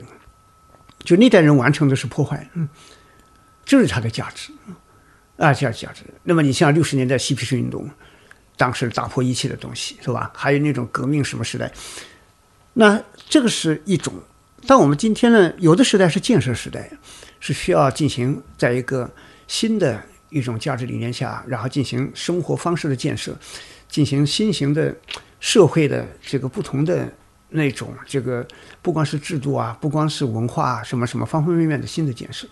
就那代人完成的是破坏，嗯，这是它的价值，啊，这样价值。那么你像六十年代嬉皮士运动，当时打破一切的东西，是吧？还有那种革命什么时代，那这个是一种。但我们今天呢，有的时代是建设时代，是需要进行在一个新的一种价值理念下，然后进行生活方式的建设，进行新型的社会的这个不同的那种这个，不光是制度啊，不光是文化，什么什么方方面面的新的建设。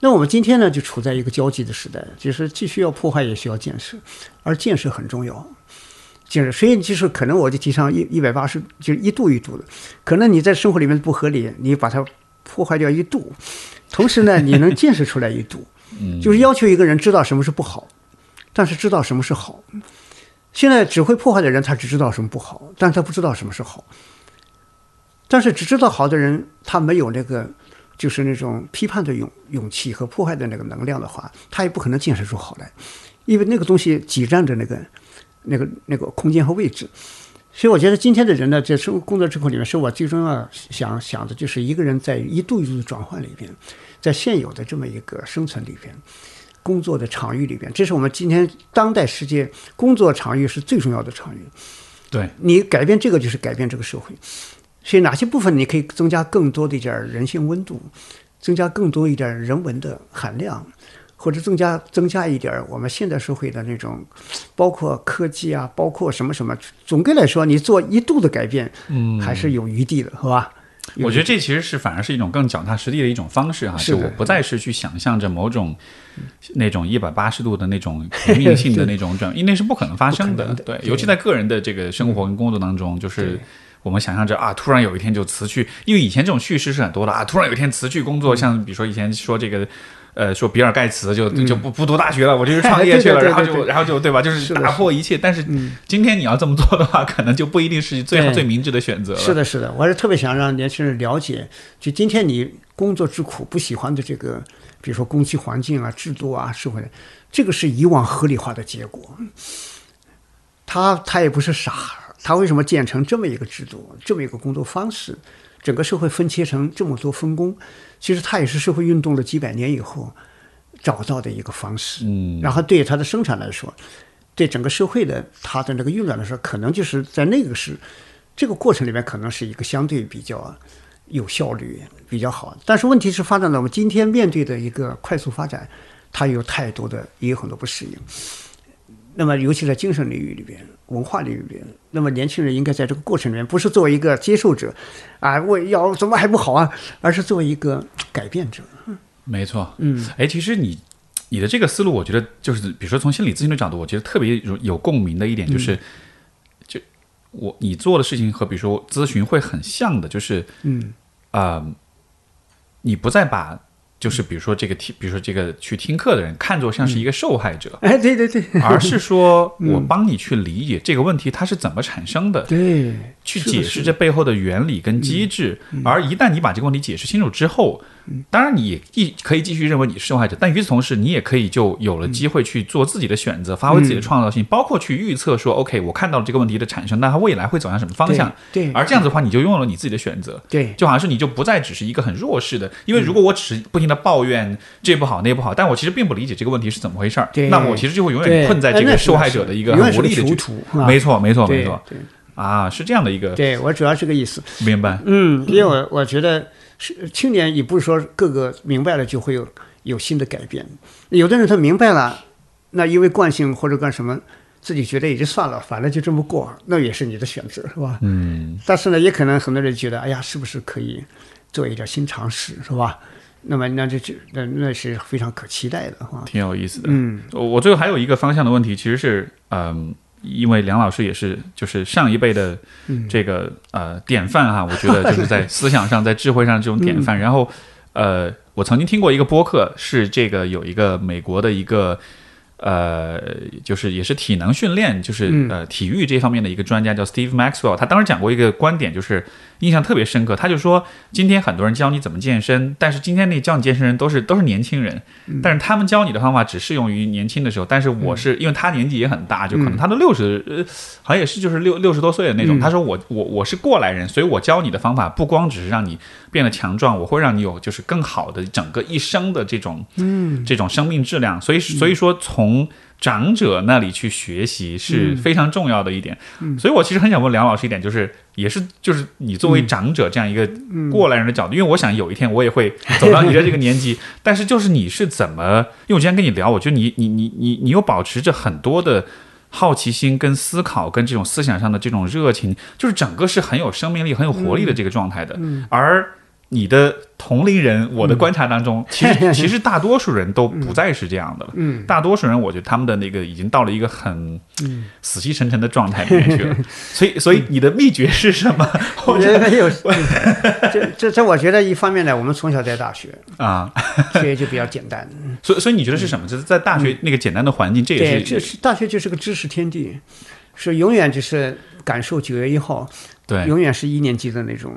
那我们今天呢，就处在一个交际的时代，就是既需要破坏，也需要建设，而建设很重要。就是所以就是可能我就提倡一一百八十，就是一度一度的。可能你在生活里面不合理，你把它破坏掉一度，同时呢，你能建设出来一度，<laughs> 就是要求一个人知道什么是不好，但是知道什么是好。现在只会破坏的人，他只知道什么不好，但他不知道什么是好。但是只知道好的人，他没有那个就是那种批判的勇勇气和破坏的那个能量的话，他也不可能建设出好来，因为那个东西挤占着那个那个那个空间和位置。所以我觉得今天的人呢，在生工作之后里面，是我最重要想想的，就是一个人在一度一度的转换里边，在现有的这么一个生存里边。工作的场域里边，这是我们今天当代世界工作场域是最重要的场域。对你改变这个，就是改变这个社会。所以哪些部分你可以增加更多的一点人性温度，增加更多一点人文的含量，或者增加增加一点我们现代社会的那种，包括科技啊，包括什么什么。总归来说，你做一度的改变，嗯，还是有余地的，是吧？我觉得这其实是反而是一种更脚踏实地的一种方式哈，就我不再是去想象着某种那种一百八十度的那种革命性的 <laughs> 那种转，因为那是不可能发生的。对，尤其在个人的这个生活跟工作当中，就是我们想象着啊，突然有一天就辞去，因为以前这种叙事是很多的啊，突然有一天辞去工作，像比如说以前说这个。呃，说比尔盖茨就就不不读大学了，我就去创 <laughs> 业去了，然后就然后就对吧？就是打破一切。但是今天你要这么做的话，可能就不一定是最最明智的选择。是的，是的，我是特别想让年轻人了解，就今天你工作之苦，不喜欢的这个，比如说工期环境啊、制度啊、社会，这个是以往合理化的结果。他他也不是傻，他为什么建成这么一个制度，这么一个工作方式？整个社会分切成这么多分工，其实它也是社会运动了几百年以后找到的一个方式。嗯，然后对它的生产来说，对整个社会的它的那个运转来说，可能就是在那个是这个过程里面，可能是一个相对比较有效率、比较好。但是问题是，发展到我们今天面对的一个快速发展，它有太多的也有很多不适应。那么，尤其在精神领域里边、文化领域里边，那么年轻人应该在这个过程里面，不是作为一个接受者，啊，我要怎么还不好啊，而是作为一个改变者。没错，嗯，哎，其实你你的这个思路，我觉得就是，比如说从心理咨询的角度，我觉得特别有有共鸣的一点就是，就我你做的事情和比如说咨询会很像的，就是，嗯，啊，你不再把。就是比如说这个听，比如说这个去听课的人，看作像是一个受害者，哎，对对对，而是说 <laughs> 我帮你去理解这个问题它是怎么产生的，对，去解释这背后的原理跟机制。而一旦你把这个问题解释清楚之后，当然你也继可以继续认为你是受害者，但与此同时，你也可以就有了机会去做自己的选择，发挥自己的创造性，包括去预测说，OK，我看到了这个问题的产生，那它未来会走向什么方向？对，而这样子的话，你就拥有了你自己的选择，对，就好像是你就不再只是一个很弱势的，因为如果我只是不停的抱怨。这不好，那不好，但我其实并不理解这个问题是怎么回事儿。那我其实就会永远困在这个受害者的一个无力的囚徒。没错，没错，没错。啊，是这样的一个。对我主要是个意思。明白。嗯，因为我我觉得是青年，也不是说各个明白了就会有有新的改变。有的人他明白了，那因为惯性或者干什么，自己觉得也就算了，反正就这么过，那也是你的选择，是吧？嗯。但是呢，也可能很多人觉得，哎呀，是不是可以做一点新尝试，是吧？那么，那这这那那是非常可期待的哈，挺有意思的。嗯，我最后还有一个方向的问题，其实是，嗯，因为梁老师也是就是上一辈的这个呃典范哈，<laughs> 我觉得就是在思想上、在智慧上这种典范。然后，呃，我曾经听过一个播客，是这个有一个美国的一个。呃，就是也是体能训练，就是呃体育这方面的一个专家叫 Steve Maxwell，他当时讲过一个观点，就是印象特别深刻。他就说，今天很多人教你怎么健身，但是今天那教你健身人都是都是年轻人，但是他们教你的方法只适用于年轻的时候。但是我是因为他年纪也很大，就可能他都六十，呃，好像也是就是六六十多岁的那种。他说我我我是过来人，所以我教你的方法不光只是让你变得强壮，我会让你有就是更好的整个一生的这种嗯这种生命质量。所以所以说从从长者那里去学习是非常重要的一点，所以我其实很想问梁老师一点，就是也是就是你作为长者这样一个过来人的角度，因为我想有一天我也会走到你的这个年纪，<laughs> 但是就是你是怎么？因为我今天跟你聊，我觉得你你你你你又保持着很多的好奇心跟思考跟这种思想上的这种热情，就是整个是很有生命力、很有活力的这个状态的，而。你的同龄人，我的观察当中，<laughs> 其实其实大多数人都不再是这样的了。嗯，大多数人，我觉得他们的那个已经到了一个很死气沉沉的状态里面去了。<laughs> 所以，所以你的秘诀是什么？我觉得有，<laughs> 这这这，我觉得一方面呢，我们从小在大学啊，所以就比较简单。所以，所以你觉得是什么？就是在大学那个简单的环境，这也，是这是大学就是个知识天地，是永远就是感受九月一号，对永远是一年级的那种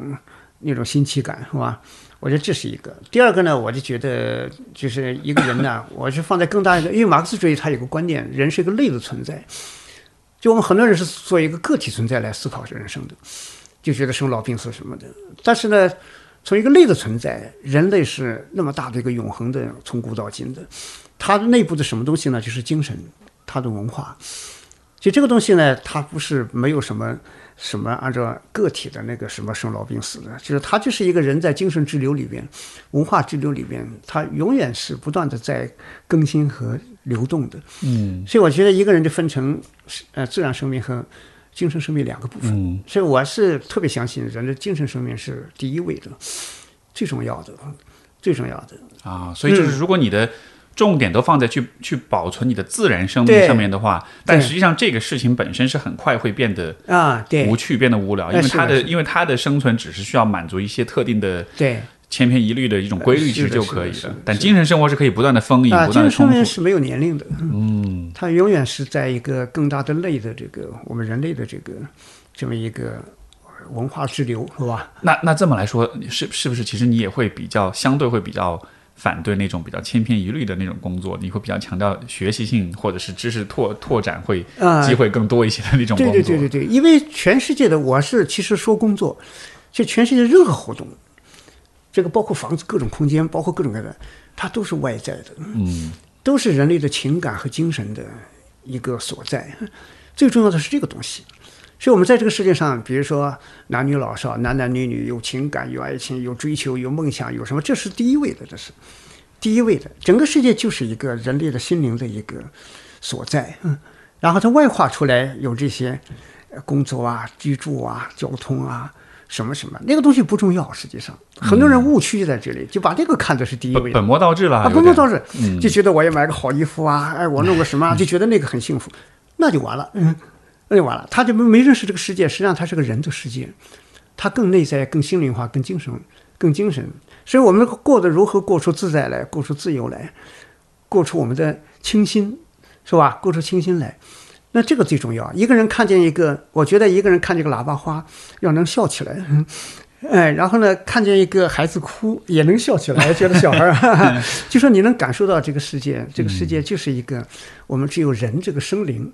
那种新奇感，是吧？我觉得这是一个。第二个呢，我就觉得就是一个人呢，<coughs> 我是放在更大一个，因为马克思主义它有个观点，人是一个类的存在。就我们很多人是作为一个个体存在来思考人生的，就觉得生老病死什么的。但是呢，从一个类的存在，人类是那么大的一个永恒的，从古到今的，它的内部的什么东西呢？就是精神，它的文化。就这个东西呢，它不是没有什么什么按照个体的那个什么生老病死的，就是他就是一个人在精神之流里边、文化之流里边，他永远是不断的在更新和流动的。嗯所以我觉得一个人就分成呃自然生命和精神生命两个部分。嗯所以我是特别相信人的精神生命是第一位的，最重要的，最重要的。啊，所以就是如果你的重点都放在去去保存你的自然生命上面的话，但实际上这个事情本身是很快会变得啊，对。无趣、变得无聊，因为它的因为它的生存只是需要满足一些特定的对。千篇一律的一种规律，呃其实就可以了。但精神生活是可以不断的丰盈、啊，不断的精神生丰富。命是没有年龄的，嗯，它永远是在一个更大的类的这个我们人类的这个这么一个文化之流，是吧？那那这么来说，是是不是其实你也会比较相对会比较反对那种比较千篇一律的那种工作？你会比较强调学习性或者是知识拓拓展会啊机会更多一些的那种工对作？对对对对，因为全世界的我是其实说工作，就全世界任何活动，这个包括房子各种空间，包括各种各样的，它都是外在的，嗯都是人类的情感和精神的一个所在。最重要的是这个东西。所以，我们在这个世界上，比如说男女老少、男男女女，有情感、有爱情、有追求、有梦想、有什么，这是第一位的，这是第一位的。整个世界就是一个人类的心灵的一个所在。嗯，然后它外化出来有这些呃工作啊、居住啊、交通啊。什么什么那个东西不重要，实际上很多人误区就在这里，就把这个看作是第一位。本本末倒置了，啊，本末倒置，就觉得我要买个好衣服啊，哎，我弄个什么啊，<laughs> 就觉得那个很幸福，那就完了，嗯，那就完了，他就没没认识这个世界，实际上他是个人的世界，他更内在、更心灵化、更精神、更精神，所以我们过得如何过出自在来，过出自由来，过出我们的清新，是吧？过出清新来。那这个最重要。一个人看见一个，我觉得一个人看见个喇叭花，要能笑起来，嗯哎，然后呢，看见一个孩子哭也能笑起来，觉得小孩儿，<laughs> 就说你能感受到这个世界，这个世界就是一个我们只有人这个生灵，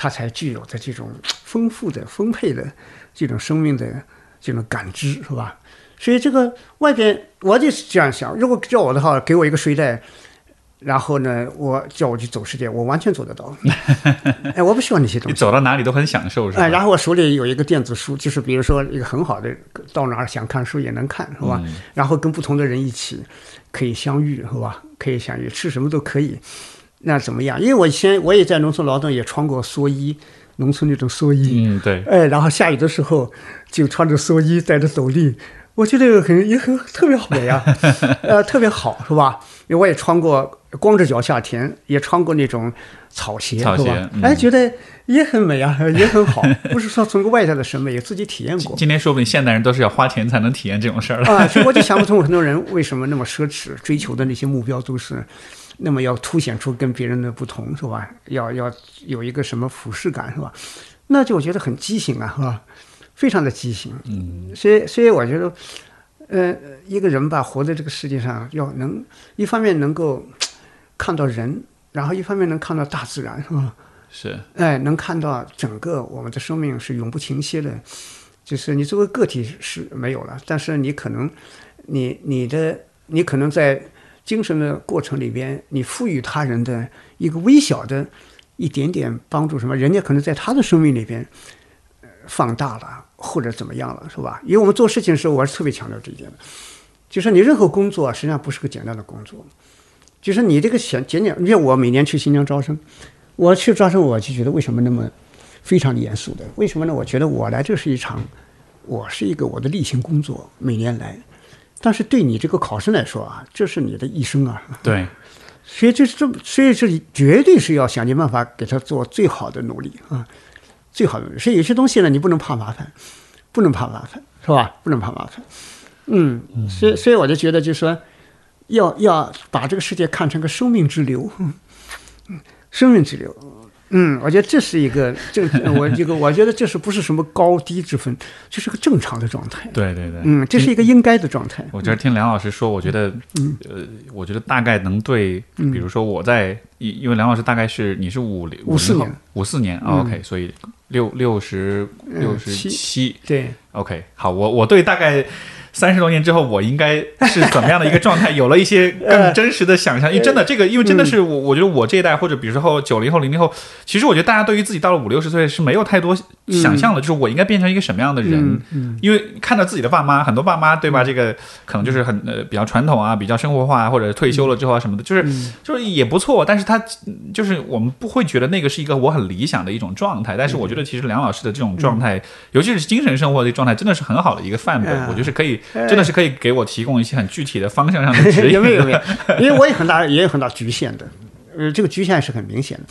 它才具有的这种丰富的、丰沛的这种生命的这种感知，是吧？所以这个外边我就是这样想，如果叫我的话，给我一个睡袋。然后呢，我叫我去走世界，我完全做得到。<laughs> 哎，我不需要那些东西你西。走到哪里都很享受，是吧？哎，然后我手里有一个电子书，就是比如说一个很好的，到哪儿想看书也能看，是吧？然后跟不同的人一起可以相遇，是吧？可以相遇，吃什么都可以。那怎么样？因为我以前我也在农村劳动，也穿过蓑衣，农村那种蓑衣。嗯，对，哎，然后下雨的时候就穿着蓑衣，戴着斗笠，我觉得很也很特别美啊，<laughs> 呃，特别好，是吧？因为我也穿过光着脚下田，也穿过那种草鞋，草鞋是吧？嗯哎，觉得也很美啊，<laughs> 也很好，不是说从个外在的审美，也自己体验过。今天说不定现代人都是要花钱才能体验这种事儿了。啊，所以我就想不通，很多人为什么那么奢侈，追求的那些目标都是那么要凸显出跟别人的不同，是吧？要要有一个什么俯视感，是吧？那就我觉得很畸形啊，是吧？非常的畸形。嗯，所以所以我觉得，呃，一个人吧，活在这个世界上，要能一方面能够看到人，然后一方面能看到大自然，是吧？是，哎，能看到整个我们的生命是永不停歇的，就是你作为个体是没有了，但是你可能，你你的你可能在精神的过程里边，你赋予他人的一个微小的一点点帮助，什么人家可能在他的生命里边放大了，或者怎么样了，是吧？因为我们做事情的时候，我是特别强调这一点的，就是你任何工作实际上不是个简单的工作，就是你这个简简简，你像我每年去新疆招生。我去招生，我就觉得为什么那么非常严肃的？为什么呢？我觉得我来这是一场，我是一个我的例行工作，每年来，但是对你这个考生来说啊，这是你的一生啊。对，<laughs> 所以这是这，所以这绝对是要想尽办法给他做最好的努力啊，最好的努力。所以有些东西呢，你不能怕麻烦，不能怕麻烦，是吧？不能怕麻烦。嗯，所以所以我就觉得，就是说，要要把这个世界看成个生命之流，嗯，生命之流。嗯，我觉得这是一个正，我这个 <laughs> 我觉得这是不是什么高低之分，这是个正常的状态。对对对，嗯，这是一个应该的状态。我觉得听梁老师说，我觉得，呃，我觉得大概能对，比如说我在，因因为梁老师大概是你是五零五四年，五四年，OK，所以六六十六十七，对，OK，好，我我对大概。三十多年之后，我应该是怎么样的一个状态？<laughs> 有了一些更真实的想象。因为真的，这个，因为真的是我，我觉得我这一代，或者比如说九零后、零零后，其实我觉得大家对于自己到了五六十岁是没有太多想象的，就是我应该变成一个什么样的人。因为看到自己的爸妈，很多爸妈对吧？这个可能就是很呃比较传统啊，比较生活化，或者退休了之后啊什么的，就是就是也不错。但是他就是我们不会觉得那个是一个我很理想的一种状态。但是我觉得其实梁老师的这种状态，尤其是精神生活的状态，真的是很好的一个范本。我觉得是可以。真的是可以给我提供一些很具体的方向上的指引。<laughs> 有没有？没有，<laughs> 因为我也很大，也有很大局限的。呃，这个局限是很明显的。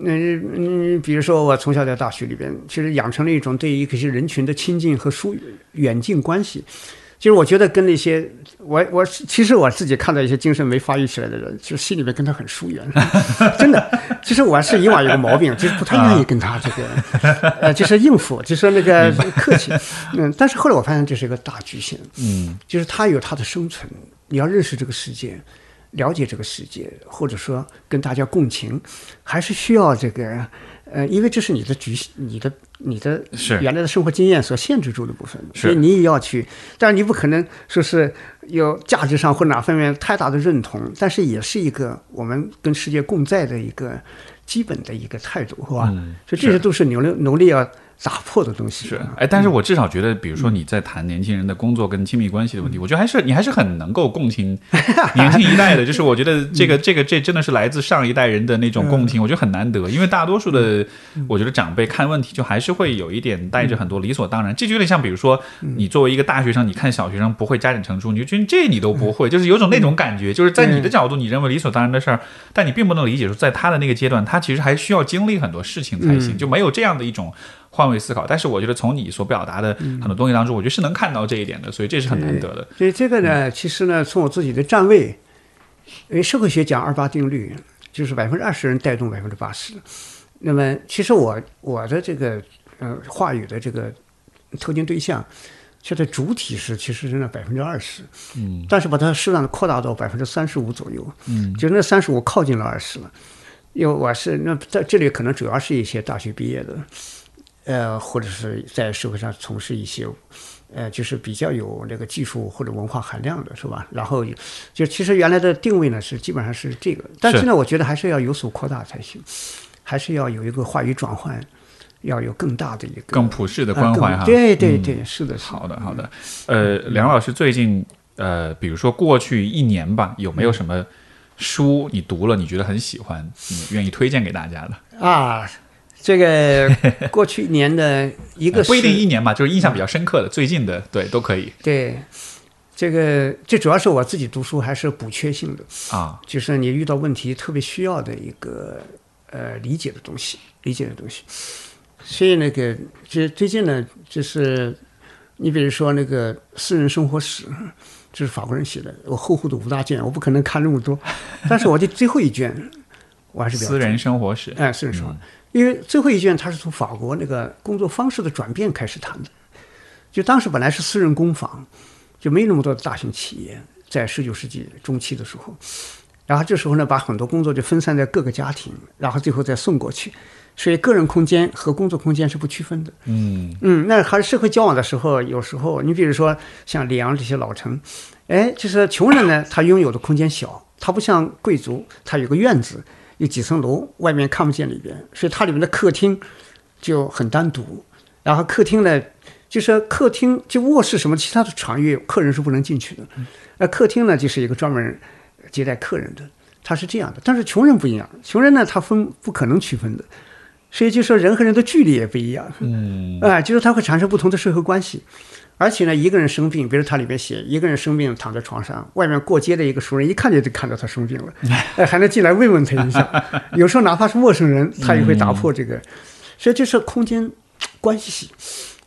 嗯嗯，比如说我从小在大学里边，其实养成了一种对于一些人群的亲近和疏远近关系。就是我觉得跟那些我我其实我自己看到一些精神没发育起来的人，其实心里面跟他很疏远，<laughs> 真的。其实我是以往有个毛病，就是不太愿意跟他这个呃，就是应付，就是那个客气。嗯，但是后来我发现这是一个大局限。嗯，就是他有他的生存，你要认识这个世界，了解这个世界，或者说跟大家共情，还是需要这个。呃，因为这是你的局，你的你的原来的生活经验所限制住的部分，所以你也要去，但是你不可能说是有价值上或哪方面太大的认同，但是也是一个我们跟世界共在的一个基本的一个态度，是吧？所以这些都是努力努力要。打破的东西。是哎，但是我至少觉得，比如说你在谈年轻人的工作跟亲密关系的问题，我觉得还是你还是很能够共情 <laughs> 年轻一代的。就是我觉得这个这个这真的是来自上一代人的那种共情，我觉得很难得。因为大多数的我觉得长辈看问题就还是会有一点带着很多理所当然。这就有点像，比如说你作为一个大学生，你看小学生不会加减乘除，你就觉得这你都不会，就是有种那种感觉，就是在你的角度你认为理所当然的事儿，但你并不能理解说在他的那个阶段，他其实还需要经历很多事情才行，就没有这样的一种。换位思考，但是我觉得从你所表达的很多东西当中，我觉得是能看到这一点的，所以这是很难得的。所以这个呢，其实呢，从我自己的站位，因为社会学讲二八定律，就是百分之二十人带动百分之八十。那么，其实我我的这个呃话语的这个特定对象，它的主体是其实是那百分之二十，嗯，但是把它适当的扩大到百分之三十五左右，嗯，就那三十五靠近了二十了。因为我是那在这里可能主要是一些大学毕业的。呃，或者是在社会上从事一些，呃，就是比较有那个技术或者文化含量的，是吧？然后就其实原来的定位呢是基本上是这个，但是呢，我觉得还是要有所扩大才行，还是要有一个话语转换，要有更大的一个更普世的关怀哈。对对对，是的，好的好的。呃，梁老师最近呃，比如说过去一年吧，有没有什么书你读了你觉得很喜欢，你愿意推荐给大家的啊？这个过去一年的 <laughs> 一个不一定一年吧，就是印象比较深刻的、最近的，对，都可以。对，这个最主要是我自己读书还是补缺性的啊，就是你遇到问题特别需要的一个呃理解的东西，理解的东西。所以那个就最近呢，就是你比如说那个《私人生活史》，这是法国人写的，我厚厚的五大卷，我不可能看那么多，但是我的最后一卷我还是比较。私人生活史，哎，私人生活。因为最后一卷，他是从法国那个工作方式的转变开始谈的。就当时本来是私人工坊，就没那么多的大型企业，在十九世纪中期的时候，然后这时候呢，把很多工作就分散在各个家庭，然后最后再送过去，所以个人空间和工作空间是不区分的。嗯嗯，那还是社会交往的时候，有时候你比如说像里昂这些老城，哎，就是穷人呢，他拥有的空间小，他不像贵族，他有个院子。有几层楼，外面看不见里边，所以它里面的客厅就很单独。然后客厅呢，就是客厅就卧室什么其他的场域，客人是不能进去的。那客厅呢，就是一个专门接待客人的，它是这样的。但是穷人不一样，穷人呢，他分不可能区分的，所以就说人和人的距离也不一样。嗯，啊，就是它会产生不同的社会关系。而且呢，一个人生病，比如他里边写，一个人生病躺在床上，外面过街的一个熟人一看见就看到他生病了，<laughs> 哎，还能进来慰问他一下。<laughs> 有时候哪怕是陌生人，他也会打破这个。所以这是空间关系，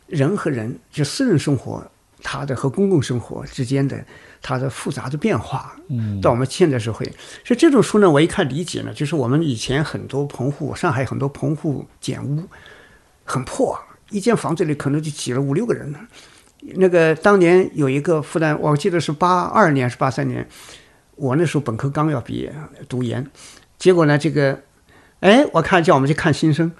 人和人就私人生活，他的和公共生活之间的它的复杂的变化。嗯，到我们现代社会，所以这种书呢，我一看理解呢，就是我们以前很多棚户，上海很多棚户简屋，很破，一间房子里可能就挤了五六个人。那个当年有一个复旦，我记得是八二年是八三年，我那时候本科刚要毕业读研，结果呢，这个，哎，我看叫我们去看新生，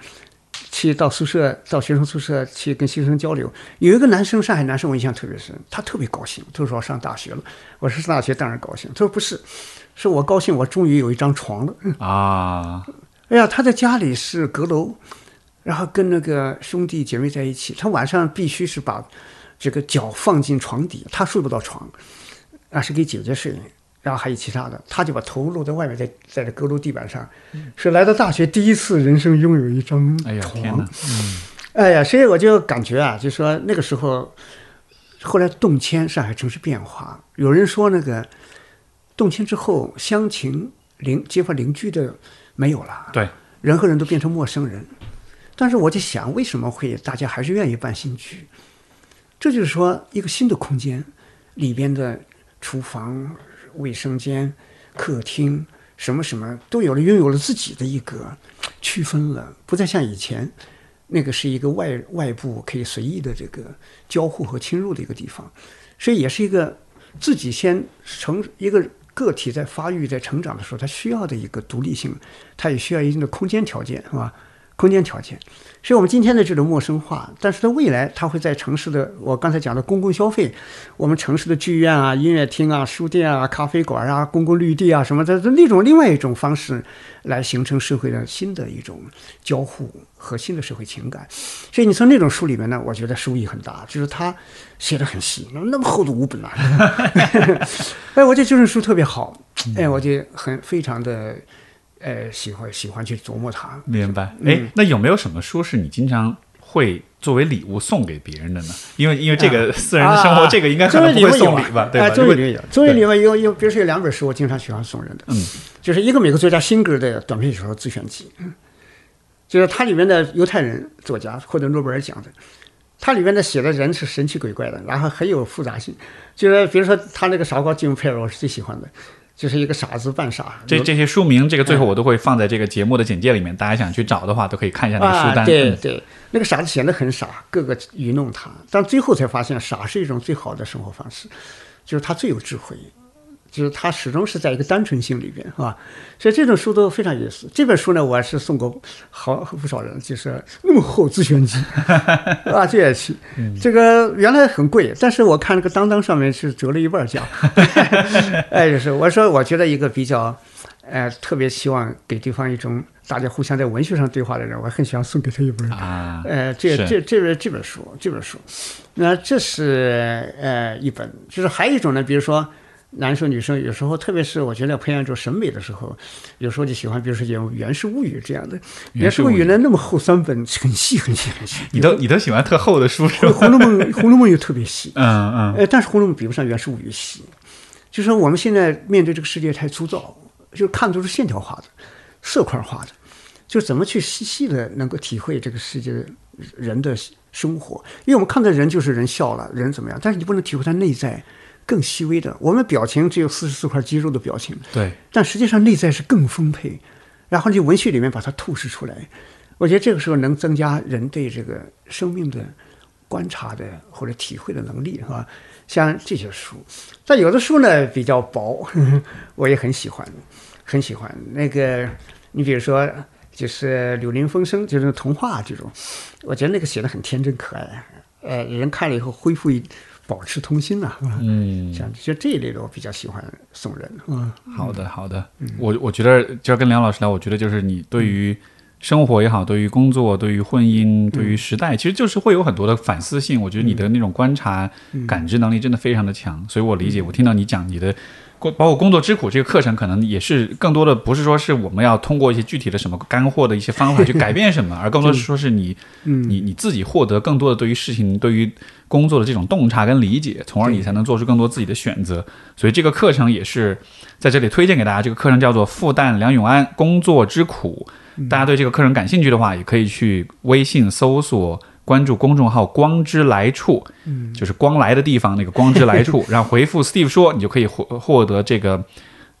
去到宿舍到学生宿舍去跟新生交流，有一个男生，上海男生我印象特别深，他特别高兴，他说我上大学了，我说上大学当然高兴，他说不是，是我高兴我终于有一张床了。啊，哎呀，他在家里是阁楼，然后跟那个兄弟姐妹在一起，他晚上必须是把。这个脚放进床底，他睡不到床，那是给姐姐睡，然后还有其他的，他就把头露在外面，在在这阁楼地板上，是来到大学第一次人生拥有一张床，嗯，哎呀，所以我就感觉啊，就说那个时候，后来动迁，上海城市变化，有人说那个动迁之后，乡情邻街坊邻居的没有了，对，人和人都变成陌生人，但是我就想，为什么会大家还是愿意办新居？这就是说，一个新的空间里边的厨房、卫生间、客厅，什么什么都有了，拥有了自己的一个区分了，不再像以前那个是一个外外部可以随意的这个交互和侵入的一个地方，所以也是一个自己先成一个个体在发育、在成长的时候，他需要的一个独立性，他也需要一定的空间条件，是吧？空间条件，所以我们今天的这种陌生化，但是在未来，它会在城市的我刚才讲的公共消费，我们城市的剧院啊、音乐厅啊、书店啊、咖啡馆啊、公共绿地啊什么的，那种另外一种方式来形成社会的新的一种交互和新的社会情感。所以你从那种书里面呢，我觉得收益很大，就是他写的很细，那么厚的五本啊，<laughs> 哎，我觉得这本书特别好，哎，我就很非常的。呃，喜欢喜欢去琢磨它。明白。哎，那有没有什么书是你经常会作为礼物送给别人的呢？因为因为这个私人的生活，这个应该可能不会送礼吧？对吧？作为礼物，作为礼物有有，比如说有两本书，我经常喜欢送人的。嗯，就是一个美国作家辛格的短篇小说自选集，就是它里面的犹太人作家获得诺贝尔奖的，它里面的写的人是神奇鬼怪的，然后很有复杂性。就是比如说他那个傻瓜吉姆佩尔，我是最喜欢的。就是一个傻子扮傻，这这些书名，这个最后我都会放在这个节目的简介里面，大家想去找的话，都可以看一下那个书单。对对，那个傻子显得很傻，个个愚弄他，但最后才发现，傻是一种最好的生活方式，就是他最有智慧。就是他始终是在一个单纯性里边，是吧？所以这种书都非常有意思。这本书呢，我还是送过好不少人，就是那么厚自选集啊，这也是这个原来很贵，但是我看那个当当上面是折了一半价。<laughs> 哎，就是我说，我觉得一个比较，呃，特别希望给对方一种大家互相在文学上对话的人，我很喜欢送给他一本啊。呃，这这这本这本书，这本书，那这是呃一本，就是还有一种呢，比如说。男生女生有时候，特别是我觉得培养出审美的时候，有时候就喜欢，比如说演《源氏物语》这样的，《源氏物语》呢那么厚三本，很细很细很细。你都你都喜欢特厚的书是吧？《红楼梦》《红楼梦》又特别细。嗯 <laughs> 嗯。呃，但是《红楼梦》比不上《源氏物语》细。就是说，我们现在面对这个世界太粗糙，就看都是线条化的、色块化的，就怎么去细细的能够体会这个世界人的生活？因为我们看到人就是人笑了，人怎么样？但是你不能体会他内在。更细微的，我们表情只有四十四块肌肉的表情，对，但实际上内在是更丰沛。然后你文学里面把它透视出来，我觉得这个时候能增加人对这个生命的观察的或者体会的能力，是吧？像这些书，但有的书呢比较薄，<laughs> 我也很喜欢，很喜欢。那个，你比如说，就是《柳林风声》，就是童话这种，我觉得那个写的很天真可爱，呃，人看了以后恢复一。保持童心呐，嗯，像就这一类的，我比较喜欢送人。嗯，好的，好的。我我觉得，就要跟梁老师聊，我觉得就是你对于生活也好，对于工作、对于婚姻、对于时代，其实就是会有很多的反思性。我觉得你的那种观察、感知能力真的非常的强，所以我理解。我听到你讲你的。包括工作之苦这个课程，可能也是更多的不是说是我们要通过一些具体的什么干货的一些方法去改变什么，<laughs> 而更多是说是你，你你自己获得更多的对于事情、对于工作的这种洞察跟理解，从而你才能做出更多自己的选择。所以这个课程也是在这里推荐给大家。这个课程叫做《复旦梁永安工作之苦》，大家对这个课程感兴趣的话，也可以去微信搜索。关注公众号“光之来处”，嗯，就是光来的地方，那个“光之来处”，<laughs> 然后回复 “Steve 说”，你就可以获获得这个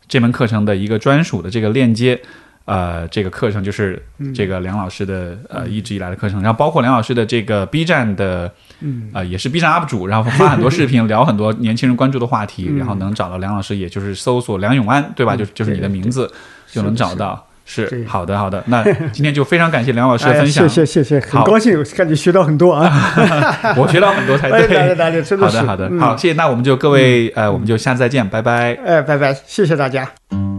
这门课程的一个专属的这个链接。呃，这个课程就是这个梁老师的呃一直以来的课程，然后包括梁老师的这个 B 站的，嗯，啊也是 B 站 UP 主，然后发很多视频，<laughs> 聊很多年轻人关注的话题，然后能找到梁老师，也就是搜索梁永安，对吧？就就是你的名字就能找到。是好的，好的。那今天就非常感谢梁老师的 <laughs> 分享，谢谢谢谢，很高兴，感觉学到很多啊，<laughs> 我学到很多才对。好的好的，好，谢谢。那我们就各位呃，我们就下次再见，拜拜。哎，拜拜，谢谢大家。